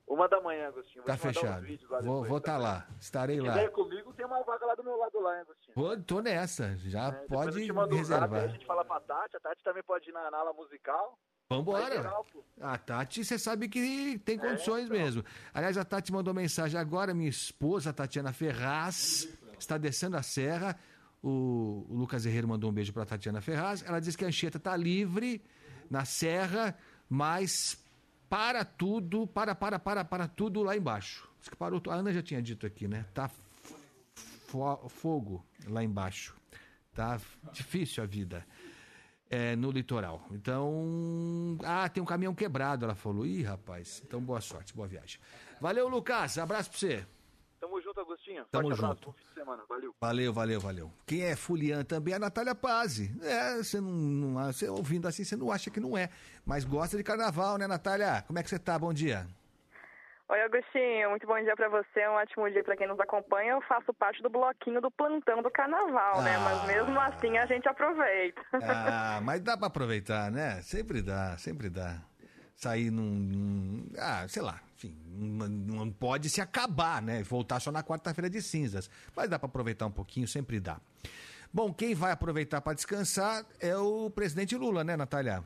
Uma da manhã, Agostinho. Vou Tá mandar uns fechado. Vou vou tá lá, estarei Se lá. comigo, tem uma vaga lá do meu lado lá, hein, Agostinho. Vou, tô nessa, já É, pode um zap, reservar. a gente fala pra Tati. A Tati também pode ir na, ala musical. Vambora. geral. A Tati, você sabe que É, tem condições então. mesmo. Aliás, a Tati mandou mensagem agora, minha esposa, Tatiana Ferraz, está descendo a serra. O, o Lucas Herrero mandou um beijo para Tatiana Ferraz. Ela diz que a Anchieta está livre na serra, mas para tudo, para, para, para, para tudo lá embaixo. Diz que parou, a Ana já tinha dito aqui, né? Tá fo- fogo lá embaixo. Tá difícil a vida é, no litoral. Então, ah, tem um caminhão quebrado, ela falou. Ih, rapaz, então boa sorte, boa viagem. Valeu, Lucas, abraço pra você. Tamo junto. junto, Agostinho. Tamo Forte abraço, junto. bom fim de semana. Valeu. Valeu, valeu, valeu. Quem é fulian também é a Natália Pazzi. É, você não, não você ouvindo assim, você não acha que não é, mas gosta de carnaval, né, Natália? Como é que você tá? Bom dia. Oi, Agostinho. Muito bom dia pra você. Um ótimo dia pra quem nos acompanha. Eu faço parte do bloquinho do plantão do carnaval, né? Mas mesmo assim a gente aproveita. Ah, mas dá pra aproveitar, né? Sempre dá, sempre dá. Sair num. num- ah, sei lá, enfim, não, pode se acabar, né? Voltar só na quarta-feira de cinzas. Mas dá pra aproveitar um pouquinho, sempre dá. Bom, quem vai aproveitar pra descansar é o presidente Lula, né, Natália?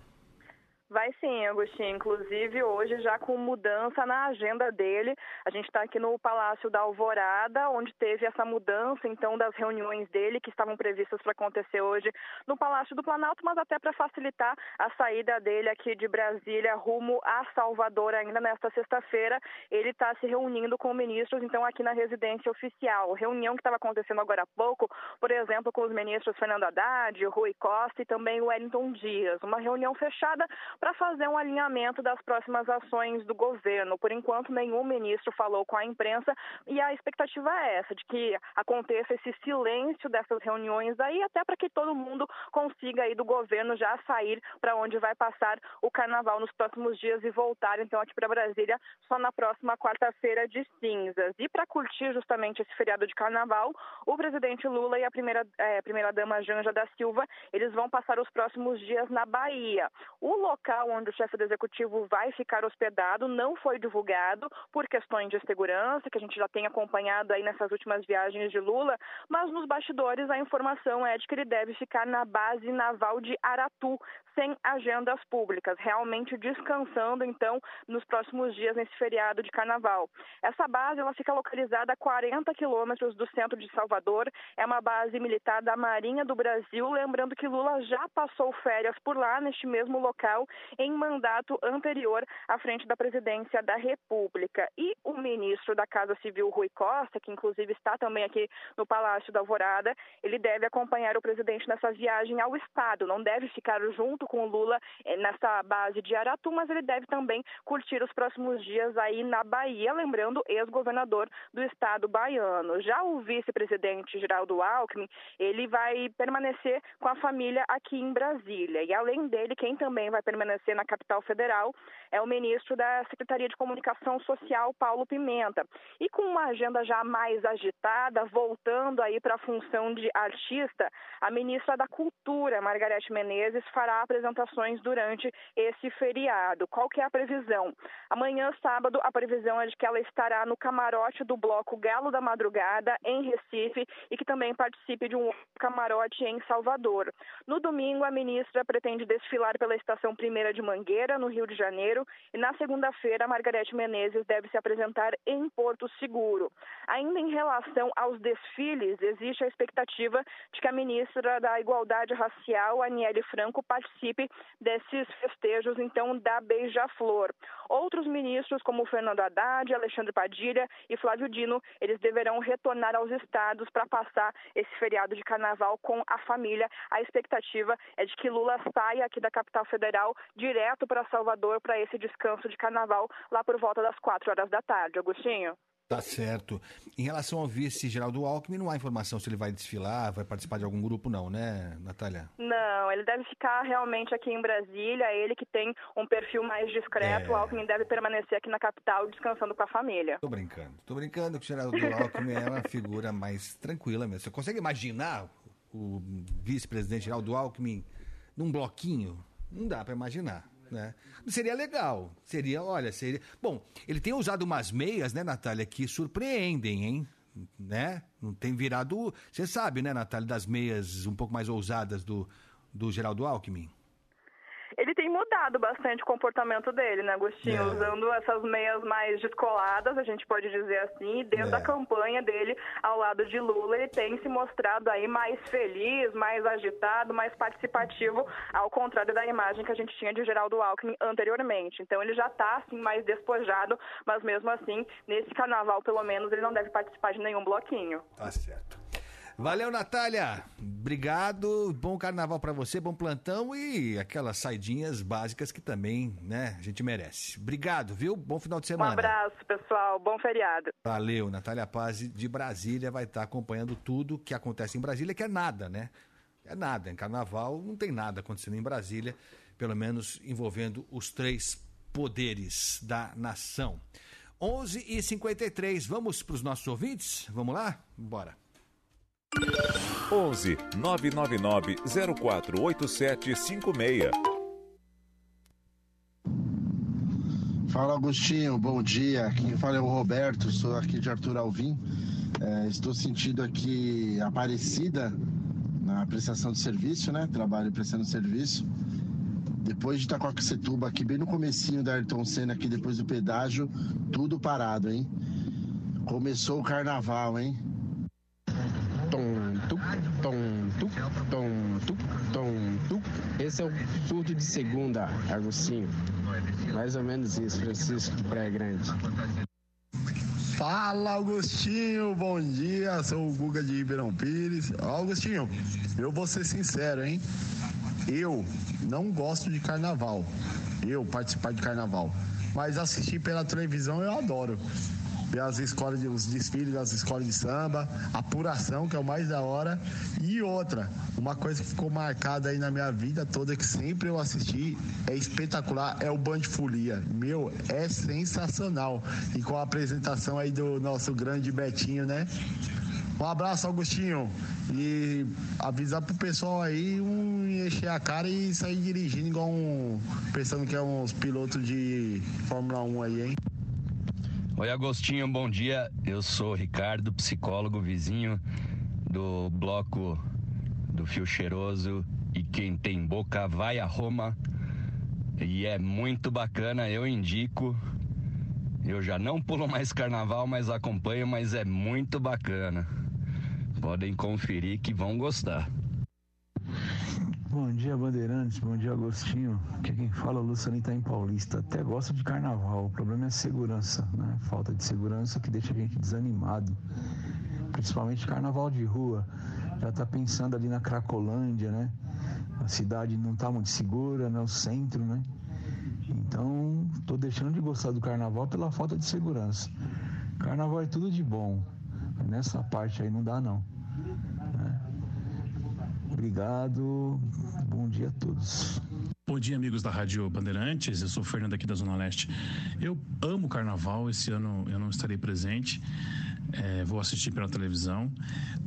Vai sim, Agostinho. Inclusive, hoje, já com mudança na agenda dele. A gente está aqui no Palácio da Alvorada, onde teve essa mudança, então, das reuniões dele, que estavam previstas para acontecer hoje no Palácio do Planalto, mas até para facilitar a saída dele aqui de Brasília rumo a Salvador, ainda nesta sexta-feira. Ele está se reunindo com ministros, então, aqui na residência oficial. Reunião que estava acontecendo agora há pouco, por exemplo, com os ministros Fernando Haddad, Rui Costa e também Wellington Dias. Uma reunião fechada para fazer um alinhamento das próximas ações do governo. Por enquanto, nenhum ministro falou com a imprensa e a expectativa é essa, de que aconteça esse silêncio dessas reuniões aí, até para que todo mundo consiga aí do governo já sair para onde vai passar o carnaval nos próximos dias e voltar então aqui para Brasília só na próxima quarta-feira de cinzas. E para curtir justamente esse feriado de carnaval, o presidente Lula e a primeira eh, primeira dama Janja da Silva, eles vão passar os próximos dias na Bahia. O local onde o chefe do executivo vai ficar hospedado não foi divulgado por questões de segurança, que a gente já tem acompanhado aí nessas últimas viagens de Lula, mas nos bastidores a informação é de que ele deve ficar na base naval de Aratu, sem agendas públicas, realmente descansando então nos próximos dias nesse feriado de carnaval. Essa base ela fica localizada a 40 quilômetros do centro de Salvador, é uma base militar da Marinha do Brasil, lembrando que Lula já passou férias por lá neste mesmo local em mandato anterior à frente da presidência da República. E o ministro da Casa Civil, Rui Costa, que inclusive está também aqui no Palácio da Alvorada, ele deve acompanhar o presidente nessa viagem ao Estado, não deve ficar junto com o Lula eh, nessa base de Aratu, mas ele deve também curtir os próximos dias aí na Bahia, lembrando, ex-governador do estado baiano. Já o vice-presidente Geraldo Alckmin, ele vai permanecer com a família aqui em Brasília. E além dele, quem também vai permanecer na capital federal é o ministro da Secretaria de Comunicação Social, Paulo Pimenta. E com uma agenda já mais agitada, voltando aí para a função de artista, a ministra da Cultura, Margarete Menezes, fará apresentações durante esse feriado. Qual que é a previsão? Amanhã, sábado, a previsão é de que ela estará no camarote do bloco Galo da Madrugada, em Recife, e que também participe de um camarote em Salvador. No domingo, a ministra pretende desfilar pela estação Primeira de Mangueira, no Rio de Janeiro, e na segunda-feira, Margarete Menezes deve se apresentar em Porto Seguro. Ainda em relação aos desfiles, existe a expectativa de que a ministra da Igualdade Racial, Aniele Franco, participe desses festejos, então, da Beija-Flor. Outros ministros, como Fernando Haddad, Alexandre Padilha e Flávio Dino, eles deverão retornar aos estados para passar esse feriado de carnaval com a família. A expectativa é de que Lula saia aqui da capital federal direto para Salvador para esse descanso de carnaval lá por volta das quatro horas da tarde. Agostinho? Tá certo. Em relação ao vice Geraldo Alckmin, não há informação se ele vai desfilar, vai participar de algum grupo, não, né, Natália? Não, ele deve ficar realmente aqui em Brasília. Ele que tem um perfil mais discreto. É. O Alckmin deve permanecer aqui na capital descansando com a família. Tô brincando. Tô brincando que o Geraldo Alckmin é uma figura mais tranquila mesmo. Você consegue imaginar o vice-presidente Geraldo Alckmin num bloquinho? Não dá pra imaginar. Né? Seria legal, seria, olha, seria. Bom, ele tem usado umas meias, né, Natália, que surpreendem, hein? Né? Não tem virado. Você sabe, né, Natália, das meias um pouco mais ousadas do, do Geraldo Alckmin? Ele tem mudado bastante o comportamento dele, né, Agostinho? É. Usando essas meias mais descoladas, a gente pode dizer assim. E Desde É. a campanha dele ao lado de Lula, ele tem se mostrado aí mais feliz, mais agitado, mais participativo, ao contrário da imagem que a gente tinha de Geraldo Alckmin anteriormente. Então ele já está assim, mais despojado, mas mesmo assim, nesse carnaval, pelo menos, ele não deve participar de nenhum bloquinho. Tá certo. Valeu, Natália. Obrigado. Bom carnaval para você, bom plantão e aquelas saidinhas básicas que também, né, a gente merece. Obrigado, viu? Bom final de Um semana. abraço, pessoal. Bom feriado. Valeu, Natália Paz de Brasília vai estar acompanhando tudo que acontece em Brasília, que é nada, né? É nada. Em carnaval não tem nada acontecendo em Brasília, pelo menos envolvendo os três poderes da nação. 11 e 53 vamos para os nossos ouvintes? Vamos lá? Bora. 11 999 048756. Fala Agostinho, bom dia. Quem fala é o Roberto, sou aqui de Arthur Alvim. É, estou sentindo aqui Aparecida na prestação de serviço, né? Trabalho prestando serviço. Depois de Itacoaquecetuba, aqui bem no comecinho da Ayrton Senna, aqui depois do pedágio, tudo parado, hein? Começou o carnaval, hein? Tom, tuc, tom. Esse é o surto de segunda, Agostinho. Mais ou menos isso, Francisco de Praia Grande. Fala, Augustinho, bom dia. Sou o Guga de Ribeirão Pires. Augustinho, eu vou ser sincero, hein? Eu não gosto de carnaval. Eu participar de carnaval. Mas assistir pela televisão eu adoro. Ver as escolas, de- os desfiles das escolas de samba, apuração, que é o mais da hora. E outra, uma coisa que ficou marcada aí na minha vida toda, que sempre eu assisti, é espetacular, é o Band Folia. Meu, é sensacional. E com a apresentação aí do nosso grande Betinho, né? Um abraço, Augustinho. E avisar pro pessoal aí um encher a cara e sair dirigindo igual um. Pensando que é uns pilotos de Fórmula 1 aí, hein? Oi, Agostinho, bom dia. Eu sou Ricardo, psicólogo vizinho do bloco do Fio Cheiroso. E quem tem boca vai a Roma. E é muito bacana, eu indico. Eu já não pulo mais carnaval, mas acompanho, mas é muito bacana. Podem conferir que vão gostar. Bom dia, Bandeirantes. Bom dia, Agostinho. Aqui quem fala é Luciano Itaim Paulista. Até gosto de carnaval. O problema é a segurança, né? Falta de segurança que deixa a gente desanimado. Principalmente carnaval de rua. Já tá pensando ali na Cracolândia, né? A cidade não tá muito segura, né? O centro, né? Então, tô deixando de gostar do carnaval pela falta de segurança. Carnaval é tudo de bom. Nessa parte aí não dá, não. Obrigado. Bom dia a todos. Bom dia, amigos da Rádio Bandeirantes. Eu sou o Fernando aqui da Zona Leste. Eu amo carnaval. Esse ano eu não estarei presente. É, vou assistir pela televisão,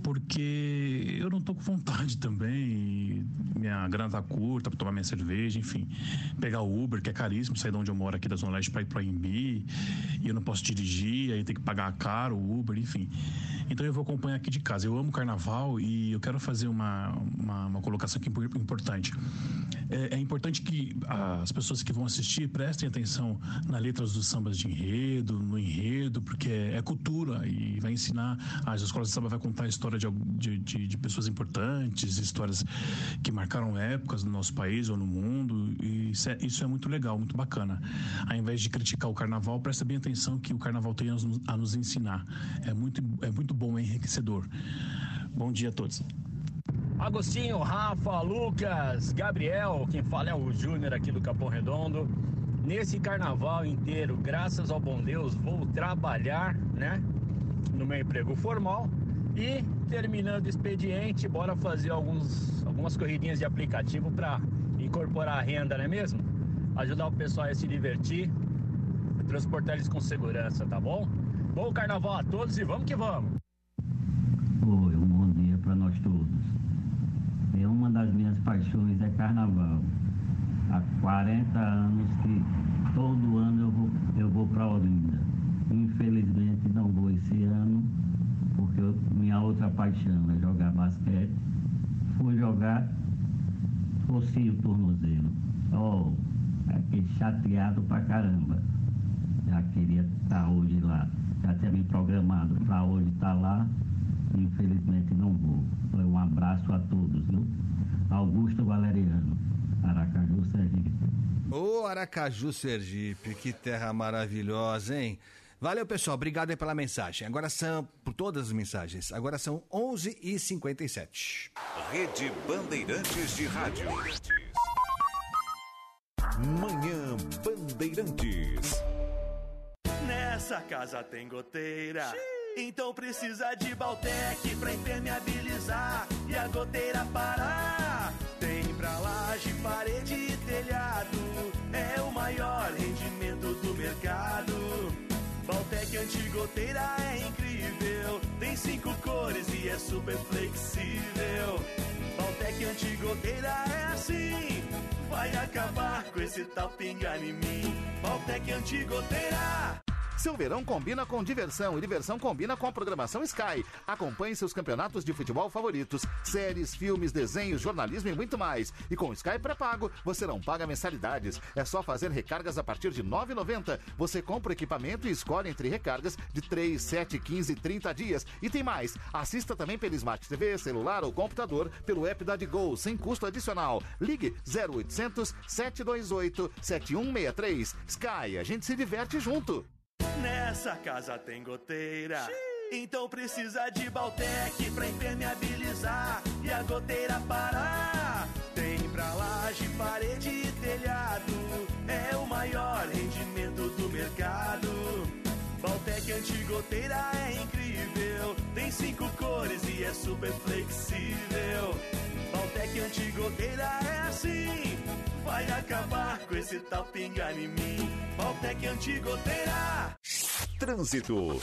porque eu não tô com vontade também. Minha grana tá curta para tomar minha cerveja, enfim. Pegar o Uber, que é caríssimo, sair de onde eu moro aqui da Zona Leste para ir para Imbi, e eu não posso dirigir, aí tem que pagar caro o Uber, enfim. Então eu vou acompanhar aqui de casa. Eu amo carnaval e eu quero fazer uma, uma, uma colocação aqui impor- importante. É, é importante que as pessoas que vão assistir prestem atenção nas letras dos sambas de enredo, no enredo, porque é, é cultura e vai ensinar. As escolas de samba vai contar a história de, de- de pessoas importantes, histórias que marcaram épocas no nosso país ou no mundo. E isso é, isso é muito legal, muito bacana. Ao invés de criticar o carnaval, presta bem atenção que o carnaval tem a nos, a nos ensinar. É muito, é muito bom, é enriquecedor. Bom dia a todos. Agostinho, Rafa, Lucas, Gabriel, quem fala é o Júnior aqui do Capão Redondo. Nesse carnaval inteiro, graças ao bom Deus, vou trabalhar, né? No meu emprego formal. E terminando o expediente, bora fazer alguns, algumas corridinhas de aplicativo para incorporar a renda, não é mesmo? Ajudar o pessoal a se divertir, transportar eles com segurança, tá bom? Bom carnaval a todos e vamos que vamos! Oi, um bom dia para nós todos. É uma das minhas paixões é carnaval. Há 40 anos que todo ano eu vou, eu vou para Olinda. Infelizmente não vou esse ano, porque eu- minha outra paixão é jogar basquete. Fui jogar, torci o tornozelo. Oh, aquele chateado pra caramba. Já queria estar hoje lá. Já tinha me programado para hoje estar lá. Infelizmente não vou. Então, Um abraço a todos, viu? Augusto Valeriano, Aracaju, Sergipe. Ô Aracaju, Sergipe, que terra maravilhosa, hein? Valeu, pessoal. Obrigado aí pela mensagem. Agora são, por todas as mensagens. Agora são 11h57. Rede Bandeirantes de Rádio. Manhã Bandeirantes. Nessa casa tem goteira. Então precisa de Baltec pra impermeabilizar e a goteira parar. Tem pra laje, parede e telhado. É o maior rendimento. Baltec antigoteira é incrível. Tem cinco cores e é super flexível. Baltec antigoteira é assim. Vai acabar com esse tal pingar em mim. Baltec antigoteira. Seu verão combina com diversão e diversão combina com a programação Sky. Acompanhe seus campeonatos de futebol favoritos, séries, filmes, desenhos, jornalismo e muito mais. E com Sky pré-pago, você não paga mensalidades. É só fazer recargas a partir de R$ 9,90. Você compra equipamento e escolhe entre recargas de 3, 7, 15 e 30 dias. E tem mais. Assista também pelo Smart TV, celular ou computador pelo app da Digol, sem custo adicional. Ligue 0800 728 7163. Sky, a gente se diverte junto. Nessa casa tem goteira. Então precisa de Baltec pra impermeabilizar e a goteira parar. Tem pra laje, parede e telhado. É o maior rendimento do mercado. Baltec antigoteira é incrível. Tem cinco cores e é super flexível. Baltec antigoteira é assim. Vai acabar com esse tal pingar em mim. Baltec antigoteira. Trânsito.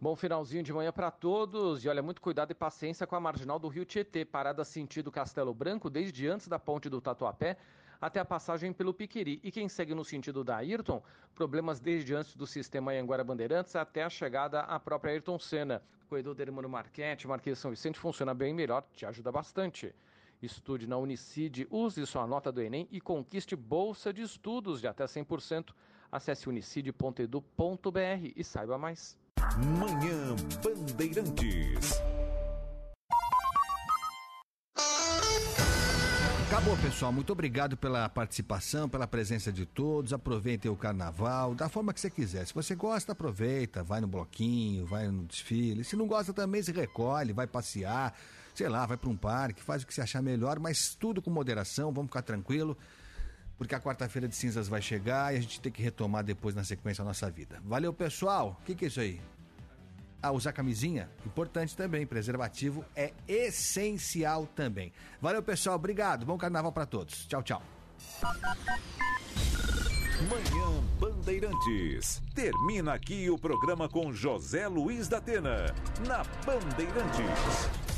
Bom finalzinho de manhã para todos. E olha, muito cuidado e paciência com a marginal do Rio Tietê, parada sentido Castelo Branco, desde antes da ponte do Tatuapé até a passagem pelo Piquiri. E quem segue no sentido da Ayrton, problemas desde antes do sistema Anguera Bandeirantes até a chegada à própria Ayrton Senna. Corredor do Hermano Marquete, Marquês São Vicente funciona bem melhor, te ajuda bastante. Estude na Unicid, use sua nota do Enem e conquiste bolsa de estudos de até 100%. Acesse unicid.edu.br e saiba mais. Manhã Bandeirantes. Acabou, pessoal. Muito obrigado pela participação, pela presença de todos. Aproveitem o carnaval da forma que você quiser. Se você gosta, aproveita, vai no bloquinho, vai no desfile. Se não gosta também, se recolhe, vai passear, sei lá, vai para um parque, faz o que você achar melhor, mas tudo com moderação, vamos ficar tranquilo, porque a quarta-feira de cinzas vai chegar e a gente tem que retomar depois na sequência a nossa vida. Valeu, pessoal. O que, que é isso aí? Ah, usar camisinha? Importante também. Preservativo é essencial também. Valeu, pessoal. Obrigado. Bom carnaval para todos. Tchau, tchau. Manhã Bandeirantes. Termina aqui o programa com José Luiz da Atena. Na Bandeirantes.